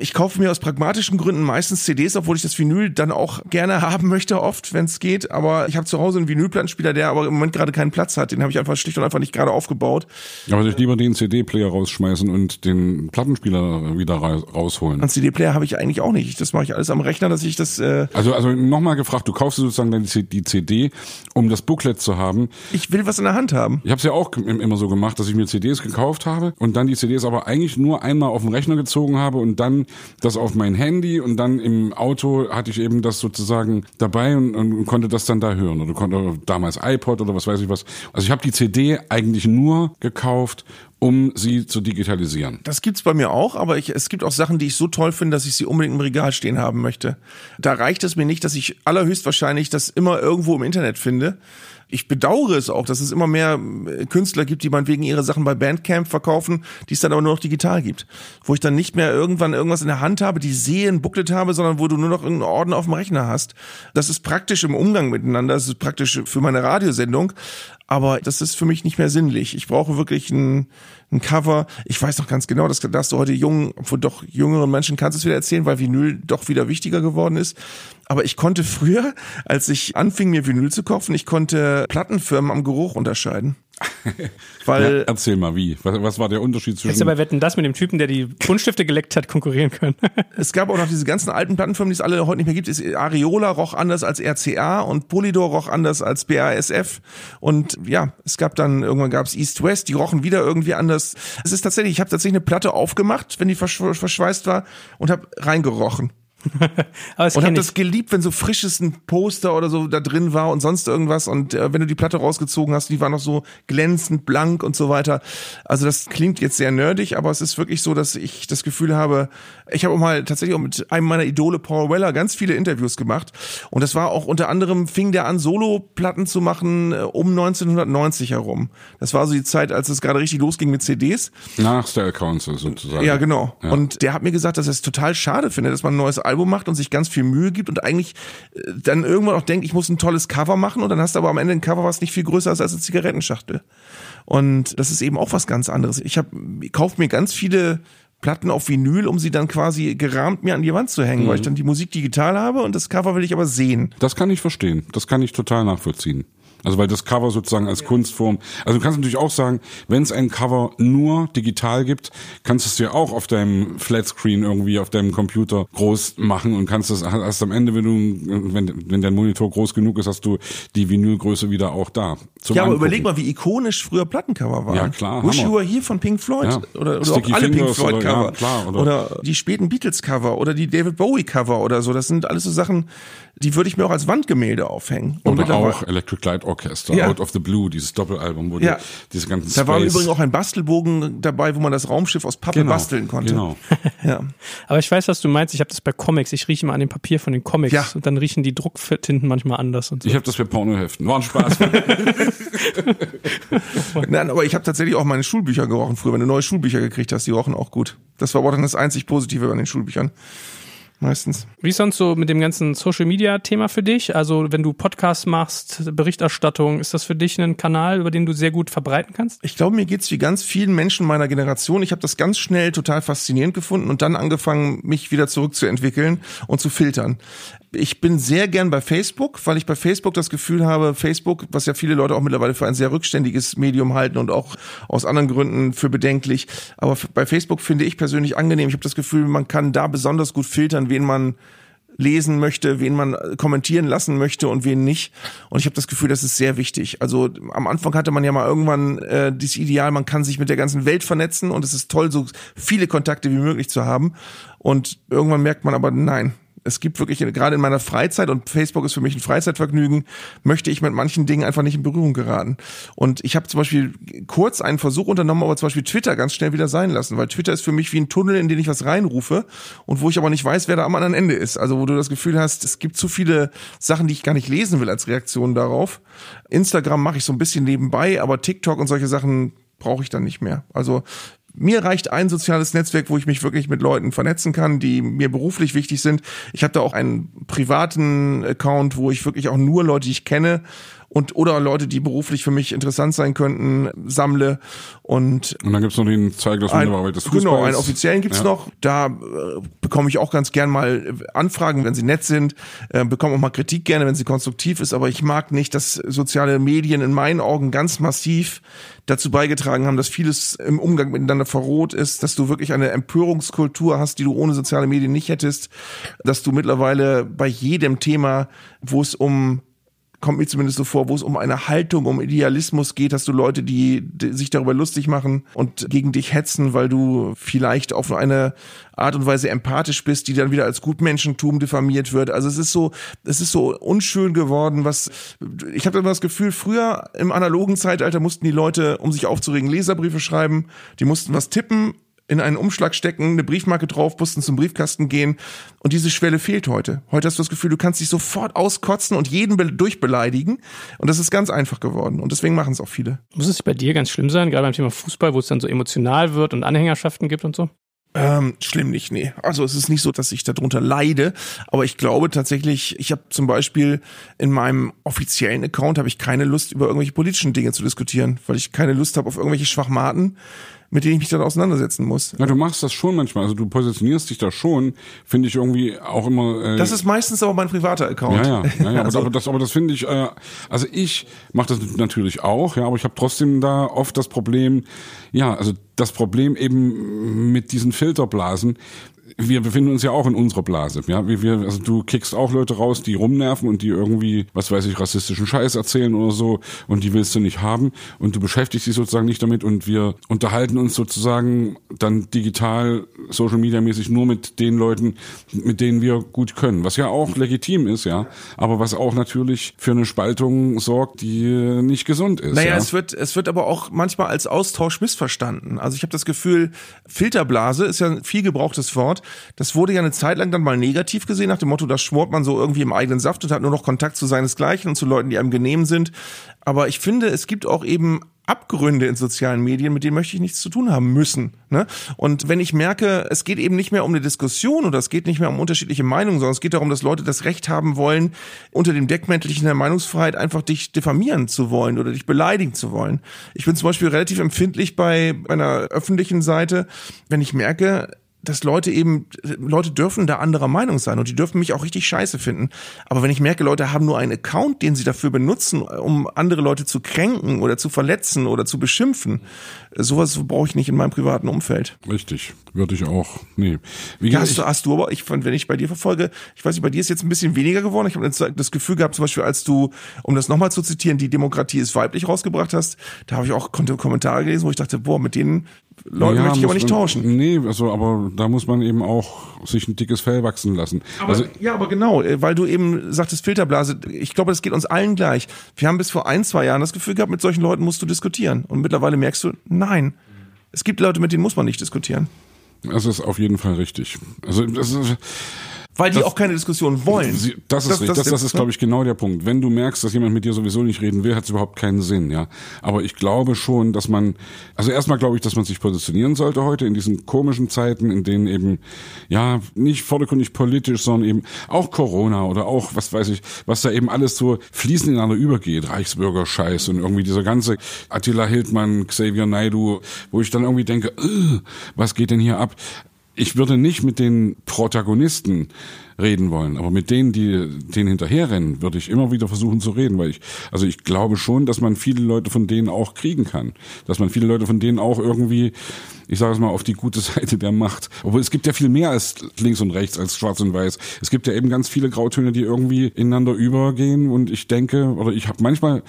Speaker 3: Ich kaufe mir aus pragmatischen Gründen meistens CDs, obwohl ich das Vinyl dann auch gerne haben möchte, oft, wenn es geht. Aber ich habe zu Hause einen Vinylplattenspieler, der aber im Moment gerade keinen Platz hat. Den habe ich einfach schlicht und einfach nicht gerade aufgebaut.
Speaker 2: Aber ich lieber den CD-Player rausschmeißen und den Plattenspieler wieder rausholen.
Speaker 3: Einen CD-Player habe ich eigentlich auch nicht. Das mache ich alles am Rechner, dass ich das. Äh
Speaker 2: also also nochmal gefragt, du kaufst sozusagen dann die CD, um das Booklet zu haben.
Speaker 3: Ich will was in der Hand haben.
Speaker 2: Ich habe es ja auch immer so gemacht, dass ich mir CDs gekauft habe und dann die CDs aber eigentlich nur einmal auf den Rechner gezogen habe und dann das auf mein Handy und dann im Auto hatte ich eben das sozusagen dabei und, und konnte das dann da hören. Oder konnte damals iPod oder was weiß ich was. Also ich habe die CD eigentlich nur gekauft, um sie zu digitalisieren.
Speaker 3: Das gibt's bei mir auch, aber ich, es gibt auch Sachen, die ich so toll finde, dass ich sie unbedingt im Regal stehen haben möchte. Da reicht es mir nicht, dass ich allerhöchstwahrscheinlich das immer irgendwo im Internet finde, ich bedauere es auch, dass es immer mehr äh, Künstler gibt, die man wegen ihre Sachen bei Bandcamp verkaufen, die es dann aber nur noch digital gibt. Wo ich dann nicht mehr irgendwann irgendwas in der Hand habe, die sehe, ein Booklet habe, sondern wo du nur noch irgendeinen Orden auf dem Rechner hast. Das ist praktisch im Umgang miteinander, das ist praktisch für meine Radiosendung, aber das ist für mich nicht mehr sinnlich. Ich brauche wirklich ein, ein Cover. Ich weiß noch ganz genau, das darfst du heute jungen, doch jüngeren Menschen kannst du es wieder erzählen, weil Vinyl doch wieder wichtiger geworden ist. Aber ich konnte früher, als ich anfing, mir Vinyl zu kaufen, ich konnte Plattenfirmen am Geruch unterscheiden. Weil
Speaker 2: ja, erzähl mal, wie? Was, was war der Unterschied zwischen.
Speaker 1: Hättest du bei Wetten das mit dem Typen, der die Buntstifte geleckt hat, konkurrieren können?
Speaker 3: es gab auch noch diese ganzen alten Plattenfirmen, die es alle heute nicht mehr gibt. Ist Areola roch anders als RCA und Polydor roch anders als BASF. Und ja, es gab dann, irgendwann gab es East West, die rochen wieder irgendwie anders. Es ist tatsächlich, ich habe tatsächlich eine Platte aufgemacht, wenn die verschweißt war und habe reingerochen. und hab das geliebt, wenn so frisches ein Poster oder so da drin war und sonst irgendwas und äh, wenn du die Platte rausgezogen hast, die war noch so glänzend blank und so weiter. Also das klingt jetzt sehr nerdig, aber es ist wirklich so, dass ich das Gefühl habe, ich habe auch mal tatsächlich auch mit einem meiner Idole Paul Weller ganz viele Interviews gemacht und das war auch unter anderem fing der an Solo-Platten zu machen äh, um 1990 herum. Das war so die Zeit, als es gerade richtig losging mit CDs.
Speaker 2: Nach Style Council sozusagen.
Speaker 3: Ja, genau. Ja. Und der hat mir gesagt, dass er es total schade findet, dass man ein neues Album macht und sich ganz viel Mühe gibt und eigentlich äh, dann irgendwann auch denkt, ich muss ein tolles Cover machen und dann hast du aber am Ende ein Cover, was nicht viel größer ist als eine Zigarettenschachtel. Und das ist eben auch was ganz anderes. Ich habe kaufe mir ganz viele Platten auf Vinyl, um sie dann quasi gerahmt mir an die Wand zu hängen, mhm. weil ich dann die Musik digital habe und das Cover will ich aber sehen.
Speaker 2: Das kann ich verstehen. Das kann ich total nachvollziehen. Also weil das Cover sozusagen als ja. Kunstform. Also du kannst natürlich auch sagen, wenn es ein Cover nur digital gibt, kannst du es dir auch auf deinem Flatscreen irgendwie auf deinem Computer groß machen und kannst es erst am Ende, wenn du, wenn, wenn dein Monitor groß genug ist, hast du die Vinylgröße wieder auch da.
Speaker 3: ja, aber überleg mal, wie ikonisch früher Plattencover waren.
Speaker 2: Ja, klar.
Speaker 3: Wish You Were Here von Pink Floyd. Ja. Oder, oder auch alle Pink Floyd Cover. Oder, ja, klar, oder, oder die späten Beatles Cover oder die David Bowie Cover oder so. Das sind alles so Sachen, die würde ich mir auch als Wandgemälde aufhängen.
Speaker 2: Und, und auch Electric Light Orchestra, ja. Out of the Blue, dieses Doppelalbum, wo ja. die, diese ganzen
Speaker 3: Da war übrigens auch ein Bastelbogen dabei, wo man das Raumschiff aus Pappe genau, basteln konnte. Genau.
Speaker 1: ja. Aber ich weiß, was du meinst. Ich habe das bei Comics. Ich rieche mal an dem Papier von den Comics ja. und dann riechen die Drucktinten manchmal anders und so.
Speaker 2: Ich habe das bei Pornoheften. War ein Spaß.
Speaker 3: Nein, aber ich habe tatsächlich auch meine Schulbücher gerochen früher. Wenn du neue Schulbücher gekriegt hast, die rochen auch gut. Das war aber dann das einzig Positive an den Schulbüchern meistens.
Speaker 1: Wie ist sonst so mit dem ganzen Social Media Thema für dich? Also wenn du Podcasts machst, Berichterstattung, ist das für dich ein Kanal, über den du sehr gut verbreiten kannst?
Speaker 3: Ich glaube, mir geht's wie ganz vielen Menschen meiner Generation. Ich habe das ganz schnell total faszinierend gefunden und dann angefangen, mich wieder zurückzuentwickeln und zu filtern ich bin sehr gern bei Facebook, weil ich bei Facebook das Gefühl habe, Facebook, was ja viele Leute auch mittlerweile für ein sehr rückständiges Medium halten und auch aus anderen Gründen für bedenklich, aber bei Facebook finde ich persönlich angenehm. Ich habe das Gefühl, man kann da besonders gut filtern, wen man lesen möchte, wen man kommentieren lassen möchte und wen nicht. Und ich habe das Gefühl, das ist sehr wichtig. Also am Anfang hatte man ja mal irgendwann äh, dieses Ideal, man kann sich mit der ganzen Welt vernetzen und es ist toll, so viele Kontakte wie möglich zu haben. Und irgendwann merkt man aber, nein, es gibt wirklich, gerade in meiner Freizeit, und Facebook ist für mich ein Freizeitvergnügen, möchte ich mit manchen Dingen einfach nicht in Berührung geraten. Und ich habe zum Beispiel kurz einen Versuch unternommen, aber zum Beispiel Twitter ganz schnell wieder sein lassen, weil Twitter ist für mich wie ein Tunnel, in den ich was reinrufe und wo ich aber nicht weiß, wer da am anderen Ende ist. Also wo du das Gefühl hast, es gibt zu viele Sachen, die ich gar nicht lesen will als Reaktion darauf. Instagram mache ich so ein bisschen nebenbei, aber TikTok und solche Sachen brauche ich dann nicht mehr. Also mir reicht ein soziales Netzwerk, wo ich mich wirklich mit Leuten vernetzen kann, die mir beruflich wichtig sind. Ich habe da auch einen privaten Account, wo ich wirklich auch nur Leute, die ich kenne und oder Leute, die beruflich für mich interessant sein könnten, sammle und
Speaker 2: und dann gibt's noch den Zeigler
Speaker 3: ein, des Fußballs. Genau, einen offiziellen gibt's ja. noch. Da äh, bekomme ich auch ganz gern mal Anfragen, wenn sie nett sind, äh, bekomme auch mal Kritik gerne, wenn sie konstruktiv ist, aber ich mag nicht, dass soziale Medien in meinen Augen ganz massiv dazu beigetragen haben, dass vieles im Umgang miteinander verroht ist, dass du wirklich eine Empörungskultur hast, die du ohne soziale Medien nicht hättest, dass du mittlerweile bei jedem Thema, wo es um kommt mir zumindest so vor, wo es um eine Haltung, um Idealismus geht, hast du Leute, die, die sich darüber lustig machen und gegen dich hetzen, weil du vielleicht auf eine Art und Weise empathisch bist, die dann wieder als Gutmenschentum diffamiert wird. Also es ist so, es ist so unschön geworden, was ich habe immer das Gefühl, früher im analogen Zeitalter mussten die Leute, um sich aufzuregen, Leserbriefe schreiben, die mussten was tippen, in einen Umschlag stecken, eine Briefmarke drauf, mussten zum Briefkasten gehen und diese Schwelle fehlt heute. Heute hast du das Gefühl, du kannst dich sofort auskotzen und jeden durchbeleidigen und das ist ganz einfach geworden und deswegen machen es auch viele.
Speaker 1: Muss es bei dir ganz schlimm sein, gerade beim Thema Fußball, wo es dann so emotional wird und Anhängerschaften gibt und so?
Speaker 3: Ähm, schlimm nicht, nee. Also es ist nicht so, dass ich darunter leide, aber ich glaube tatsächlich, ich habe zum Beispiel in meinem offiziellen Account habe ich keine Lust, über irgendwelche politischen Dinge zu diskutieren, weil ich keine Lust habe auf irgendwelche Schwachmaten, mit denen ich mich dann auseinandersetzen muss.
Speaker 2: Ja, du machst das schon manchmal. Also du positionierst dich da schon, finde ich irgendwie auch immer.
Speaker 3: Äh das ist meistens aber mein privater Account.
Speaker 2: Ja, ja, ja, ja also, aber das, aber das finde ich. Äh, also ich mache das natürlich auch, ja, aber ich habe trotzdem da oft das Problem. Ja, also das Problem eben mit diesen Filterblasen, wir befinden uns ja auch in unserer Blase. Ja, wie wir, also du kickst auch Leute raus, die rumnerven und die irgendwie, was weiß ich, rassistischen Scheiß erzählen oder so und die willst du nicht haben und du beschäftigst dich sozusagen nicht damit und wir unterhalten uns sozusagen dann digital, Social Media mäßig nur mit den Leuten, mit denen wir gut können, was ja auch legitim ist, ja, aber was auch natürlich für eine Spaltung sorgt, die nicht gesund ist.
Speaker 3: Naja,
Speaker 2: ja?
Speaker 3: es wird, es wird aber auch manchmal als Austausch missverstanden. Also ich habe das Gefühl, Filterblase ist ja ein viel gebrauchtes Wort das wurde ja eine Zeit lang dann mal negativ gesehen, nach dem Motto, das schmort man so irgendwie im eigenen Saft und hat nur noch Kontakt zu seinesgleichen und zu Leuten, die einem genehm sind. Aber ich finde, es gibt auch eben Abgründe in sozialen Medien, mit denen möchte ich nichts zu tun haben müssen. Ne? Und wenn ich merke, es geht eben nicht mehr um eine Diskussion oder es geht nicht mehr um unterschiedliche Meinungen, sondern es geht darum, dass Leute das Recht haben wollen, unter dem Deckmäntelchen der Meinungsfreiheit einfach dich diffamieren zu wollen oder dich beleidigen zu wollen. Ich bin zum Beispiel relativ empfindlich bei einer öffentlichen Seite, wenn ich merke, dass Leute eben, Leute dürfen da anderer Meinung sein und die dürfen mich auch richtig scheiße finden. Aber wenn ich merke, Leute haben nur einen Account, den sie dafür benutzen, um andere Leute zu kränken oder zu verletzen oder zu beschimpfen, sowas brauche ich nicht in meinem privaten Umfeld.
Speaker 2: Richtig, würde ich auch. Nee.
Speaker 3: Wie ja, hast, du, hast du aber, ich fand, wenn ich bei dir verfolge, ich weiß nicht, bei dir ist jetzt ein bisschen weniger geworden. Ich habe das Gefühl gehabt, zum Beispiel, als du, um das nochmal zu zitieren, die Demokratie ist weiblich rausgebracht hast, da habe ich auch Kommentare gelesen, wo ich dachte, boah, mit denen Leute ja, möchte ich aber nicht
Speaker 2: man,
Speaker 3: tauschen.
Speaker 2: Nee, also aber da muss man eben auch sich ein dickes Fell wachsen lassen.
Speaker 3: Aber,
Speaker 2: also,
Speaker 3: ja, aber genau, äh, weil du eben sagtest Filterblase, ich glaube, das geht uns allen gleich. Wir haben bis vor ein, zwei Jahren das Gefühl gehabt, mit solchen Leuten musst du diskutieren. Und mittlerweile merkst du, nein. Es gibt Leute, mit denen muss man nicht diskutieren.
Speaker 2: Das ist auf jeden Fall richtig. Also das ist,
Speaker 3: weil die das, auch keine Diskussion wollen.
Speaker 2: Sie, das, ist das, das, das, das ist, glaube ich, genau der Punkt. Wenn du merkst, dass jemand mit dir sowieso nicht reden will, hat es überhaupt keinen Sinn, ja. Aber ich glaube schon, dass man, also erstmal glaube ich, dass man sich positionieren sollte heute in diesen komischen Zeiten, in denen eben, ja, nicht vordergründig politisch, sondern eben auch Corona oder auch, was weiß ich, was da eben alles so fließend ineinander übergeht, Reichsbürger-Scheiß und irgendwie dieser ganze Attila Hildmann, Xavier Naidu, wo ich dann irgendwie denke, was geht denn hier ab? Ich würde nicht mit den Protagonisten reden wollen. Aber mit denen, die denen hinterherrennen, würde ich immer wieder versuchen zu reden, weil ich, also ich glaube schon, dass man viele Leute von denen auch kriegen kann. Dass man viele Leute von denen auch irgendwie, ich sage es mal, auf die gute Seite der Macht. Obwohl es gibt ja viel mehr als links und rechts, als schwarz und weiß. Es gibt ja eben ganz viele Grautöne, die irgendwie ineinander übergehen und ich denke, oder ich habe manchmal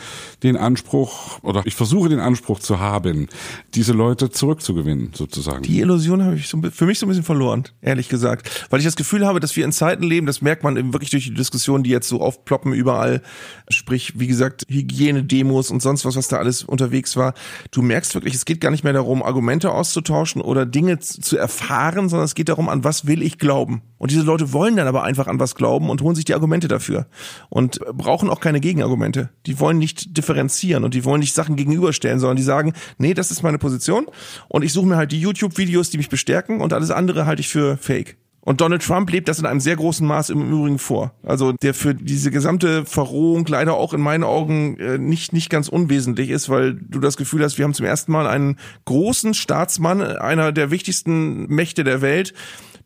Speaker 2: den Anspruch, oder ich versuche den Anspruch zu haben, diese Leute zurückzugewinnen, sozusagen.
Speaker 3: Die Illusion habe ich für mich so ein bisschen verloren, ehrlich gesagt. Weil ich das Gefühl habe, dass wir in Zeiten leben. Das merkt man eben wirklich durch die Diskussionen, die jetzt so aufploppen überall. Sprich, wie gesagt, Hygienedemos und sonst was, was da alles unterwegs war. Du merkst wirklich, es geht gar nicht mehr darum, Argumente auszutauschen oder Dinge zu erfahren, sondern es geht darum, an was will ich glauben. Und diese Leute wollen dann aber einfach an was glauben und holen sich die Argumente dafür. Und brauchen auch keine Gegenargumente. Die wollen nicht differenzieren und die wollen nicht Sachen gegenüberstellen, sondern die sagen, nee, das ist meine Position und ich suche mir halt die YouTube-Videos, die mich bestärken und alles andere halte ich für fake. Und Donald Trump lebt das in einem sehr großen Maß im Übrigen vor. Also der für diese gesamte Verrohung leider auch in meinen Augen äh, nicht, nicht ganz unwesentlich ist, weil du das Gefühl hast, wir haben zum ersten Mal einen großen Staatsmann, einer der wichtigsten Mächte der Welt,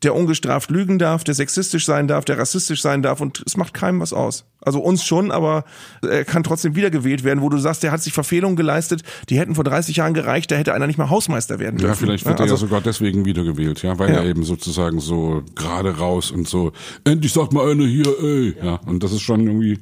Speaker 3: der ungestraft lügen darf, der sexistisch sein darf, der rassistisch sein darf und es macht keinem was aus. Also uns schon, aber er kann trotzdem wiedergewählt werden, wo du sagst, der hat sich Verfehlungen geleistet, die hätten vor 30 Jahren gereicht, da hätte einer nicht mal Hausmeister werden dürfen.
Speaker 2: Ja, vielleicht wird ja, also, er ja sogar deswegen wiedergewählt, ja, weil ja. er eben sozusagen so gerade raus und so, endlich sagt mal einer hier, ey, ja, und das ist schon irgendwie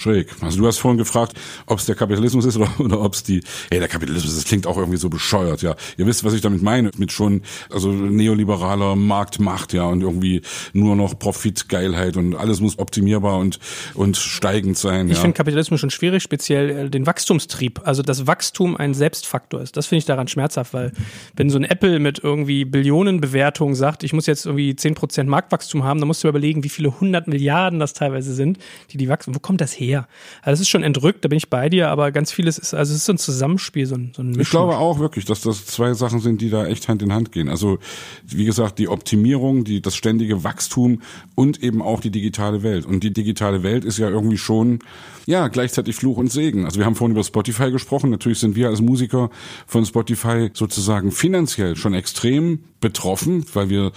Speaker 2: schräg. Also du hast vorhin gefragt, ob es der Kapitalismus ist oder, oder ob es die, ey, der Kapitalismus, das klingt auch irgendwie so bescheuert, ja. Ihr wisst, was ich damit meine, mit schon, also neoliberaler Marktmacht, ja, und irgendwie nur noch Profitgeilheit und alles muss optimierbar und, und steigend sein.
Speaker 1: Ich
Speaker 2: ja.
Speaker 1: finde Kapitalismus schon schwierig, speziell äh, den Wachstumstrieb. Also dass Wachstum ein Selbstfaktor ist. Das finde ich daran schmerzhaft, weil wenn so ein Apple mit irgendwie Billionenbewertung sagt, ich muss jetzt irgendwie 10% Marktwachstum haben, dann musst du überlegen, wie viele hundert Milliarden das teilweise sind, die die wachsen. Wo kommt das her? Also das ist schon entrückt, da bin ich bei dir, aber ganz vieles ist, also es ist so ein Zusammenspiel, so ein, so ein
Speaker 2: Ich glaube auch wirklich, dass das zwei Sachen sind, die da echt Hand in Hand gehen. Also wie gesagt, die Optimierung, die das ständige Wachstum und eben auch die digitale Welt. Und die digitale Welt ist ja irgendwie schon ja gleichzeitig Fluch und Segen. Also wir haben vorhin über Spotify gesprochen. Natürlich sind wir als Musiker von Spotify sozusagen finanziell schon extrem betroffen, weil wir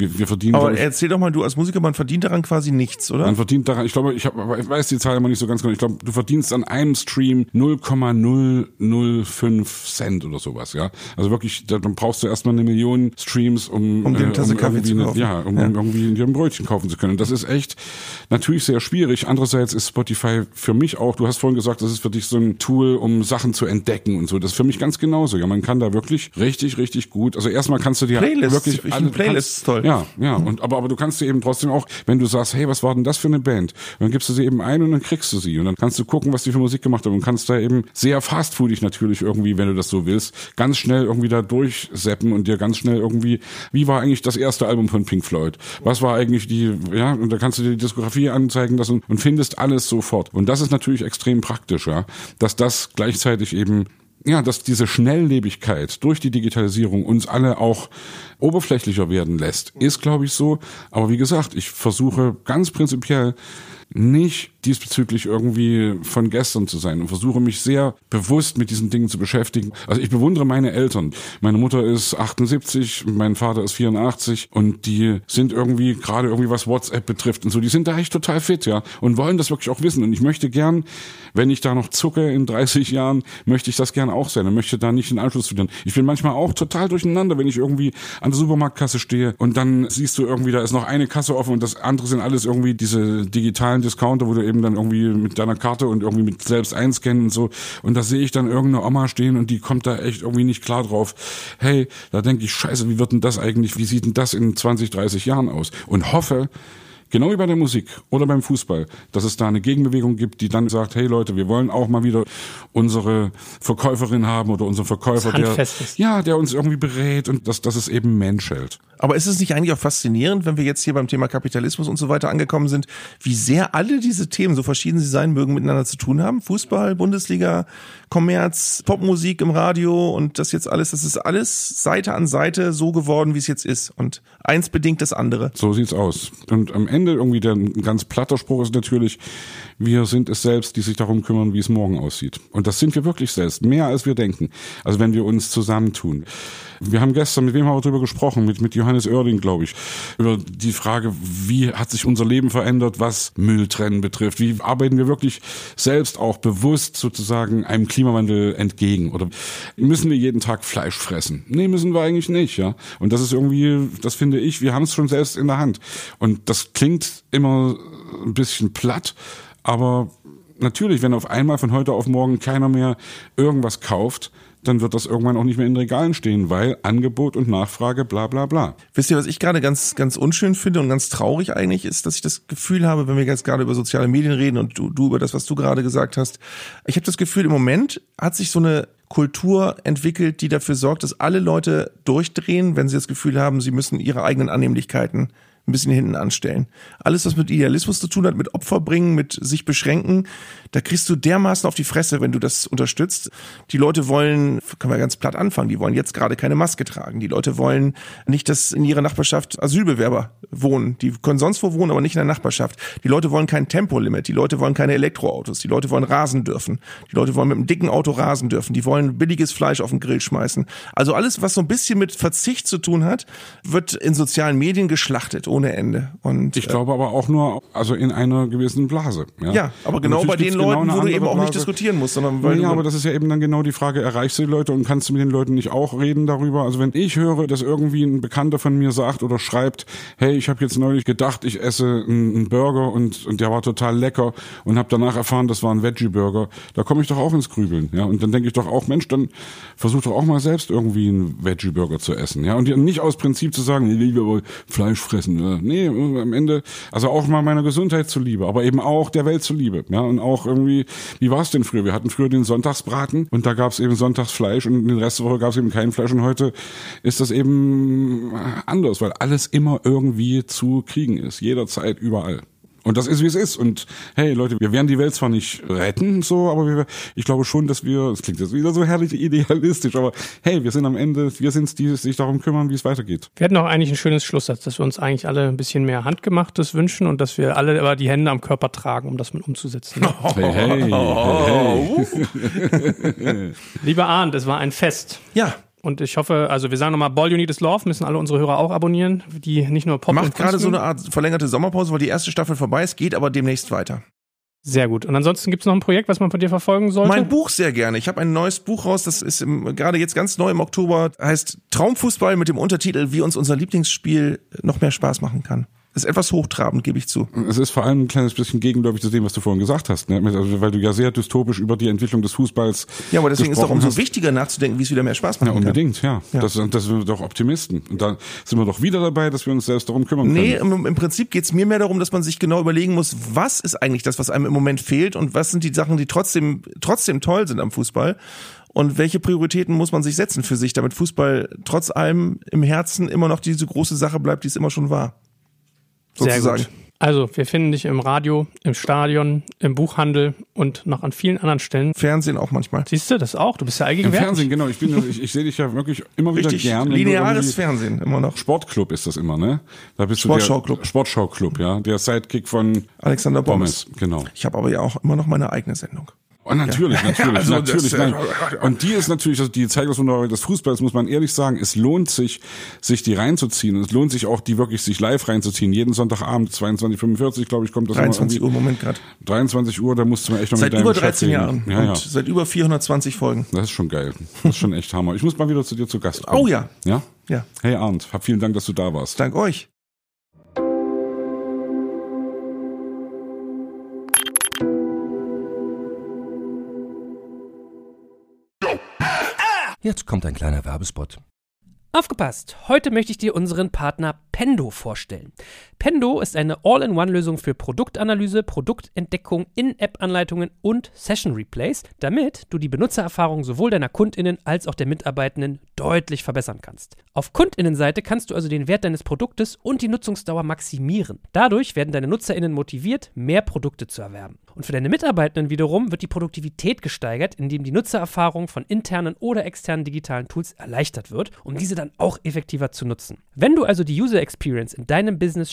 Speaker 2: wir, wir verdienen.
Speaker 3: Aber
Speaker 2: ich,
Speaker 3: erzähl doch mal, du als Musiker, man verdient daran quasi nichts, oder?
Speaker 2: Man verdient daran, ich glaube, ich, hab, ich weiß die Zahl immer nicht so ganz genau. Ich glaube, du verdienst an einem Stream 0,005 Cent oder sowas, ja. Also wirklich, dann brauchst du erstmal eine Million Streams, um,
Speaker 3: um dir eine Tasse
Speaker 2: um
Speaker 3: Kaffee zu kaufen.
Speaker 2: Ja, um, ja. irgendwie dir ein Brötchen kaufen zu können. Das ist echt natürlich sehr schwierig. Andererseits ist Spotify für mich auch, du hast vorhin gesagt, das ist für dich so ein Tool, um Sachen zu entdecken und so. Das ist für mich ganz genauso. Ja, man kann da wirklich richtig, richtig gut. Also erstmal kannst du dir
Speaker 3: Playlist,
Speaker 2: wirklich
Speaker 3: ich alle Playlists toll.
Speaker 2: Ja, ja. Und aber aber du kannst dir eben trotzdem auch, wenn du sagst, hey, was war denn das für eine Band? Dann gibst du sie eben ein und dann kriegst du sie und dann kannst du gucken, was die für Musik gemacht haben und kannst da eben sehr fastfoodig natürlich irgendwie, wenn du das so willst, ganz schnell irgendwie da durchseppen und dir ganz schnell irgendwie, wie war eigentlich das erste Album von Pink Floyd? Was war eigentlich die, ja, und da kannst du dir die Diskografie anzeigen lassen und findest alles sofort. Und das ist natürlich extrem praktisch, ja, dass das gleichzeitig eben ja, dass diese Schnelllebigkeit durch die Digitalisierung uns alle auch oberflächlicher werden lässt, ist, glaube ich, so. Aber wie gesagt, ich versuche ganz prinzipiell nicht diesbezüglich irgendwie von gestern zu sein und versuche mich sehr bewusst mit diesen Dingen zu beschäftigen. Also ich bewundere meine Eltern. Meine Mutter ist 78, mein Vater ist 84 und die sind irgendwie gerade irgendwie was WhatsApp betrifft und so, die sind da echt total fit, ja, und wollen das wirklich auch wissen und ich möchte gern, wenn ich da noch zucke in 30 Jahren, möchte ich das gern auch sein und möchte da nicht den Anschluss verlieren. Ich bin manchmal auch total durcheinander, wenn ich irgendwie an der Supermarktkasse stehe und dann siehst du irgendwie, da ist noch eine Kasse offen und das andere sind alles irgendwie diese digitalen Discounter, wo du eben dann irgendwie mit deiner Karte und irgendwie mit selbst einscannen und so. Und da sehe ich dann irgendeine Oma stehen und die kommt da echt irgendwie nicht klar drauf. Hey, da denke ich, scheiße, wie wird denn das eigentlich, wie sieht denn das in 20, 30 Jahren aus? Und hoffe, Genau wie bei der Musik oder beim Fußball, dass es da eine Gegenbewegung gibt, die dann sagt, hey Leute, wir wollen auch mal wieder unsere Verkäuferin haben oder unseren Verkäufer, der, ja, der uns irgendwie berät und dass, dass es eben Mensch hält.
Speaker 3: Aber ist es nicht eigentlich auch faszinierend, wenn wir jetzt hier beim Thema Kapitalismus und so weiter angekommen sind, wie sehr alle diese Themen, so verschieden sie sein mögen, miteinander zu tun haben? Fußball, Bundesliga, Kommerz, Popmusik im Radio und das jetzt alles, das ist alles Seite an Seite so geworden, wie es jetzt ist. Und eins bedingt das andere.
Speaker 2: So sieht's aus. Und am Ende irgendwie der ein ganz platter Spruch ist natürlich, wir sind es selbst, die sich darum kümmern, wie es morgen aussieht. Und das sind wir wirklich selbst, mehr als wir denken. Also wenn wir uns zusammentun. Wir haben gestern, mit wem haben wir darüber gesprochen? Mit, mit Johannes Oerding, glaube ich. Über die Frage, wie hat sich unser Leben verändert, was Mülltrennen betrifft? Wie arbeiten wir wirklich selbst auch bewusst sozusagen einem Klimawandel entgegen? Oder müssen wir jeden Tag Fleisch fressen? Nee, müssen wir eigentlich nicht, ja. Und das ist irgendwie, das finde ich, wir haben es schon selbst in der Hand. Und das klingt immer ein bisschen platt, aber natürlich, wenn auf einmal von heute auf morgen keiner mehr irgendwas kauft, dann wird das irgendwann auch nicht mehr in Regalen stehen, weil Angebot und Nachfrage, bla bla bla.
Speaker 3: Wisst ihr, was ich gerade ganz, ganz unschön finde und ganz traurig eigentlich ist, dass ich das Gefühl habe, wenn wir jetzt gerade über soziale Medien reden und du, du über das, was du gerade gesagt hast, ich habe das Gefühl, im Moment hat sich so eine Kultur entwickelt, die dafür sorgt, dass alle Leute durchdrehen, wenn sie das Gefühl haben, sie müssen ihre eigenen Annehmlichkeiten ein bisschen hinten anstellen. Alles, was mit Idealismus zu tun hat, mit Opfer bringen, mit sich beschränken, da kriegst du dermaßen auf die Fresse, wenn du das unterstützt. Die Leute wollen, können wir ganz platt anfangen, die wollen jetzt gerade keine Maske tragen. Die Leute wollen nicht, dass in ihrer Nachbarschaft Asylbewerber wohnen. Die können sonst wo wohnen, aber nicht in der Nachbarschaft. Die Leute wollen kein Tempolimit. Die Leute wollen keine Elektroautos. Die Leute wollen rasen dürfen. Die Leute wollen mit einem dicken Auto rasen dürfen. Die wollen billiges Fleisch auf den Grill schmeißen. Also alles, was so ein bisschen mit Verzicht zu tun hat, wird in sozialen Medien geschlachtet ohne Ende. Und
Speaker 2: ich glaube aber auch nur, also in einer gewissen Blase. Ja,
Speaker 3: ja aber genau bei den Leuten, genau wo du eben auch Blase. nicht diskutieren musst, sondern weil
Speaker 2: ja, aber das ist ja eben dann genau die Frage: Erreichst du die Leute und kannst du mit den Leuten nicht auch reden darüber? Also wenn ich höre, dass irgendwie ein Bekannter von mir sagt oder schreibt, hey, ich habe jetzt neulich gedacht, ich esse einen Burger und, und der war total lecker und habe danach erfahren, das war ein Veggie-Burger, da komme ich doch auch ins Grübeln, ja. Und dann denke ich doch auch, Mensch, dann versuch doch auch mal selbst irgendwie einen Veggie-Burger zu essen, ja. Und nicht aus Prinzip zu sagen, ich aber Fleisch fressen äh, nee, am Ende, also auch mal meiner Gesundheit zuliebe, aber eben auch der Welt zuliebe. Ja, und auch irgendwie, wie war es denn früher? Wir hatten früher den Sonntagsbraten und da gab es eben Sonntagsfleisch und den Rest der Woche gab es eben kein Fleisch und heute ist das eben anders, weil alles immer irgendwie zu kriegen ist, jederzeit, überall. Und das ist, wie es ist. Und hey, Leute, wir werden die Welt zwar nicht retten, so, aber wir, ich glaube schon, dass wir, das klingt jetzt wieder so herrlich idealistisch, aber hey, wir sind am Ende, wir sind es, die sich darum kümmern, wie es weitergeht.
Speaker 4: Wir hätten auch eigentlich ein schönes Schlusssatz, dass wir uns eigentlich alle ein bisschen mehr Handgemachtes wünschen und dass wir alle aber die Hände am Körper tragen, um das mit umzusetzen.
Speaker 2: Hey, hey, hey,
Speaker 4: hey. Lieber Arndt, es war ein Fest.
Speaker 3: Ja,
Speaker 4: und ich hoffe, also wir sagen nochmal, Ball You Need Is Love müssen alle unsere Hörer auch abonnieren, die nicht nur Pop
Speaker 3: Macht gerade so eine Art verlängerte Sommerpause, weil die erste Staffel vorbei ist, geht aber demnächst weiter.
Speaker 4: Sehr gut. Und ansonsten gibt es noch ein Projekt, was man von dir verfolgen sollte?
Speaker 3: Mein Buch sehr gerne. Ich habe ein neues Buch raus, das ist im, gerade jetzt ganz neu im Oktober, heißt Traumfußball mit dem Untertitel, wie uns unser Lieblingsspiel noch mehr Spaß machen kann. Ist etwas hochtrabend, gebe ich zu.
Speaker 2: Es ist vor allem ein kleines bisschen gegenläufig zu dem, was du vorhin gesagt hast, ne? Also, weil du ja sehr dystopisch über die Entwicklung des Fußballs.
Speaker 3: Ja, aber deswegen ist doch umso hast. wichtiger nachzudenken, wie es wieder mehr Spaß macht.
Speaker 2: Ja, unbedingt, ja. ja. Das, das sind wir doch Optimisten. Und da sind wir doch wieder dabei, dass wir uns selbst darum kümmern
Speaker 3: nee,
Speaker 2: können.
Speaker 3: Nee, im, im Prinzip geht's mir mehr darum, dass man sich genau überlegen muss, was ist eigentlich das, was einem im Moment fehlt und was sind die Sachen, die trotzdem, trotzdem toll sind am Fußball und welche Prioritäten muss man sich setzen für sich, damit Fußball trotz allem im Herzen immer noch diese große Sache bleibt, die es immer schon war
Speaker 4: sozusagen. Sehr gut. Also, wir finden dich im Radio, im Stadion, im Buchhandel und noch an vielen anderen Stellen.
Speaker 3: Fernsehen auch manchmal.
Speaker 4: Siehst du das auch? Du bist ja eigentlich
Speaker 2: Im Fernsehen, genau. Ich, bin, ich, ich sehe dich ja wirklich immer wieder
Speaker 3: Richtig
Speaker 2: gern.
Speaker 3: Lineares Fernsehen, immer noch.
Speaker 2: Sportclub ist das immer, ne?
Speaker 3: Da bist Sportschau-Club.
Speaker 2: Sportschau-Club, ja. Der Sidekick von
Speaker 3: Alexander. Bommes.
Speaker 2: Genau.
Speaker 3: Ich habe aber ja auch immer noch meine eigene Sendung.
Speaker 2: Und oh, natürlich, natürlich, also natürlich. Das, und die ist natürlich, also die zeigt das Wunder des Fußballs, muss man ehrlich sagen, es lohnt sich, sich die reinzuziehen. Und es lohnt sich auch, die wirklich sich live reinzuziehen. Jeden Sonntagabend, 22.45 glaube ich, kommt das
Speaker 3: 23 Uhr, Moment gerade.
Speaker 2: 23 Uhr, da musst du mir echt noch
Speaker 3: seit
Speaker 2: mit
Speaker 3: über 13 Jahren
Speaker 2: ja, ja.
Speaker 3: seit über 420 Folgen.
Speaker 2: Das ist schon geil. Das ist schon echt Hammer. Ich muss mal wieder zu dir zu Gast kommen.
Speaker 3: Oh ja.
Speaker 2: Ja?
Speaker 3: Ja.
Speaker 2: Hey Arndt, hab vielen Dank, dass du da warst.
Speaker 3: Dank euch.
Speaker 5: Jetzt kommt ein kleiner Werbespot.
Speaker 4: Aufgepasst! Heute möchte ich dir unseren Partner Pendo vorstellen. Pendo ist eine All-in-One-Lösung für Produktanalyse, Produktentdeckung, In-App-Anleitungen und Session-Replays, damit du die Benutzererfahrung sowohl deiner KundInnen als auch der Mitarbeitenden deutlich verbessern kannst. Auf KundInnenseite kannst du also den Wert deines Produktes und die Nutzungsdauer maximieren. Dadurch werden deine NutzerInnen motiviert, mehr Produkte zu erwerben. Und für deine Mitarbeitenden wiederum wird die Produktivität gesteigert, indem die Nutzererfahrung von internen oder externen digitalen Tools erleichtert wird, um diese dann auch effektiver zu nutzen. Wenn du also die User Experience in deinem Business